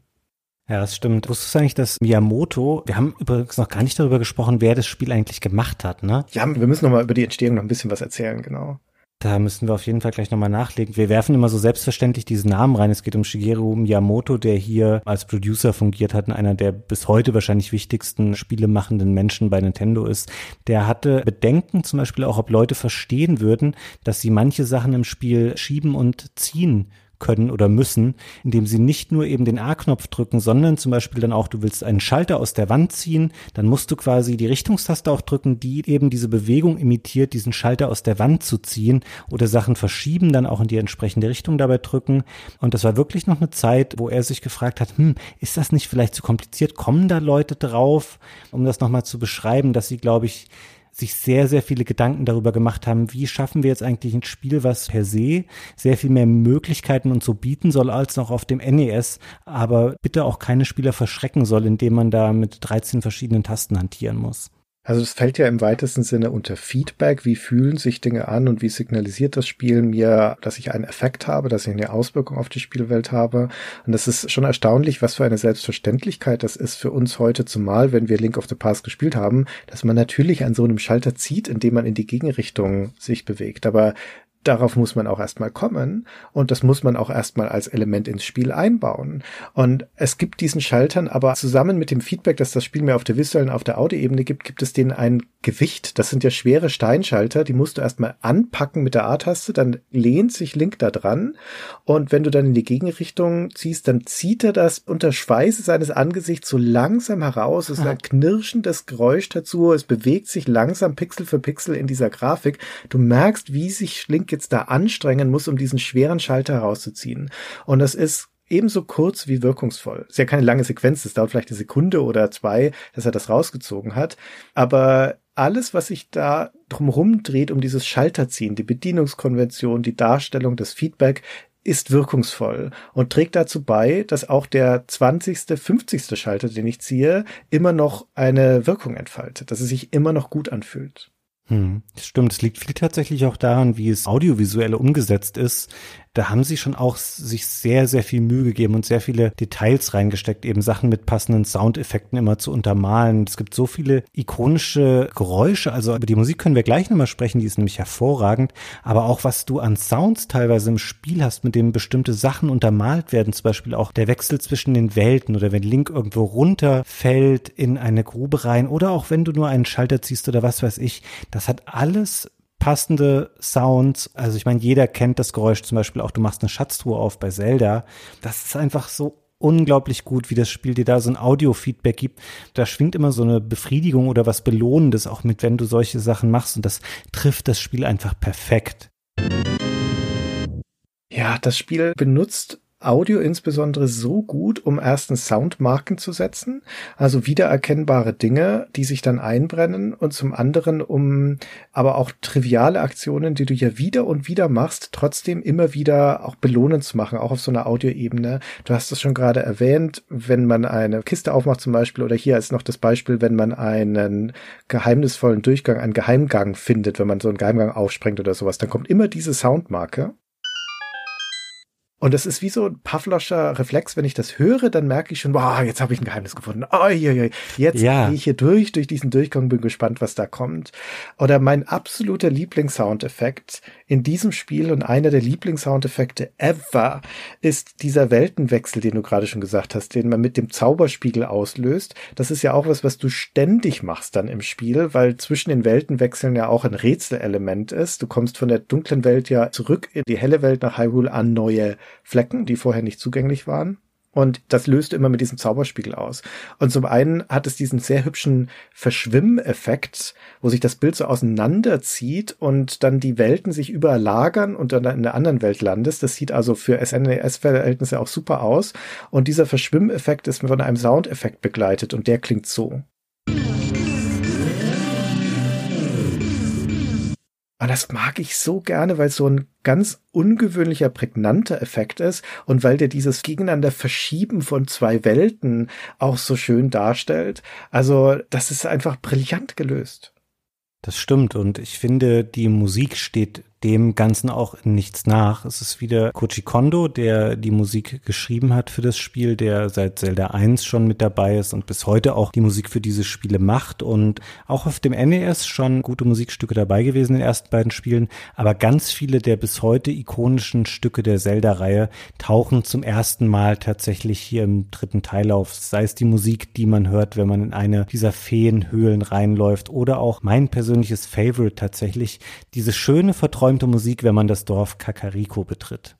Ja, das stimmt. Wusstest du eigentlich, dass Miyamoto, wir haben übrigens noch gar nicht darüber gesprochen, wer das Spiel eigentlich gemacht hat, ne? Ja, wir müssen noch mal über die Entstehung noch ein bisschen was erzählen, genau. Da müssen wir auf jeden Fall gleich nochmal nachlegen. Wir werfen immer so selbstverständlich diesen Namen rein. Es geht um Shigeru Miyamoto, der hier als Producer fungiert hat und einer der bis heute wahrscheinlich wichtigsten spielemachenden Menschen bei Nintendo ist. Der hatte Bedenken zum Beispiel auch, ob Leute verstehen würden, dass sie manche Sachen im Spiel schieben und ziehen können oder müssen, indem sie nicht nur eben den A-Knopf drücken, sondern zum Beispiel dann auch, du willst einen Schalter aus der Wand ziehen, dann musst du quasi die Richtungstaste auch drücken, die eben diese Bewegung imitiert, diesen Schalter aus der Wand zu ziehen oder Sachen verschieben, dann auch in die entsprechende Richtung dabei drücken. Und das war wirklich noch eine Zeit, wo er sich gefragt hat, hm, ist das nicht vielleicht zu kompliziert? Kommen da Leute drauf? Um das nochmal zu beschreiben, dass sie, glaube ich, sich sehr, sehr viele Gedanken darüber gemacht haben, wie schaffen wir jetzt eigentlich ein Spiel, was per se sehr viel mehr Möglichkeiten und so bieten soll als noch auf dem NES, aber bitte auch keine Spieler verschrecken soll, indem man da mit 13 verschiedenen Tasten hantieren muss. Also es fällt ja im weitesten Sinne unter Feedback. Wie fühlen sich Dinge an und wie signalisiert das Spiel mir, dass ich einen Effekt habe, dass ich eine Auswirkung auf die Spielwelt habe. Und das ist schon erstaunlich, was für eine Selbstverständlichkeit das ist für uns heute, zumal wenn wir Link of the Past gespielt haben, dass man natürlich an so einem Schalter zieht, indem man in die Gegenrichtung sich bewegt. Aber darauf muss man auch erstmal kommen und das muss man auch erstmal als Element ins Spiel einbauen. Und es gibt diesen Schaltern aber zusammen mit dem Feedback, dass das Spiel mir auf der visuellen, auf der Audioebene gibt, gibt es denen ein Gewicht. Das sind ja schwere Steinschalter, die musst du erstmal anpacken mit der A-Taste, dann lehnt sich Link da dran und wenn du dann in die Gegenrichtung ziehst, dann zieht er das unter Schweiße seines Angesichts so langsam heraus. Es ist ein knirschendes Geräusch dazu, es bewegt sich langsam Pixel für Pixel in dieser Grafik. Du merkst, wie sich Link jetzt da anstrengen muss, um diesen schweren Schalter herauszuziehen. Und das ist ebenso kurz wie wirkungsvoll. Ist ja keine lange Sequenz, es dauert vielleicht eine Sekunde oder zwei, dass er das rausgezogen hat. Aber alles, was sich da drumherum dreht, um dieses Schalterziehen, die Bedienungskonvention, die Darstellung, das Feedback, ist wirkungsvoll und trägt dazu bei, dass auch der 20., 50. Schalter, den ich ziehe, immer noch eine Wirkung entfaltet, dass es sich immer noch gut anfühlt. Hm, stimmt. Es liegt viel tatsächlich auch daran, wie es audiovisuell umgesetzt ist da haben sie schon auch sich sehr, sehr viel Mühe gegeben und sehr viele Details reingesteckt, eben Sachen mit passenden Soundeffekten immer zu untermalen. Es gibt so viele ikonische Geräusche, also über die Musik können wir gleich nochmal sprechen, die ist nämlich hervorragend, aber auch was du an Sounds teilweise im Spiel hast, mit dem bestimmte Sachen untermalt werden, zum Beispiel auch der Wechsel zwischen den Welten oder wenn Link irgendwo runterfällt in eine Grube rein oder auch wenn du nur einen Schalter ziehst oder was weiß ich, das hat alles passende Sounds. Also ich meine, jeder kennt das Geräusch zum Beispiel auch, du machst eine Schatztruhe auf bei Zelda. Das ist einfach so unglaublich gut, wie das Spiel dir da so ein Audio-Feedback gibt. Da schwingt immer so eine Befriedigung oder was Belohnendes auch mit, wenn du solche Sachen machst und das trifft das Spiel einfach perfekt. Ja, das Spiel benutzt Audio insbesondere so gut, um erstens Soundmarken zu setzen, also wiedererkennbare Dinge, die sich dann einbrennen und zum anderen um aber auch triviale Aktionen, die du ja wieder und wieder machst, trotzdem immer wieder auch belohnend zu machen, auch auf so einer Audioebene. Du hast es schon gerade erwähnt, wenn man eine Kiste aufmacht zum Beispiel oder hier ist noch das Beispiel, wenn man einen geheimnisvollen Durchgang, einen Geheimgang findet, wenn man so einen Geheimgang aufsprengt oder sowas, dann kommt immer diese Soundmarke und das ist wie so ein Pavloscher Reflex, wenn ich das höre, dann merke ich schon, wow, jetzt habe ich ein Geheimnis gefunden. Oh, je, je. Jetzt ja. gehe ich hier durch, durch diesen Durchgang, bin gespannt, was da kommt. Oder mein absoluter Lieblingssoundeffekt in diesem Spiel und einer der Lieblingssoundeffekte ever ist dieser Weltenwechsel, den du gerade schon gesagt hast, den man mit dem Zauberspiegel auslöst. Das ist ja auch was, was du ständig machst dann im Spiel, weil zwischen den Weltenwechseln ja auch ein Rätselelement ist. Du kommst von der dunklen Welt ja zurück in die helle Welt nach Hyrule an neue Flecken, die vorher nicht zugänglich waren. Und das löst immer mit diesem Zauberspiegel aus. Und zum einen hat es diesen sehr hübschen Verschwimmeffekt, wo sich das Bild so auseinanderzieht und dann die Welten sich überlagern und dann in der anderen Welt landest. Das sieht also für SNES-Verhältnisse auch super aus. Und dieser Verschwimmeffekt ist von einem Soundeffekt begleitet und der klingt so. Und das mag ich so gerne, weil es so ein ganz ungewöhnlicher, prägnanter Effekt ist und weil der dieses Gegeneinander Verschieben von zwei Welten auch so schön darstellt. Also, das ist einfach brillant gelöst. Das stimmt und ich finde, die Musik steht dem Ganzen auch nichts nach. Es ist wieder Koji Kondo, der die Musik geschrieben hat für das Spiel, der seit Zelda 1 schon mit dabei ist und bis heute auch die Musik für diese Spiele macht und auch auf dem NES schon gute Musikstücke dabei gewesen in den ersten beiden Spielen, aber ganz viele der bis heute ikonischen Stücke der Zelda-Reihe tauchen zum ersten Mal tatsächlich hier im dritten Teil auf. Sei es die Musik, die man hört, wenn man in eine dieser Feenhöhlen reinläuft oder auch mein persönliches Favorite tatsächlich, diese schöne verträumte verträumte Musik, wenn man das Dorf Kakariko betritt.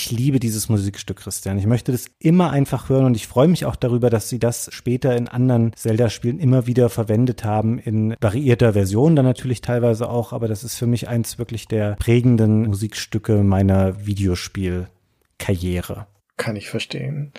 Ich liebe dieses Musikstück, Christian. Ich möchte das immer einfach hören und ich freue mich auch darüber, dass sie das später in anderen Zelda-Spielen immer wieder verwendet haben, in variierter Version dann natürlich teilweise auch, aber das ist für mich eins wirklich der prägenden Musikstücke meiner Videospielkarriere. Kann ich verstehen.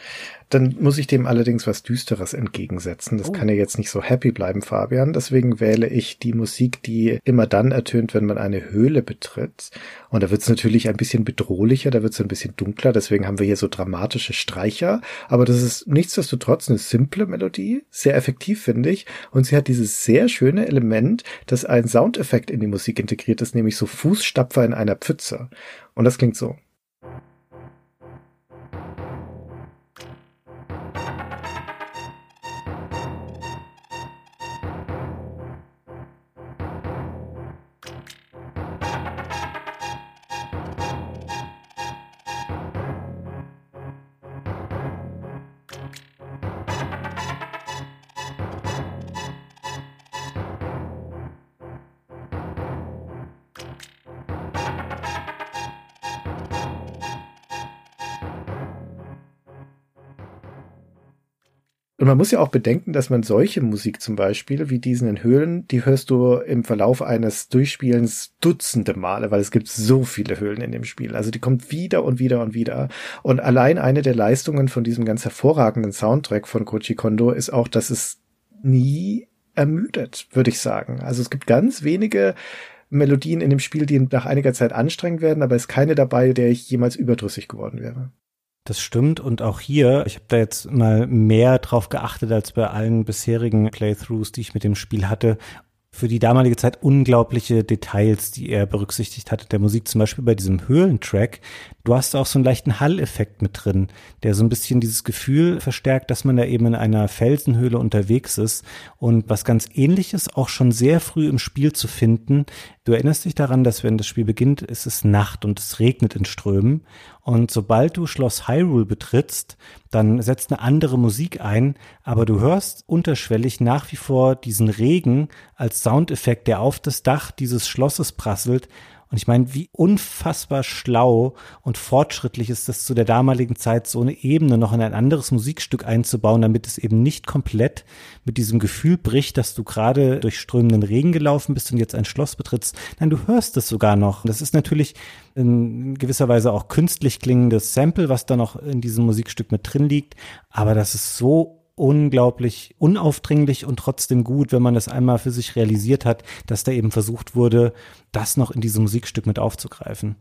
Dann muss ich dem allerdings was Düsteres entgegensetzen. Das oh. kann ja jetzt nicht so happy bleiben, Fabian. Deswegen wähle ich die Musik, die immer dann ertönt, wenn man eine Höhle betritt. Und da wird es natürlich ein bisschen bedrohlicher, da wird es ein bisschen dunkler. Deswegen haben wir hier so dramatische Streicher. Aber das ist nichtsdestotrotz eine simple Melodie. Sehr effektiv, finde ich. Und sie hat dieses sehr schöne Element, dass ein Soundeffekt in die Musik integriert ist, nämlich so Fußstapfer in einer Pfütze. Und das klingt so. Man muss ja auch bedenken, dass man solche Musik zum Beispiel, wie diesen in Höhlen, die hörst du im Verlauf eines Durchspielens dutzende Male, weil es gibt so viele Höhlen in dem Spiel. Also die kommt wieder und wieder und wieder. Und allein eine der Leistungen von diesem ganz hervorragenden Soundtrack von Koji Kondo ist auch, dass es nie ermüdet, würde ich sagen. Also es gibt ganz wenige Melodien in dem Spiel, die nach einiger Zeit anstrengend werden, aber es ist keine dabei, der ich jemals überdrüssig geworden wäre. Das stimmt und auch hier, ich habe da jetzt mal mehr drauf geachtet als bei allen bisherigen Playthroughs, die ich mit dem Spiel hatte für die damalige Zeit unglaubliche Details, die er berücksichtigt hatte, der Musik, zum Beispiel bei diesem Höhlentrack. Du hast auch so einen leichten Hall-Effekt mit drin, der so ein bisschen dieses Gefühl verstärkt, dass man da eben in einer Felsenhöhle unterwegs ist und was ganz ähnliches auch schon sehr früh im Spiel zu finden. Du erinnerst dich daran, dass wenn das Spiel beginnt, ist es Nacht und es regnet in Strömen. Und sobald du Schloss Hyrule betrittst, dann setzt eine andere Musik ein, aber du hörst unterschwellig nach wie vor diesen Regen als Soundeffekt, der auf das Dach dieses Schlosses prasselt und ich meine, wie unfassbar schlau und fortschrittlich ist das zu der damaligen Zeit, so eine Ebene noch in ein anderes Musikstück einzubauen, damit es eben nicht komplett mit diesem Gefühl bricht, dass du gerade durch strömenden Regen gelaufen bist und jetzt ein Schloss betrittst. Nein, du hörst es sogar noch. Das ist natürlich in gewisser Weise auch künstlich klingendes Sample, was da noch in diesem Musikstück mit drin liegt. Aber das ist so unglaublich unaufdringlich und trotzdem gut, wenn man das einmal für sich realisiert hat, dass da eben versucht wurde, das noch in diesem Musikstück mit aufzugreifen.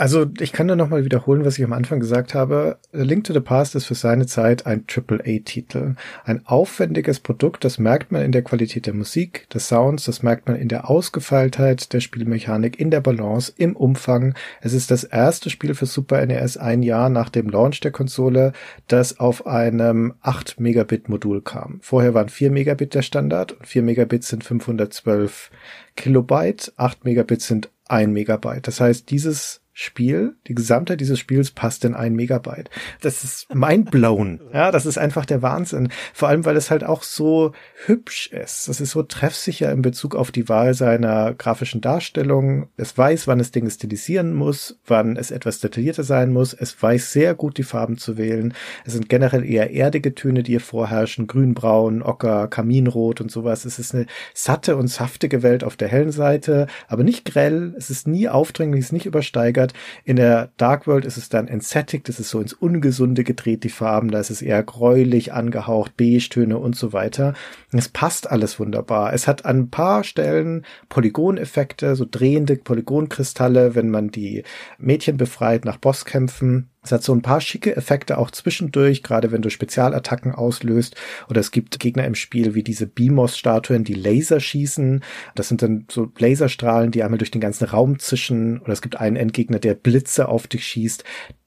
Also ich kann da nochmal wiederholen, was ich am Anfang gesagt habe. A Link to the Past ist für seine Zeit ein AAA-Titel. Ein aufwendiges Produkt, das merkt man in der Qualität der Musik, des Sounds, das merkt man in der Ausgefeiltheit der Spielmechanik, in der Balance, im Umfang. Es ist das erste Spiel für Super NES ein Jahr nach dem Launch der Konsole, das auf einem 8 Megabit Modul kam. Vorher waren 4 Megabit der Standard und 4 Megabit sind 512 Kilobyte, 8 Megabit sind 1 Megabyte. Das heißt, dieses Spiel, die Gesamtheit dieses Spiels passt in ein Megabyte. Das ist mindblown. (laughs) Ja, das ist einfach der Wahnsinn. Vor allem, weil es halt auch so hübsch ist. Das ist so treffsicher in Bezug auf die Wahl seiner grafischen Darstellung. Es weiß, wann es Dinge stilisieren muss, wann es etwas detaillierter sein muss. Es weiß sehr gut, die Farben zu wählen. Es sind generell eher erdige Töne, die hier vorherrschen. Grünbraun, Ocker, Kaminrot und sowas. Es ist eine satte und saftige Welt auf der hellen Seite, aber nicht grell. Es ist nie aufdringlich, es ist nicht übersteigert hat. In der Dark World ist es dann entsättigt, es ist so ins Ungesunde gedreht, die Farben, da ist es eher gräulich angehaucht, Beige-Töne und so weiter. Es passt alles wunderbar. Es hat an ein paar Stellen Polygoneffekte, so drehende Polygonkristalle, wenn man die Mädchen befreit nach Bosskämpfen. Es hat so ein paar schicke Effekte auch zwischendurch, gerade wenn du Spezialattacken auslöst. Oder es gibt Gegner im Spiel wie diese Beamos-Statuen, die Laser schießen. Das sind dann so Laserstrahlen, die einmal durch den ganzen Raum zischen. Oder es gibt einen Endgegner, der Blitze auf dich schießt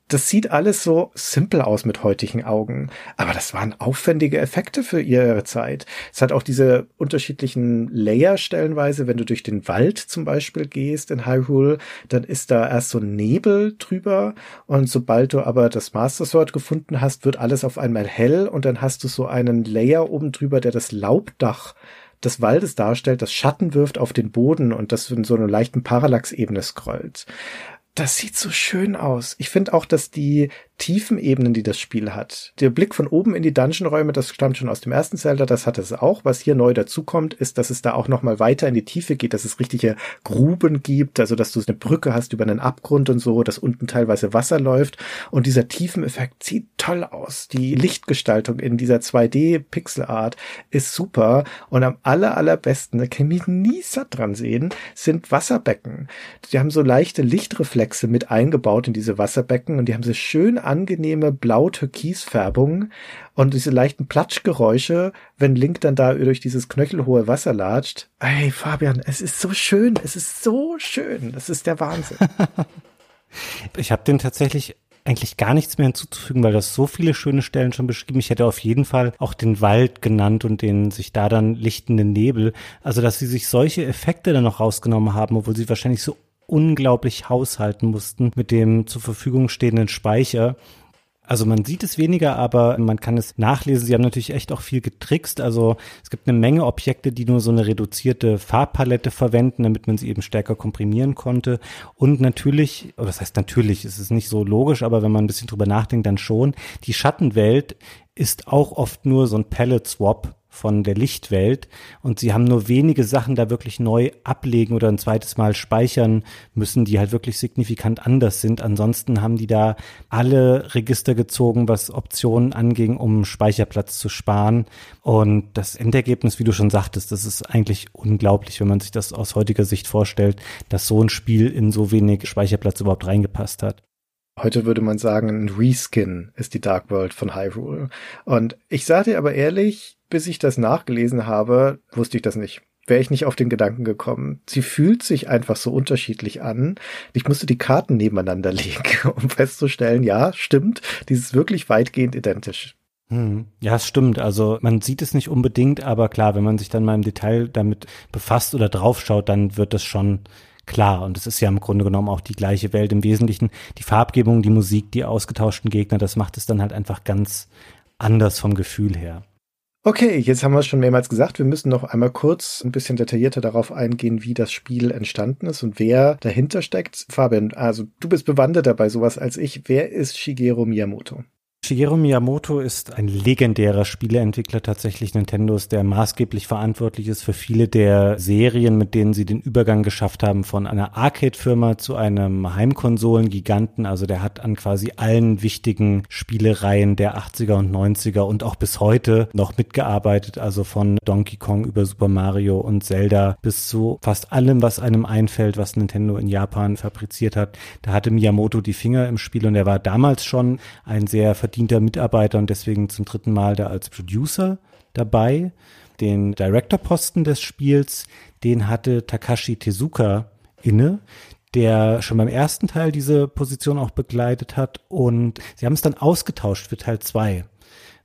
das sieht alles so simpel aus mit heutigen Augen. Aber das waren aufwendige Effekte für ihre Zeit. Es hat auch diese unterschiedlichen Layer stellenweise. Wenn du durch den Wald zum Beispiel gehst in Hyrule, dann ist da erst so Nebel drüber. Und sobald du aber das Master Sword gefunden hast, wird alles auf einmal hell. Und dann hast du so einen Layer oben drüber, der das Laubdach des Waldes darstellt, das Schatten wirft auf den Boden und das in so einer leichten Parallaxebene scrollt Das sieht so schön aus. Ich finde auch, dass die Tiefenebenen, die das Spiel hat, der Blick von oben in die Dungeonräume, das stammt schon aus dem ersten Zelda, das hat es auch. Was hier neu dazukommt, ist, dass es da auch noch mal weiter in die Tiefe geht, dass es richtige Gruben gibt, also dass du eine Brücke hast über einen Abgrund und so, dass unten teilweise Wasser läuft. Und dieser Tiefeneffekt sieht toll aus. Die Lichtgestaltung in dieser 2D-Pixelart ist super. Und am aller, allerbesten, da kann ich mich nie satt dran sehen, sind Wasserbecken. Die haben so leichte Lichtreflexe Reflexe mit eingebaut in diese Wasserbecken und die haben so schön angenehme blau-türkis-Färbung und diese leichten Platschgeräusche, wenn Link dann da durch dieses knöchelhohe Wasser latscht. Ey, Fabian, es ist so schön, es ist so schön, das ist der Wahnsinn. (laughs) ich habe den tatsächlich eigentlich gar nichts mehr hinzuzufügen, weil das so viele schöne Stellen schon beschrieben. Ich hätte auf jeden Fall auch den Wald genannt und den sich da dann lichtenden Nebel. Also, dass sie sich solche Effekte dann noch rausgenommen haben, obwohl sie wahrscheinlich so unglaublich haushalten mussten mit dem zur Verfügung stehenden Speicher. Also man sieht es weniger, aber man kann es nachlesen. Sie haben natürlich echt auch viel getrickst. Also es gibt eine Menge Objekte, die nur so eine reduzierte Farbpalette verwenden, damit man sie eben stärker komprimieren konnte. Und natürlich, oder das heißt natürlich, es ist nicht so logisch, aber wenn man ein bisschen drüber nachdenkt, dann schon. Die Schattenwelt ist auch oft nur so ein Palette-Swap von der Lichtwelt und sie haben nur wenige Sachen da wirklich neu ablegen oder ein zweites Mal speichern müssen, die halt wirklich signifikant anders sind. Ansonsten haben die da alle Register gezogen, was Optionen anging, um Speicherplatz zu sparen. Und das Endergebnis, wie du schon sagtest, das ist eigentlich unglaublich, wenn man sich das aus heutiger Sicht vorstellt, dass so ein Spiel in so wenig Speicherplatz überhaupt reingepasst hat. Heute würde man sagen, ein Reskin ist die Dark World von Hyrule. Und ich sage dir aber ehrlich, bis ich das nachgelesen habe, wusste ich das nicht. Wäre ich nicht auf den Gedanken gekommen. Sie fühlt sich einfach so unterschiedlich an. Ich musste die Karten nebeneinander (laughs) legen, um festzustellen, ja, stimmt, die ist wirklich weitgehend identisch. Hm. Ja, es stimmt. Also man sieht es nicht unbedingt, aber klar, wenn man sich dann mal im Detail damit befasst oder draufschaut, dann wird das schon klar. Und es ist ja im Grunde genommen auch die gleiche Welt. Im Wesentlichen die Farbgebung, die Musik, die ausgetauschten Gegner, das macht es dann halt einfach ganz anders vom Gefühl her. Okay, jetzt haben wir es schon mehrmals gesagt, wir müssen noch einmal kurz ein bisschen detaillierter darauf eingehen, wie das Spiel entstanden ist und wer dahinter steckt. Fabian, also du bist bewanderter bei sowas als ich. Wer ist Shigeru Miyamoto? Shigeru Miyamoto ist ein legendärer Spieleentwickler tatsächlich Nintendos, der maßgeblich verantwortlich ist für viele der Serien, mit denen sie den Übergang geschafft haben von einer Arcade-Firma zu einem Heimkonsolen-Giganten. Also der hat an quasi allen wichtigen Spielereien der 80er und 90er und auch bis heute noch mitgearbeitet. Also von Donkey Kong über Super Mario und Zelda bis zu fast allem, was einem einfällt, was Nintendo in Japan fabriziert hat. Da hatte Miyamoto die Finger im Spiel und er war damals schon ein sehr verdienter Mitarbeiter und deswegen zum dritten Mal da als Producer dabei. Den Director-Posten des Spiels, den hatte Takashi Tezuka inne, der schon beim ersten Teil diese Position auch begleitet hat und sie haben es dann ausgetauscht für Teil 2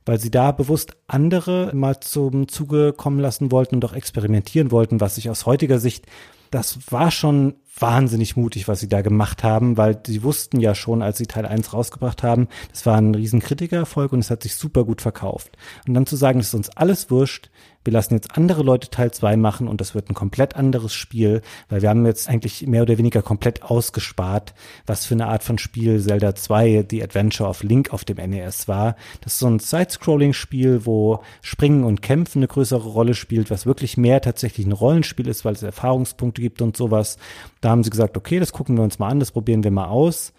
weil sie da bewusst andere mal zum Zuge kommen lassen wollten und auch experimentieren wollten, was sich aus heutiger Sicht, das war schon wahnsinnig mutig, was sie da gemacht haben, weil sie wussten ja schon, als sie Teil 1 rausgebracht haben, das war ein riesen Kritikererfolg und es hat sich super gut verkauft. Und dann zu sagen, es ist uns alles wurscht, wir lassen jetzt andere Leute Teil 2 machen und das wird ein komplett anderes Spiel, weil wir haben jetzt eigentlich mehr oder weniger komplett ausgespart, was für eine Art von Spiel Zelda 2, The Adventure of Link auf dem NES war. Das ist so ein Side-Scrolling-Spiel, wo Springen und Kämpfen eine größere Rolle spielt, was wirklich mehr tatsächlich ein Rollenspiel ist, weil es Erfahrungspunkte gibt und sowas. Da haben sie gesagt, okay, das gucken wir uns mal an, das probieren wir mal aus.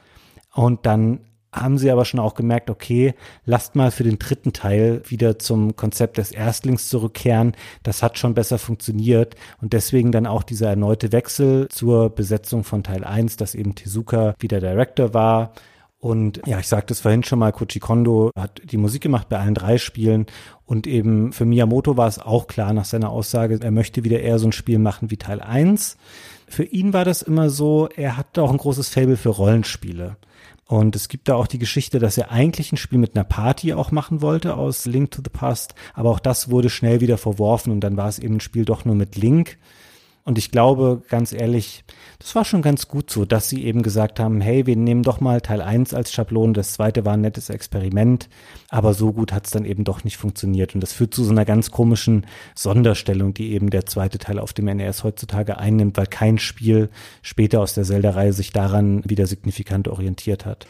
Und dann haben sie aber schon auch gemerkt, okay, lasst mal für den dritten Teil wieder zum Konzept des Erstlings zurückkehren. Das hat schon besser funktioniert und deswegen dann auch dieser erneute Wechsel zur Besetzung von Teil 1, dass eben Tezuka wieder Director war. Und ja, ich sagte es vorhin schon mal, Koji Kondo hat die Musik gemacht bei allen drei Spielen. Und eben für Miyamoto war es auch klar nach seiner Aussage, er möchte wieder eher so ein Spiel machen wie Teil 1. Für ihn war das immer so, er hatte auch ein großes Fable für Rollenspiele. Und es gibt da auch die Geschichte, dass er eigentlich ein Spiel mit einer Party auch machen wollte aus Link to the Past, aber auch das wurde schnell wieder verworfen und dann war es eben ein Spiel doch nur mit Link. Und ich glaube, ganz ehrlich, das war schon ganz gut so, dass sie eben gesagt haben, hey, wir nehmen doch mal Teil 1 als Schablone, das zweite war ein nettes Experiment, aber so gut hat es dann eben doch nicht funktioniert. Und das führt zu so einer ganz komischen Sonderstellung, die eben der zweite Teil auf dem NES heutzutage einnimmt, weil kein Spiel später aus der Zelda-Reihe sich daran wieder signifikant orientiert hat.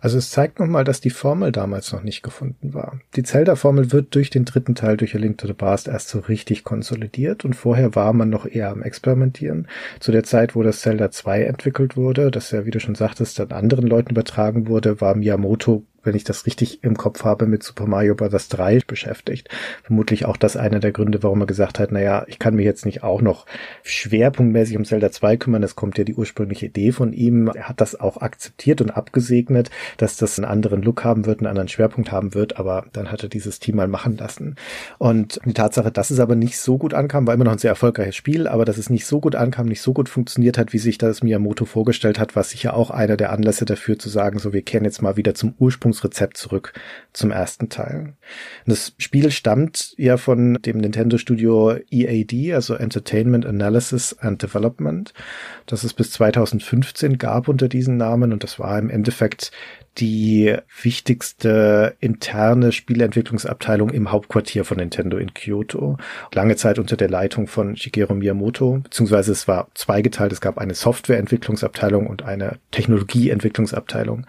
Also es zeigt nochmal, dass die Formel damals noch nicht gefunden war. Die Zelda-Formel wird durch den dritten Teil, durch A Link to the Past, erst so richtig konsolidiert und vorher war man noch eher am Experimentieren. Zu der Zeit, wo das Zelda 2 entwickelt wurde, das ja, wie du schon sagtest, dann anderen Leuten übertragen wurde, war Miyamoto wenn ich das richtig im Kopf habe, mit Super Mario Bros. 3 beschäftigt. Vermutlich auch das einer der Gründe, warum er gesagt hat, naja, ich kann mich jetzt nicht auch noch schwerpunktmäßig um Zelda 2 kümmern. Das kommt ja die ursprüngliche Idee von ihm. Er hat das auch akzeptiert und abgesegnet, dass das einen anderen Look haben wird, einen anderen Schwerpunkt haben wird, aber dann hat er dieses Team mal machen lassen. Und die Tatsache, dass es aber nicht so gut ankam, war immer noch ein sehr erfolgreiches Spiel, aber dass es nicht so gut ankam, nicht so gut funktioniert hat, wie sich das Miyamoto vorgestellt hat, war sicher auch einer der Anlässe dafür zu sagen, so wir kehren jetzt mal wieder zum Ursprung Ursprungsrezept zurück zum ersten Teil. Das Spiel stammt ja von dem Nintendo Studio EAD, also Entertainment Analysis and Development, das es bis 2015 gab unter diesen Namen und das war im Endeffekt die wichtigste interne Spieleentwicklungsabteilung im Hauptquartier von Nintendo in Kyoto. Lange Zeit unter der Leitung von Shigeru Miyamoto, beziehungsweise es war zweigeteilt. Es gab eine Softwareentwicklungsabteilung und eine Technologieentwicklungsabteilung.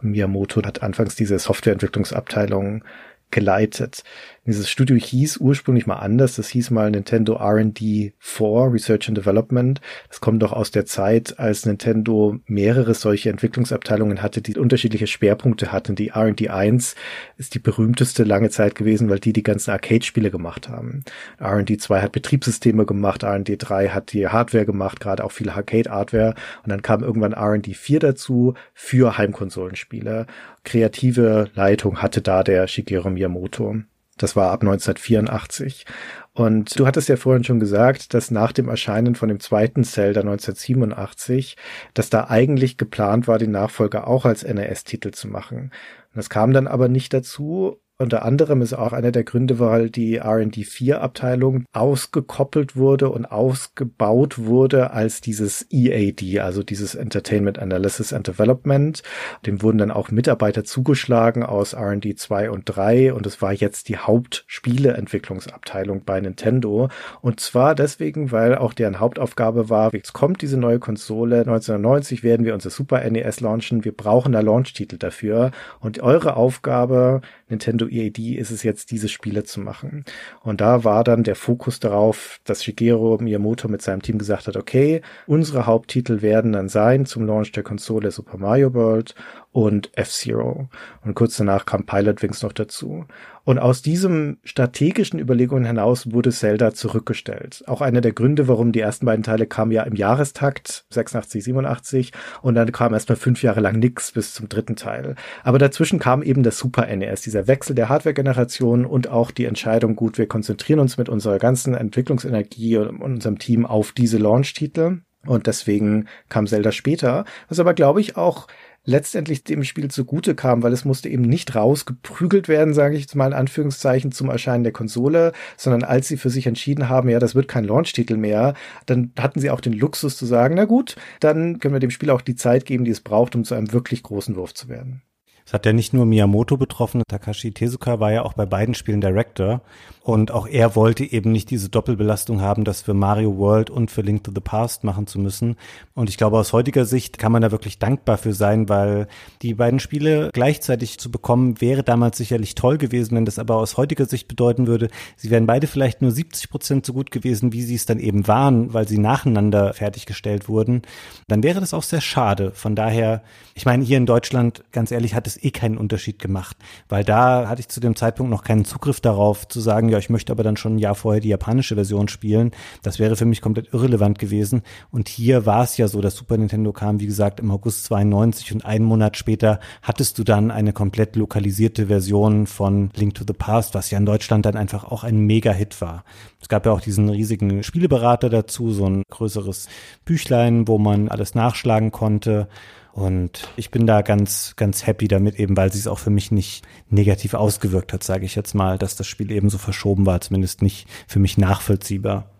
Miyamoto hat anfangs diese Softwareentwicklungsabteilung geleitet. Dieses Studio hieß ursprünglich mal anders. Das hieß mal Nintendo R&D 4, Research and Development. Das kommt doch aus der Zeit, als Nintendo mehrere solche Entwicklungsabteilungen hatte, die unterschiedliche Schwerpunkte hatten. Die R&D 1 ist die berühmteste lange Zeit gewesen, weil die die ganzen Arcade-Spiele gemacht haben. R&D 2 hat Betriebssysteme gemacht, R&D 3 hat die Hardware gemacht, gerade auch viel Arcade-Hardware. Und dann kam irgendwann R&D 4 dazu für Heimkonsolenspiele. Kreative Leitung hatte da der Shigeru Miyamoto. Das war ab 1984. Und du hattest ja vorhin schon gesagt, dass nach dem Erscheinen von dem zweiten Zelda 1987, dass da eigentlich geplant war, den Nachfolger auch als NES-Titel zu machen. das kam dann aber nicht dazu unter anderem ist auch einer der Gründe, weil die R&D 4 Abteilung ausgekoppelt wurde und ausgebaut wurde als dieses EAD, also dieses Entertainment Analysis and Development. Dem wurden dann auch Mitarbeiter zugeschlagen aus R&D 2 und 3 und es war jetzt die Hauptspieleentwicklungsabteilung bei Nintendo. Und zwar deswegen, weil auch deren Hauptaufgabe war, jetzt kommt diese neue Konsole, 1990 werden wir unser Super NES launchen, wir brauchen da Launch-Titel dafür und eure Aufgabe, Nintendo Nintendo EAD ist es jetzt, diese Spiele zu machen. Und da war dann der Fokus darauf, dass Shigeru Miyamoto mit seinem Team gesagt hat, okay, unsere Haupttitel werden dann sein zum Launch der Konsole Super Mario World und F-Zero. Und kurz danach kam Pilot Wings noch dazu. Und aus diesem strategischen Überlegungen hinaus wurde Zelda zurückgestellt. Auch einer der Gründe, warum die ersten beiden Teile kamen ja im Jahrestakt, 86, 87, und dann kam erstmal fünf Jahre lang nix bis zum dritten Teil. Aber dazwischen kam eben das Super NES, dieser Wechsel der Hardware-Generation und auch die Entscheidung, gut, wir konzentrieren uns mit unserer ganzen Entwicklungsenergie und unserem Team auf diese Launch-Titel. Und deswegen kam Zelda später, was aber, glaube ich, auch letztendlich dem Spiel zugute kam, weil es musste eben nicht rausgeprügelt werden, sage ich jetzt mal in Anführungszeichen, zum Erscheinen der Konsole, sondern als sie für sich entschieden haben, ja, das wird kein Launch-Titel mehr, dann hatten sie auch den Luxus zu sagen, na gut, dann können wir dem Spiel auch die Zeit geben, die es braucht, um zu einem wirklich großen Wurf zu werden. Es hat ja nicht nur Miyamoto betroffen, Takashi Tezuka war ja auch bei beiden Spielen Director und auch er wollte eben nicht diese Doppelbelastung haben, das für Mario World und für Link to the Past machen zu müssen. Und ich glaube, aus heutiger Sicht kann man da wirklich dankbar für sein, weil die beiden Spiele gleichzeitig zu bekommen, wäre damals sicherlich toll gewesen, wenn das aber aus heutiger Sicht bedeuten würde, sie wären beide vielleicht nur 70 Prozent so gut gewesen, wie sie es dann eben waren, weil sie nacheinander fertiggestellt wurden. Dann wäre das auch sehr schade. Von daher, ich meine, hier in Deutschland, ganz ehrlich, hat es es eh keinen Unterschied gemacht, weil da hatte ich zu dem Zeitpunkt noch keinen Zugriff darauf zu sagen, ja, ich möchte aber dann schon ein Jahr vorher die japanische Version spielen. Das wäre für mich komplett irrelevant gewesen. Und hier war es ja so, dass Super Nintendo kam, wie gesagt, im August 92 und einen Monat später hattest du dann eine komplett lokalisierte Version von Link to the Past, was ja in Deutschland dann einfach auch ein Mega-Hit war. Es gab ja auch diesen riesigen Spieleberater dazu, so ein größeres Büchlein, wo man alles nachschlagen konnte. Und ich bin da ganz, ganz happy damit, eben weil sie es auch für mich nicht negativ ausgewirkt hat, sage ich jetzt mal, dass das Spiel eben so verschoben war, zumindest nicht für mich nachvollziehbar.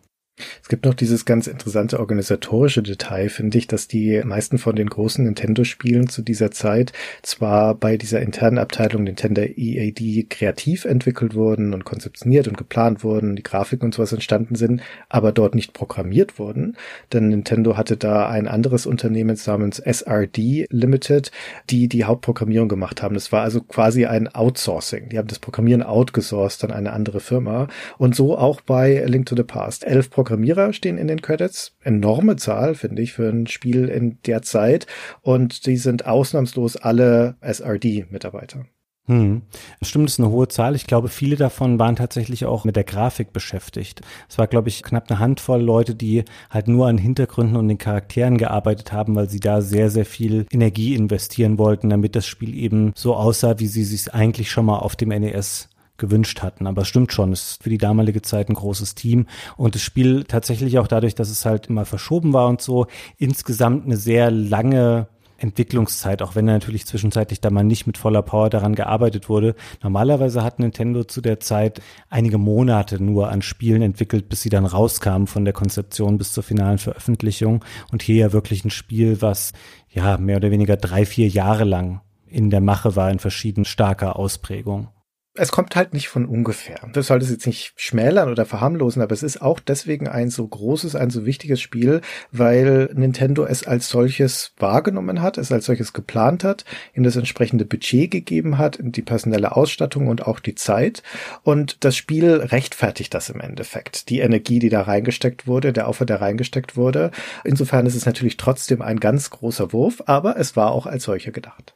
Es gibt noch dieses ganz interessante organisatorische Detail, finde ich, dass die meisten von den großen Nintendo-Spielen zu dieser Zeit zwar bei dieser internen Abteilung Nintendo EAD kreativ entwickelt wurden und konzeptioniert und geplant wurden, die Grafiken und sowas entstanden sind, aber dort nicht programmiert wurden. Denn Nintendo hatte da ein anderes Unternehmen namens SRD Limited, die die Hauptprogrammierung gemacht haben. Das war also quasi ein Outsourcing. Die haben das Programmieren outgesourced an eine andere Firma. Und so auch bei Link to the Past. Elf Programmierer stehen in den Credits. Enorme Zahl, finde ich, für ein Spiel in der Zeit. Und die sind ausnahmslos alle SRD-Mitarbeiter. Hm. Stimmt, ist eine hohe Zahl. Ich glaube, viele davon waren tatsächlich auch mit der Grafik beschäftigt. Es war, glaube ich, knapp eine Handvoll Leute, die halt nur an Hintergründen und den Charakteren gearbeitet haben, weil sie da sehr, sehr viel Energie investieren wollten, damit das Spiel eben so aussah, wie sie sich eigentlich schon mal auf dem NES gewünscht hatten. Aber es stimmt schon, es ist für die damalige Zeit ein großes Team und das Spiel tatsächlich auch dadurch, dass es halt immer verschoben war und so, insgesamt eine sehr lange Entwicklungszeit, auch wenn natürlich zwischenzeitlich da mal nicht mit voller Power daran gearbeitet wurde. Normalerweise hat Nintendo zu der Zeit einige Monate nur an Spielen entwickelt, bis sie dann rauskamen von der Konzeption bis zur finalen Veröffentlichung. Und hier ja wirklich ein Spiel, was ja mehr oder weniger drei, vier Jahre lang in der Mache war in verschieden starker Ausprägung es kommt halt nicht von ungefähr. Das sollte es jetzt nicht schmälern oder verharmlosen, aber es ist auch deswegen ein so großes, ein so wichtiges Spiel, weil Nintendo es als solches wahrgenommen hat, es als solches geplant hat, ihm das entsprechende Budget gegeben hat, die personelle Ausstattung und auch die Zeit. Und das Spiel rechtfertigt das im Endeffekt. Die Energie, die da reingesteckt wurde, der Aufwand, der reingesteckt wurde. Insofern ist es natürlich trotzdem ein ganz großer Wurf, aber es war auch als solcher gedacht.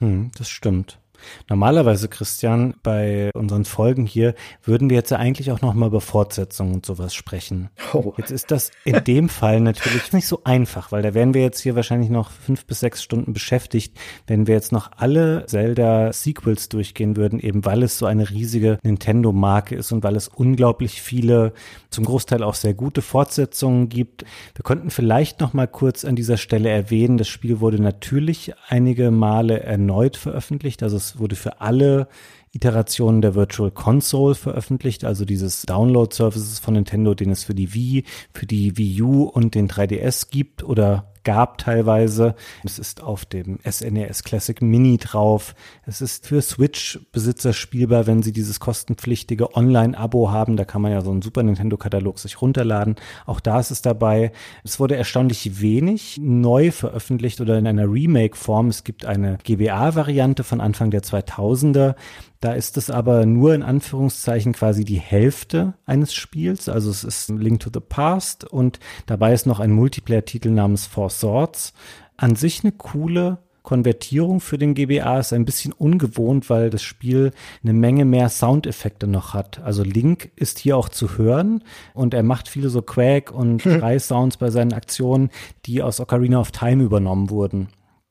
Hm, das stimmt. Normalerweise, Christian, bei unseren Folgen hier würden wir jetzt ja eigentlich auch nochmal über Fortsetzungen und sowas sprechen. Oh. Jetzt ist das in dem Fall natürlich nicht so einfach, weil da wären wir jetzt hier wahrscheinlich noch fünf bis sechs Stunden beschäftigt, wenn wir jetzt noch alle Zelda-Sequels durchgehen würden, eben weil es so eine riesige Nintendo-Marke ist und weil es unglaublich viele, zum Großteil auch sehr gute Fortsetzungen gibt. Wir könnten vielleicht nochmal kurz an dieser Stelle erwähnen, das Spiel wurde natürlich einige Male erneut veröffentlicht, also es wurde für alle Iterationen der Virtual Console veröffentlicht, also dieses Download-Services von Nintendo, den es für die Wii, für die Wii U und den 3DS gibt oder gab teilweise. Es ist auf dem SNES e Classic Mini drauf. Es ist für Switch-Besitzer spielbar, wenn sie dieses kostenpflichtige Online-Abo haben. Da kann man ja so einen Super Nintendo-Katalog sich runterladen. Auch da ist es dabei. Es wurde erstaunlich wenig neu veröffentlicht oder in einer Remake-Form. Es gibt eine GBA-Variante von Anfang der 2000er. Da ist es aber nur in Anführungszeichen quasi die Hälfte eines Spiels. Also es ist Link to the Past und dabei ist noch ein Multiplayer-Titel namens Four Swords. An sich eine coole Konvertierung für den GBA ist ein bisschen ungewohnt, weil das Spiel eine Menge mehr Soundeffekte noch hat. Also Link ist hier auch zu hören und er macht viele so Quack und Schrei-Sounds bei seinen Aktionen, die aus Ocarina of Time übernommen wurden.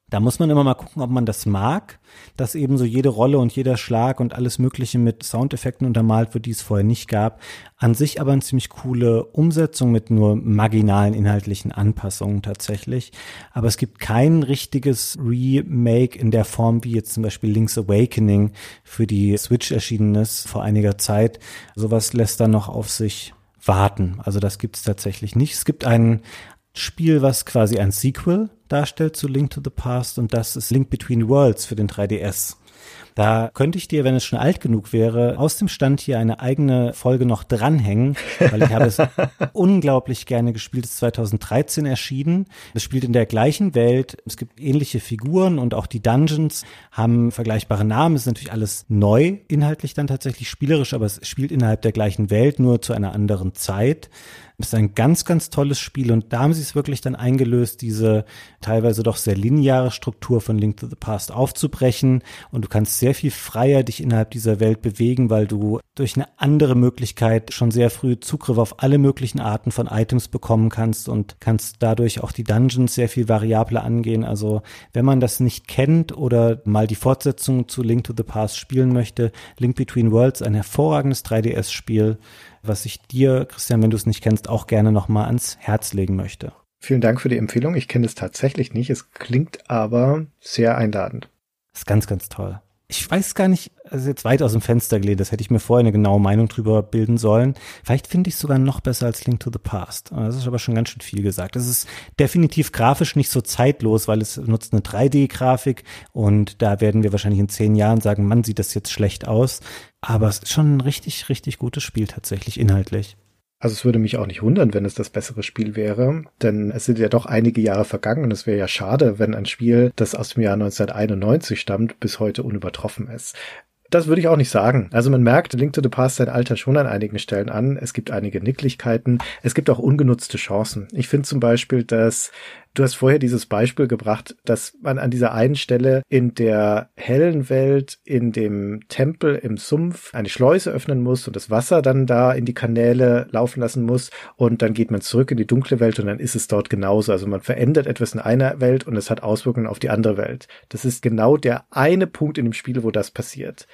Da muss man immer mal gucken, ob man das mag, dass eben so jede Rolle und jeder Schlag und alles Mögliche mit Soundeffekten untermalt wird, die es vorher nicht gab. An sich aber eine ziemlich coole Umsetzung mit nur marginalen inhaltlichen Anpassungen tatsächlich. Aber es gibt kein richtiges Remake in der Form, wie jetzt zum Beispiel Link's Awakening für die Switch erschienen ist vor einiger Zeit. Sowas lässt dann noch auf sich warten. Also das gibt es tatsächlich nicht. Es gibt einen, Spiel, was quasi ein Sequel darstellt zu Link to the Past und das ist Link Between Worlds für den 3DS. Da könnte ich dir, wenn es schon alt genug wäre, aus dem Stand hier eine eigene Folge noch dranhängen, weil ich habe es (laughs) unglaublich gerne gespielt. Es ist 2013 erschienen. Es spielt in der gleichen Welt. Es gibt ähnliche Figuren und auch die Dungeons haben vergleichbare Namen. Es ist natürlich alles neu, inhaltlich dann tatsächlich spielerisch, aber es spielt innerhalb der gleichen Welt, nur zu einer anderen Zeit. Ist ein ganz, ganz tolles Spiel und da haben sie es wirklich dann eingelöst, diese teilweise doch sehr lineare Struktur von Link to the Past aufzubrechen und du kannst sehr viel freier dich innerhalb dieser Welt bewegen, weil du durch eine andere Möglichkeit schon sehr früh Zugriff auf alle möglichen Arten von Items bekommen kannst und kannst dadurch auch die Dungeons sehr viel variabler angehen. Also wenn man das nicht kennt oder mal die Fortsetzung zu Link to the Past spielen möchte, Link Between Worlds, ein hervorragendes 3DS-Spiel, was ich dir, Christian, wenn du es nicht kennst, auch gerne nochmal ans Herz legen möchte. Vielen Dank für die Empfehlung. Ich kenne es tatsächlich nicht. Es klingt aber sehr einladend. ist ganz, ganz toll. Ich weiß gar nicht, also jetzt weit aus dem Fenster gelehnt, das hätte ich mir vorher eine genaue Meinung drüber bilden sollen. Vielleicht finde ich es sogar noch besser als Link to the Past. Das ist aber schon ganz schön viel gesagt. Es ist definitiv grafisch nicht so zeitlos, weil es nutzt eine 3D-Grafik und da werden wir wahrscheinlich in zehn Jahren sagen, man sieht das jetzt schlecht aus. Aber es ist schon ein richtig, richtig gutes Spiel tatsächlich inhaltlich. Also es würde mich auch nicht wundern, wenn es das bessere Spiel wäre, denn es sind ja doch einige Jahre vergangen und es wäre ja schade, wenn ein Spiel, das aus dem Jahr 1991 stammt, bis heute unübertroffen ist. Das würde ich auch nicht sagen. Also man merkt, Link to the Past sein Alter schon an einigen Stellen an. Es gibt einige Nicklichkeiten. Es gibt auch ungenutzte Chancen. Ich finde zum Beispiel, dass Du hast vorher dieses Beispiel gebracht, dass man an dieser einen Stelle in der hellen Welt, in dem Tempel im Sumpf eine Schleuse öffnen muss und das Wasser dann da in die Kanäle laufen lassen muss und dann geht man zurück in die dunkle Welt und dann ist es dort genauso. Also man verändert etwas in einer Welt und es hat Auswirkungen auf die andere Welt. Das ist genau der eine Punkt in dem Spiel, wo das passiert.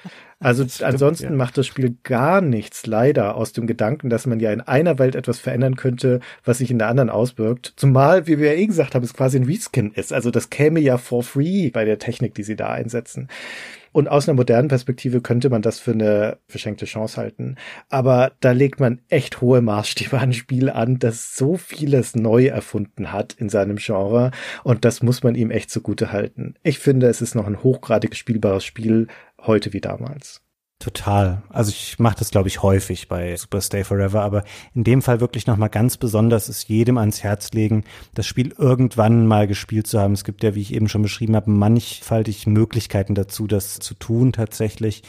Also stimmt, ansonsten ja. macht das Spiel gar nichts leider aus dem Gedanken, dass man ja in einer Welt etwas verändern könnte, was sich in der anderen auswirkt. Zumal, wie wir ja eh gesagt haben, es quasi ein Reskin ist. Also das käme ja for free bei der Technik, die sie da einsetzen. Und aus einer modernen Perspektive könnte man das für eine verschenkte Chance halten. Aber da legt man echt hohe Maßstäbe an Spiel an, das so vieles neu erfunden hat in seinem Genre. Und das muss man ihm echt zugute halten. Ich finde, es ist noch ein hochgradig spielbares Spiel, heute wie damals. Total. Also ich mache das, glaube ich, häufig bei Super Stay Forever, aber in dem Fall wirklich nochmal ganz besonders ist jedem ans Herz legen, das Spiel irgendwann mal gespielt zu haben. Es gibt ja, wie ich eben schon beschrieben habe, mannigfaltig Möglichkeiten dazu, das zu tun tatsächlich.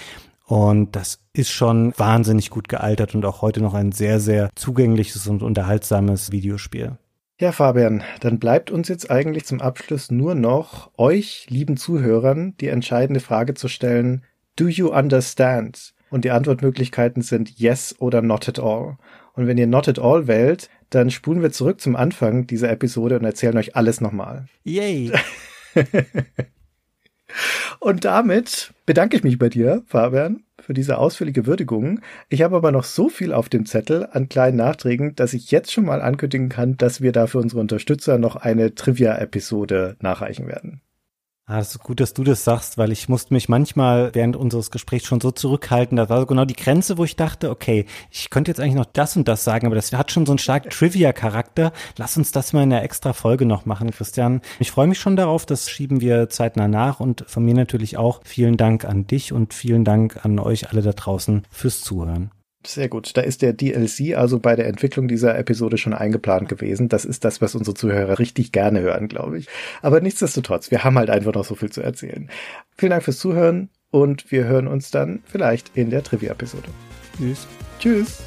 Und das ist schon wahnsinnig gut gealtert und auch heute noch ein sehr, sehr zugängliches und unterhaltsames Videospiel. Ja, Fabian, dann bleibt uns jetzt eigentlich zum Abschluss nur noch euch, lieben Zuhörern, die entscheidende Frage zu stellen, do you understand? Und die Antwortmöglichkeiten sind yes oder not at all. Und wenn ihr not at all wählt, dann spulen wir zurück zum Anfang dieser Episode und erzählen euch alles nochmal. Yay! (laughs) und damit bedanke ich mich bei dir, Fabian, für diese ausführliche Würdigung. Ich habe aber noch so viel auf dem Zettel an kleinen Nachträgen, dass ich jetzt schon mal ankündigen kann, dass wir da für unsere Unterstützer noch eine Trivia-Episode nachreichen werden. Ah, das ist gut, dass du das sagst, weil ich musste mich manchmal während unseres Gesprächs schon so zurückhalten. Da war so genau die Grenze, wo ich dachte, okay, ich könnte jetzt eigentlich noch das und das sagen, aber das hat schon so einen starken Trivia-Charakter. Lass uns das mal in einer extra Folge noch machen, Christian. Ich freue mich schon darauf, das schieben wir zeitnah nach und von mir natürlich auch vielen Dank an dich und vielen Dank an euch alle da draußen fürs Zuhören. Sehr gut. Da ist der DLC also bei der Entwicklung dieser Episode schon eingeplant gewesen. Das ist das, was unsere Zuhörer richtig gerne hören, glaube ich. Aber nichtsdestotrotz, wir haben halt einfach noch so viel zu erzählen. Vielen Dank fürs Zuhören und wir hören uns dann vielleicht in der Trivia-Episode. Tschüss. Tschüss.